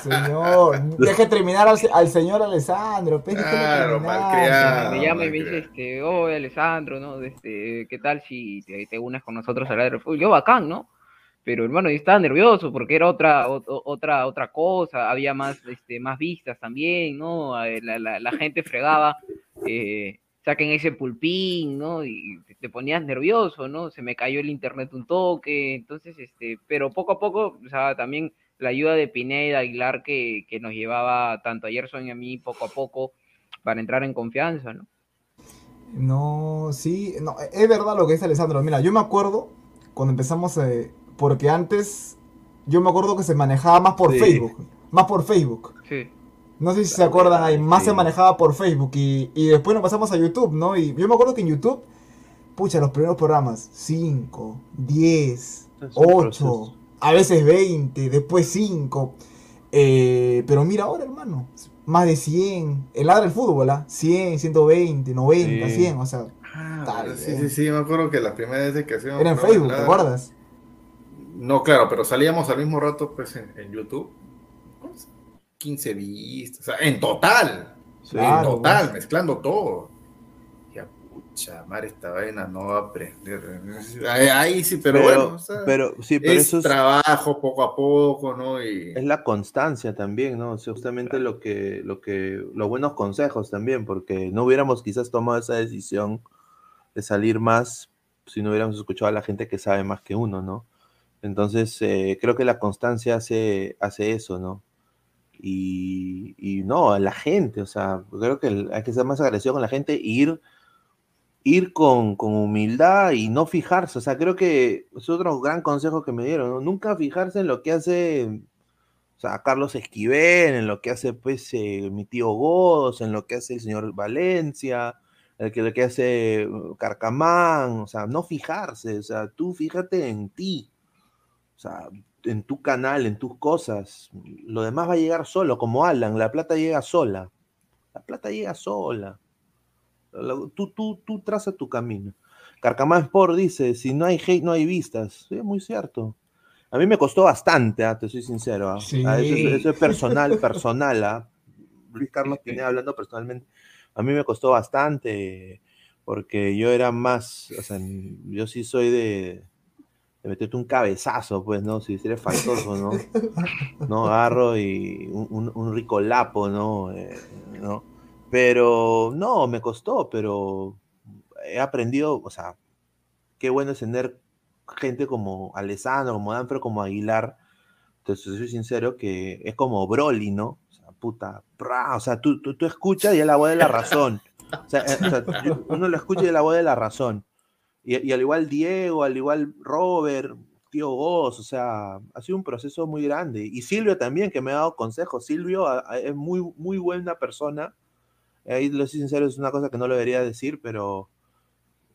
Señor, deje terminar al, al señor Alessandro, pues, Claro, malcriado. me llama y me dice, este, oye, Alessandro, ¿no? Este, ¿qué tal si te, te unes con nosotros a la del fútbol? Yo, bacán, ¿no? Pero, hermano, yo estaba nervioso porque era otra, o- otra, otra cosa, había más, este, más vistas también, ¿no? La, la, la gente fregaba, eh, saquen ese pulpín, ¿no? Y te, te ponías nervioso, ¿no? Se me cayó el internet un toque, entonces, este, pero poco a poco, o sea, también la ayuda de Pineda Aguilar que, que nos llevaba tanto a Gerson y a mí poco a poco para entrar en confianza, ¿no? No, sí, no, es verdad lo que dice Alessandro. Mira, yo me acuerdo cuando empezamos, eh, porque antes yo me acuerdo que se manejaba más por Sí. Facebook, más por Facebook. Sí. No sé si se acuerdan ahí, más se manejaba por Facebook y, y después nos pasamos a YouTube, ¿no? Y yo me acuerdo que en YouTube, pucha, los primeros programas, 5, 10, Es un 8, proceso. A veces 20, después 5. pero mira ahora, hermano, más de 100. El ladra del fútbol, ¿ah? 100, 120, 90, Sí. 100, o sea. Ah, sí, sí, sí, me acuerdo que la primera vez que hacíamos. Era en Facebook, ¿te acuerdas? No, claro, pero salíamos al mismo rato pues en, en YouTube. 15 vistas, o sea, en total. Claro, en total, pues. mezclando todo. Madre, esta vaina no va a aprender. Ahí, ahí sí, pero, Pero- bueno, o sea, pero- sí, pero es eso es- trabajo poco a poco, ¿no? Y Es la constancia también, ¿no? O sea, justamente lo que, lo que, los buenos consejos también, porque no hubiéramos quizás tomado esa decisión de salir más si no hubiéramos escuchado a la gente que sabe más que uno, ¿no? Entonces, eh, creo que la constancia hace, hace eso, ¿no? Y, y no, a la gente, o sea, creo que el- hay que ser más agresivo con la gente e ir, ir con, con humildad y no fijarse, o sea, creo que es otro gran consejo que me dieron. Nunca fijarse en lo que hace o sea, Carlos Esquivel, en lo que hace pues eh, mi tío Godos, en lo que hace el señor Valencia, que, lo que hace uh, Carcamán, o sea, no fijarse, o sea, tú fíjate en ti, o sea, en tu canal, en tus cosas, lo demás va a llegar solo, como Alan, la plata llega sola, la plata llega sola, La- tú, tú, tú traza tu camino. Carcamán Sport dice, si no hay hate, no hay vistas, sí, es muy cierto. A mí me costó bastante, ah, te soy sincero. ah. Sí. Ah, eso, es, eso es personal, personal. ah. Luis Carlos Pineda hablando personalmente. A mí me costó bastante porque yo era más, o sea, yo sí soy de, de meterte un cabezazo, pues, ¿no? Si eres faltoso, ¿no? ¿no? Agarro y un, un- un rico lapo, ¿no? Eh, ¿no? Pero no, me costó, pero he aprendido, o sea, qué bueno es tener gente como Alessandro, como Danfro, como Aguilar. Entonces, soy sincero que es como Broly, ¿no? O sea, puta, o sea, tú, tú, tú escuchas y es la voz de la razón. O sea, eh, uno lo escucha y es la voz de la razón. Y, al igual Diego, al igual Robert, tío Goz, o sea, ha sido un proceso muy grande. Y Silvio también, que me ha dado consejos. Silvio es muy, muy buena persona. Ahí lo soy sincero, es una cosa que no lo debería decir, pero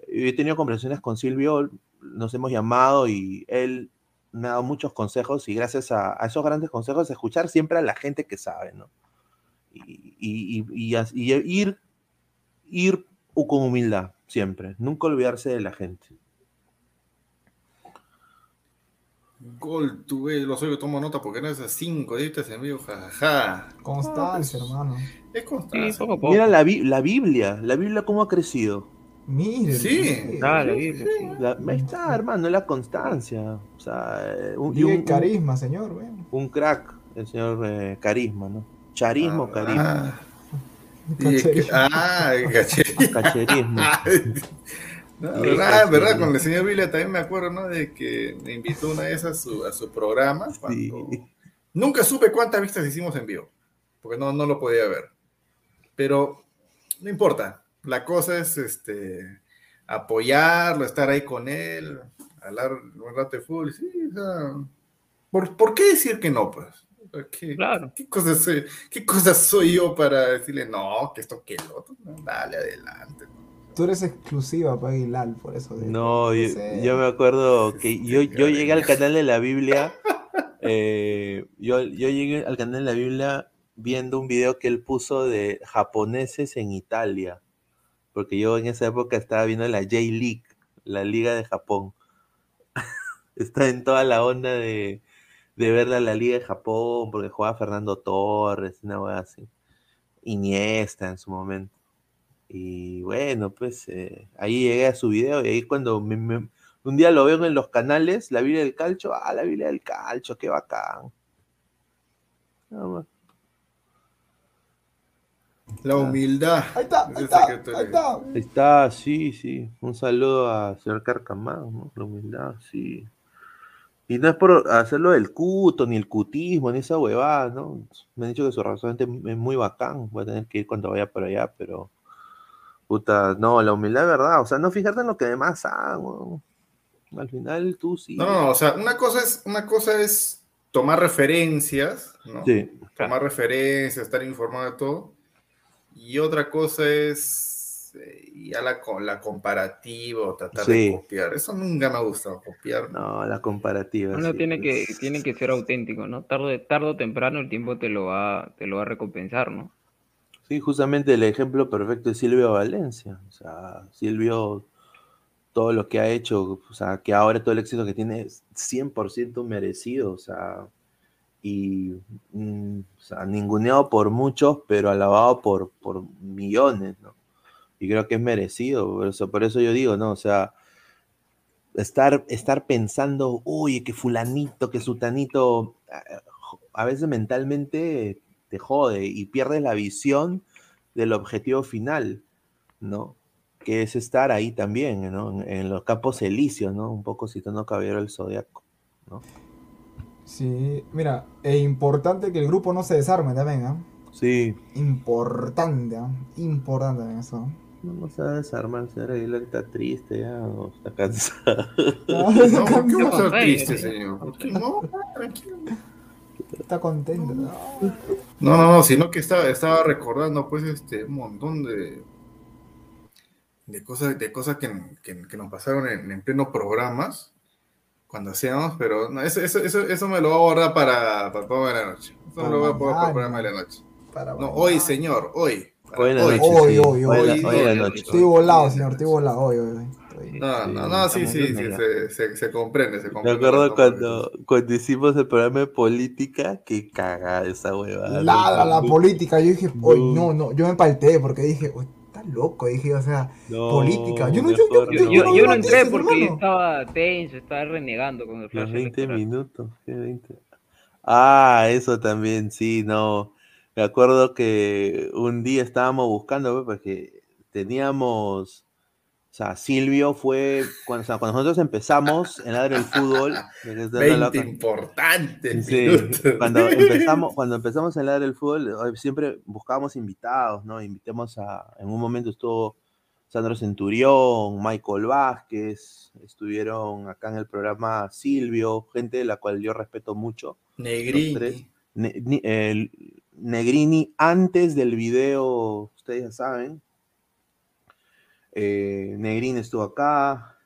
he tenido conversaciones con Silvio, nos hemos llamado y él me ha dado muchos consejos y gracias a, esos grandes consejos, escuchar siempre a la gente que sabe, ¿no? Y, y- y ir, ir con humildad, siempre, nunca olvidarse de la gente. Gol, tú ves, lo soy, yo tomo nota porque no es a 5, editas en vivo, jajaja. Constancia, hermano. Es constancia. Mira la, Bi- la Biblia, la Biblia cómo ha crecido. Mire. Sí. La- ahí está, hermano, la constancia. O sea, eh, un, y un- carisma, señor, güey. un crack, el señor eh, Carisma, ¿no? Charismo, Ah, carisma. Es que- ah, cacherismo. No, Sí, verdad, sí. verdad, con el señor Villa también me acuerdo, ¿no? De que me invitó una vez a su, a su programa. cuando- Nunca supe cuántas vistas hicimos en vivo, porque no, no lo podía ver. Pero no importa, la cosa es este, apoyarlo, estar ahí con él, hablar un rato de fútbol. Sí, o sea, ¿por, por qué decir que no, pues? ¿Qué, ¿qué, cosa soy, ¿Qué cosa soy yo para decirle no, que esto, que el otro? No, dale, adelante. Tú eres exclusiva para Aguilar, por eso. de- No, yo, me acuerdo que yo, yo llegué al canal de la Biblia. eh, yo, yo llegué al canal de la Biblia viendo un video que él puso de japoneses en Italia. Porque yo en esa época estaba viendo la J-League, la Liga de Japón. Está en toda la onda de, de ver la, la Liga de Japón, porque jugaba Fernando Torres, una wea así. Iniesta en su momento. Y bueno, pues eh, ahí llegué a su video y ahí cuando me- me- un día lo veo en los canales, la Biblia del Calcho, ah, la Biblia del Calcho, qué bacán. Nada más. La humildad. Ahí está, ahí está, ahí está. Ahí está, sí, sí. Un saludo a señor Carcamán, ¿no? La humildad, sí. Y no es por hacerlo del cuto, ni el cutismo, ni esa huevada, ¿no? Me han dicho que su razonamiento es muy bacán. Voy a tener que ir cuando vaya por allá, pero. Puta, no, la humildad es verdad. O sea, no fijarte en lo que demás weón. Al final tú sí. No, no, no, o sea, una cosa es, una cosa es tomar referencias, ¿no? Sí. Tomar referencias, estar informado de todo. Y otra cosa es eh, ya la, la comparativa o tratar Sí. de copiar. Eso nunca me ha gustado, copiar. No, la comparativa. Uno sí, tiene que, tiene que ser auténtico, ¿no? Tarde, tarde o temprano el tiempo te lo va, te lo va a recompensar, ¿no? Sí, justamente el ejemplo perfecto es Silvio Valencia. O sea, Silvio, todo lo que ha hecho, o sea, que ahora todo el éxito que tiene es 100% merecido, o sea, y, mm, o sea, ninguneado por muchos, pero alabado por, por millones, ¿no? Y creo que es merecido, por eso, por eso yo digo, ¿no? O sea, estar, estar pensando, uy, que fulanito, que sutanito, a, a veces mentalmente te jode y pierdes la visión del objetivo final, ¿no? Que es estar ahí también, ¿no? En, en los campos elíseos, ¿no? Un poco citando Caballero del Zodiaco, ¿no? Sí, mira, es importante que el grupo no se desarme también, ¿ah? Sí. Importante, ¿ah? Importante eso. No se va a desarmar, señora Aguilar está triste ya, o está cansada. No, No, ¿por qué va a estar no. triste, señor? ¿Por qué no? Tranquilo. Está contento, ¿no? No, no, no, sino que estaba, estaba recordando pues este un montón de, de cosas, de cosas que, que- que nos pasaron en, en pleno programas cuando hacíamos, pero no, eso, eso, eso, eso me lo voy a guardar para, para el programa de la noche. Eso me lo voy a poner para el programa de la noche. No, hoy, señor, hoy. Para Hoy hoy. Hoy, hoy, Hoy hoy. hoy en la noche. Estoy volado, señor, estoy volado hoy, hoy, hoy. No, no, no, sí, sí, sí, se, se, se comprende, se Me comprende. acuerdo cuando, cuando hicimos el programa de política, que cagada esa huevada. Ladra la No, política. Yo dije, hoy no, no, yo me palteé porque dije, "Uy, está loco. Dije, o sea, No, política. Yo no, yo, yo, yo, Yo, yo no yo no entré porque hermano. estaba tenso, estaba renegando con el Los flash 20 electoral. minutos, ¿qué 20? Ah, eso también, sí, no. Me acuerdo que un día estábamos buscando, pues, porque teníamos sea, Silvio fue, cuando, o sea, cuando nosotros empezamos en Ladre del Fútbol, que es de la 20 loca- importantes Sí, cuando empezamos, cuando empezamos en Ladre del Fútbol, siempre buscábamos invitados, ¿no? Invitemos a, en un momento estuvo Sandro Centurión, Michael Vázquez, estuvieron acá en el programa Silvio, gente de la cual yo respeto mucho. Negrini. Ne- ni- el- Negrini antes del video, ustedes ya saben. Eh, Negrini estuvo acá.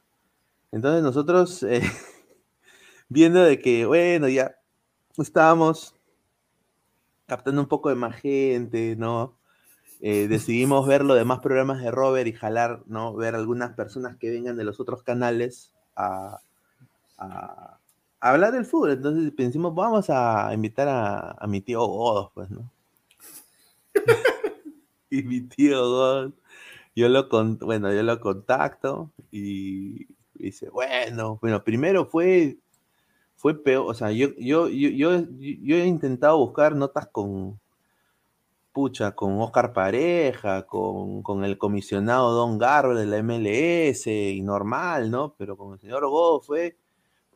Entonces nosotros eh, viendo de que, bueno, ya estábamos captando un poco de más gente, ¿no? Eh, decidimos ver los demás programas de Robert y jalar, ¿no? Ver algunas personas que vengan de los otros canales a hablar del fútbol. Entonces pensamos, vamos a invitar a, a mi tío Godos, pues, ¿no? y mi tío Godos, yo lo, con, bueno, yo lo contacto y dice, bueno, bueno, primero fue, fue peor, o sea, yo, yo, yo, yo, yo he intentado buscar notas con, pucha, con Oscar Pareja, con, con el comisionado Don Garber de la MLS, y normal, ¿no? Pero con el señor Godos fue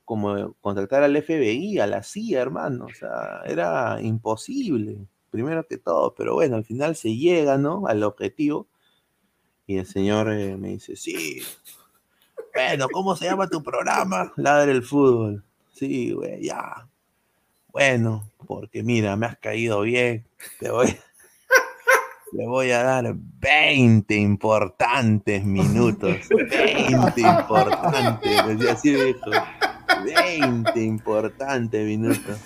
como contactar al FBI, a la CIA, hermano, o sea, era imposible, primero que todo, pero bueno, al final se llega, ¿no? Al objetivo, y el señor eh, me dice, sí, bueno, ¿cómo se llama tu programa? Ladre el fútbol. Sí, güey, ya. Bueno, porque mira, me has caído bien. Te voy, le voy a dar 20 importantes minutos. 20 importantes. y así dijo. 20 importantes minutos.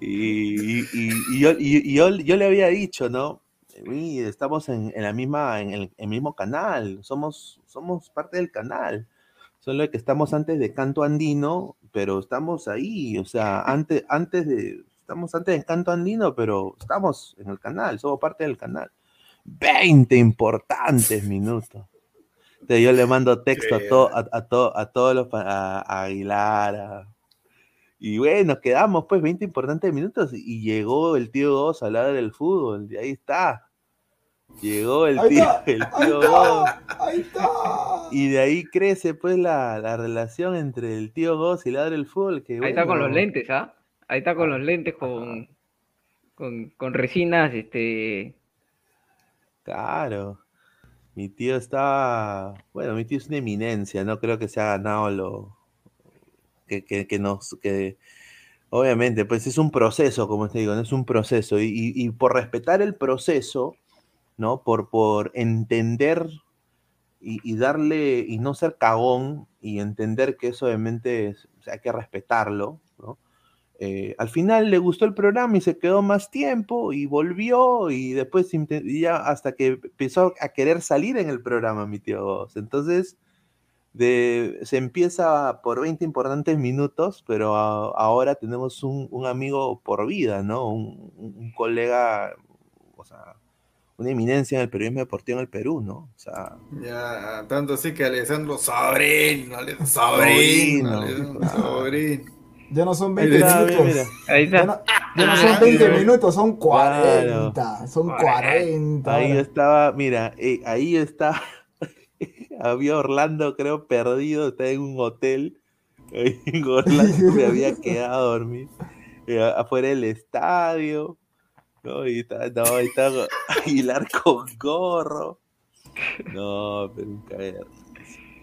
Y, y- y- yo, y- y yo, yo le había dicho, ¿no? "Uy, estamos en, en la misma, en el, en el mismo canal, somos, somos parte del canal. Solo que estamos antes de Canto Andino, pero estamos ahí, o sea, antes, antes de, estamos antes de Canto Andino, pero estamos en el canal, somos parte del canal. 20 importantes minutos. Entonces yo le mando texto a, to- a, a to- a todos los, a, a Aguilar, y bueno, quedamos pues 20 importantes minutos y llegó el tío Goz a hablar del fútbol, y ahí está. Llegó el Ahí tío, está, el ahí tío está, Goz. ahí está. Y de ahí crece pues la, la relación entre el tío Goz y Ladre el Fútbol. Que, Ahí está con los lentes, ¿ah? Ahí está con los lentes, con, con, con resinas, este... Claro. Mi tío está. Bueno, mi tío es una eminencia, no creo que se ha ganado lo. Que, que, que nos. Que, obviamente, pues es un proceso, como te digo, no es un proceso. Y, y- y por respetar el proceso, ¿no? Por, por entender y, y darle. Y no ser cagón y entender que eso obviamente es- o sea, hay que respetarlo, ¿no? Eh, al final le gustó el programa y se quedó más tiempo y volvió y después y ya hasta que empezó a querer salir en el programa, mi tío. Entonces, de, se empieza por 20 importantes minutos, pero a- ahora tenemos un, un amigo por vida, ¿no? Un- un colega, o sea, una eminencia en el periodismo deportivo en el Perú, ¿no? O sea, Ya, tanto así que Alessandro Sobrino, Ale- Sobrino, Sobrino, Alessandro Sobrino. Ya no son Ahí 20 está, minutos. mira. Ahí Ya no, ya no son 20 minutos, son 40. Son 40. Ahí ahora. estaba, mira, eh, ahí está. había Orlando, creo, perdido, está en un hotel. Ahí En Orlando me había quedado a dormir. eh, afuera del estadio. No, y está, no, ahí está Aguilar con gorro. No, pero un caer.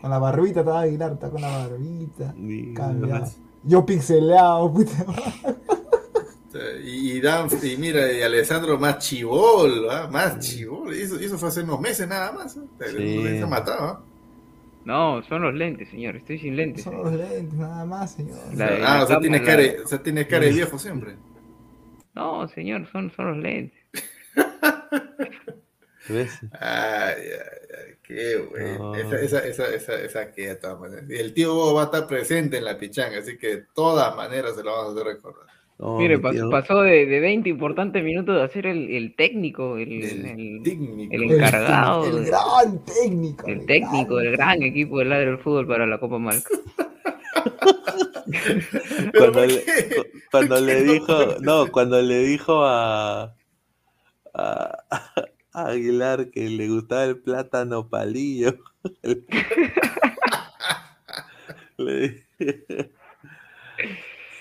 Con la barbita estaba Aguilar, está con la barbita. Sí, Cambiado. Yo pixeleado, puta madre. Y, y Dan- y mira, y Alessandro más chivol, más chivol. Y eso, y eso fue hace unos meses nada más. ¿eh? Sí. Se mataba. ¿ah? No, son los lentes, señor. Estoy sin lentes. Son los lentes, nada más, señor. La- ah, la o sea, tienes la- cara, o sea, tienes cara de viejo siempre. No, señor, son, son los lentes. ¿Ves? Ay, ay, ay, qué bueno. No. Esa, esa, esa, esa, esa que de todas maneras. Y el tío Bobo va a estar presente en la pichanga, así que de todas maneras se lo vamos a hacer recordar. No, Mire, pasó de, de 20 importantes minutos de hacer el, el técnico, el, el- técnico. el encargado, El el, gran técnico. el técnico del gran equipo del ladro del fútbol para la Copa Malca. cuando le, cu- cuando le dijo, no, cuando le dijo a, a, a Aguilar que le gustaba el plátano palillo. Le-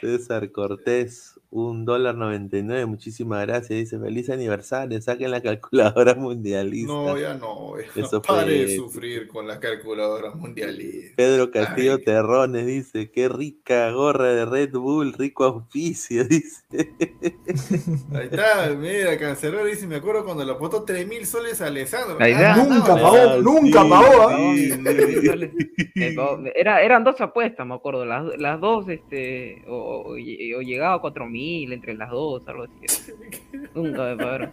César Cortés, un dólar noventa y nueve, muchísimas gracias. Dice, feliz aniversario, saquen la calculadora mundialista. No, ya no. ya Eso pare de sufrir con las calculadoras mundialistas. Pedro Castillo Terrones dice, qué rica gorra de Red Bull, rico auspicio, dice. Ahí está, mira, Cancelero dice, me acuerdo cuando le apostó 3 mil soles a Alessandro. Ahí Ah, está. no, Nunca no, pagó, no. nunca pagó, Era, eran dos apuestas, me acuerdo. Las, las dos, este, o, o- o llegaba a 4000 entre las dos, algo así. Nunca me pagaron.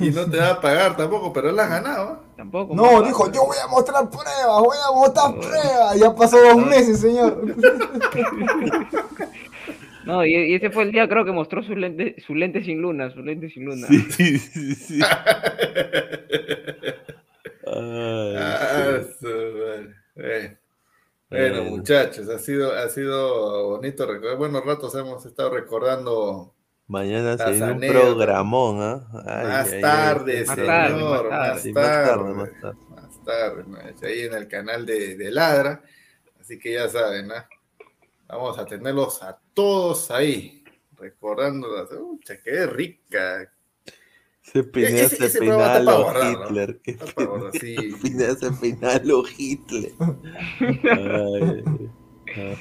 Y no te va a pagar tampoco, pero él las ganaba. Tampoco. No, dijo, yo voy a mostrar pruebas, voy a mostrar pruebas. Ya pasó dos meses, señor. No, y, y ese fue el día, creo que mostró su lente, su lente sin luna, su lente sin luna. Sí, sí, sí. Ay, Ah, sí. Eh, Bueno, Bueno. muchachos, ha sido, ha sido bonito recordar. Buenos ratos hemos estado recordando Mañana se viene un programón, ¿ah? Ay, más ay, tarde, más señor, más más tarde, más tarde, más tarde. más ahí en el canal de, de Ladra. Así que ya saben, ¿no? Vamos a tenerlos a todos ahí, recordando las. ¡Ucha, qué rica! Se Pineda ese- se ese programa está peinó a para lo guardar, ¿no? Hitler. guardar, sí. Se peinó a lo Hitler. Ay, ay,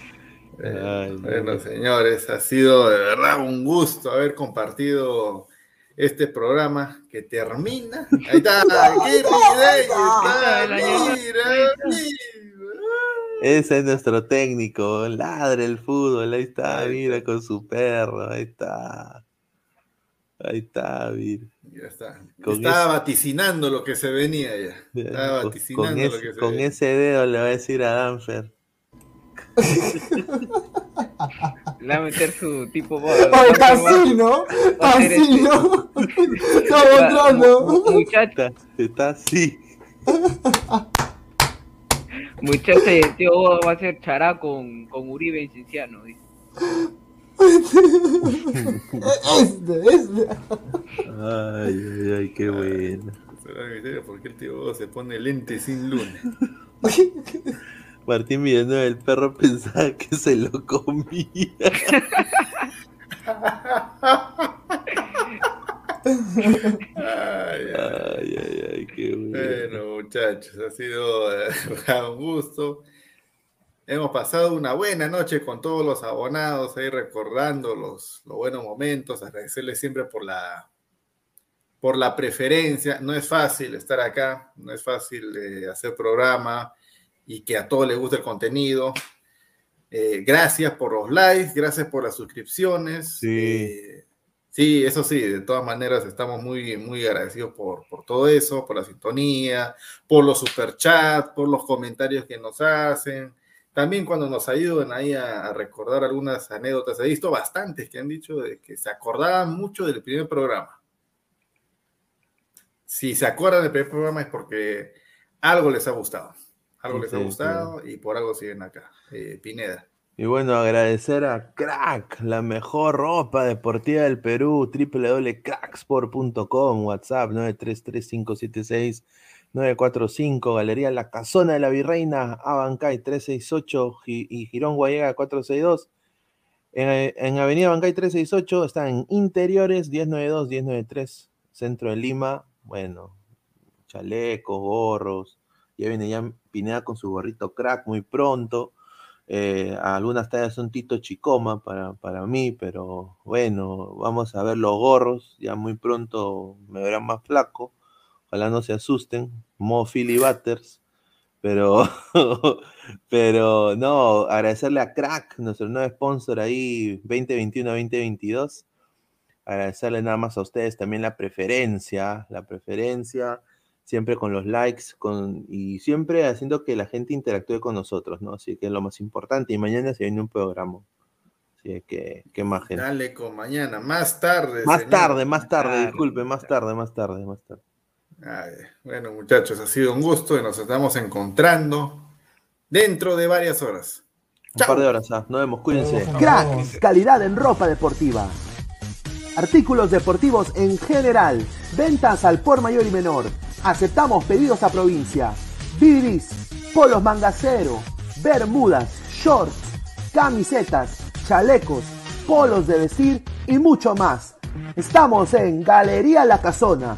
ay, Bueno, señores, ha sido de verdad un gusto haber compartido este programa que termina. Ahí está, mira, mira. Ese es nuestro técnico, ladre el fútbol, ahí está, mira, con su perro, ahí está. Ahí está, mira. Ya está. Con Estaba ese- vaticinando lo que se venía ya. Estaba Con, vaticinando con lo ese, que se con venía. ese dedo le va a decir a Danfer. Le va a meter su tipo. Oye, está así, ¿no? Está así, ¿no? Está mostrando. Muchacha, Está así. muchacha y el tío Boda va a ser chará con, con Uribe y Cinciano. dice. Este, este. Ay, ay, ay, qué bueno. Por qué el tío se pone lente sin luna. Martín Villanueva, el perro pensaba que se lo comía. Ay, Ay, ay, ay, qué bueno. Bueno, muchachos, ha sido eh, un gusto. Hemos pasado una buena noche con todos los abonados ahí recordando los, los buenos momentos, agradecerles siempre por la, por la preferencia. No es fácil estar acá, no es fácil eh, hacer programa y que a todos les guste el contenido. Eh, gracias por los likes, gracias por las suscripciones. Eh, Sí, eso sí, de todas maneras estamos muy, muy agradecidos por, por todo eso, por la sintonía, por los superchats, por los comentarios que nos hacen. También cuando nos ayudan ahí a, a recordar algunas anécdotas. He visto bastantes que han dicho de que se acordaban mucho del primer programa. Si se acuerdan del primer programa es porque algo les ha gustado. Algo Sí, les ha sí, gustado y por algo siguen acá. Eh, Pineda. Y bueno, agradecer a Crack, la mejor ropa deportiva del Perú, www.cracksport.com, WhatsApp 933-576-945, Galería La Casona de la Virreina, Abancay 368 Gi- y Girón Guayega 462. En, en Avenida Bancay 368 están en Interiores 1092-1093, Centro de Lima. Bueno, chalecos, gorros. Ya viene ya Pineda con su gorrito crack muy pronto. Eh, algunas tallas son Tito Chicoma para, para mí, pero bueno, vamos a ver los gorros. Ya muy pronto me verán más flaco. Ojalá no se asusten. Mo Philly Butters. Pero, pero no, agradecerle a Crack, nuestro nuevo sponsor ahí 2021-2022. Agradecerle nada más a ustedes también la preferencia, la preferencia, siempre con los likes con, y siempre haciendo que la gente interactúe con nosotros, ¿no? Así que es lo más importante. Y mañana se viene un programa. Así que, ¿qué más, gente? Dale con mañana, más tarde. Más señor. tarde, más tarde, disculpe, más tarde, más tarde, más tarde. Ay, bueno, muchachos, ha sido un gusto y nos estamos encontrando dentro de varias horas. Un par de horas. Nos vemos, cuídense. Cracks, calidad en ropa deportiva. Artículos deportivos en general. Ventas al por mayor y menor. Aceptamos pedidos a provincia. bidis, polos mangacero, bermudas, shorts, camisetas, chalecos, polos de vestir y mucho más. Estamos en Galería La Casona.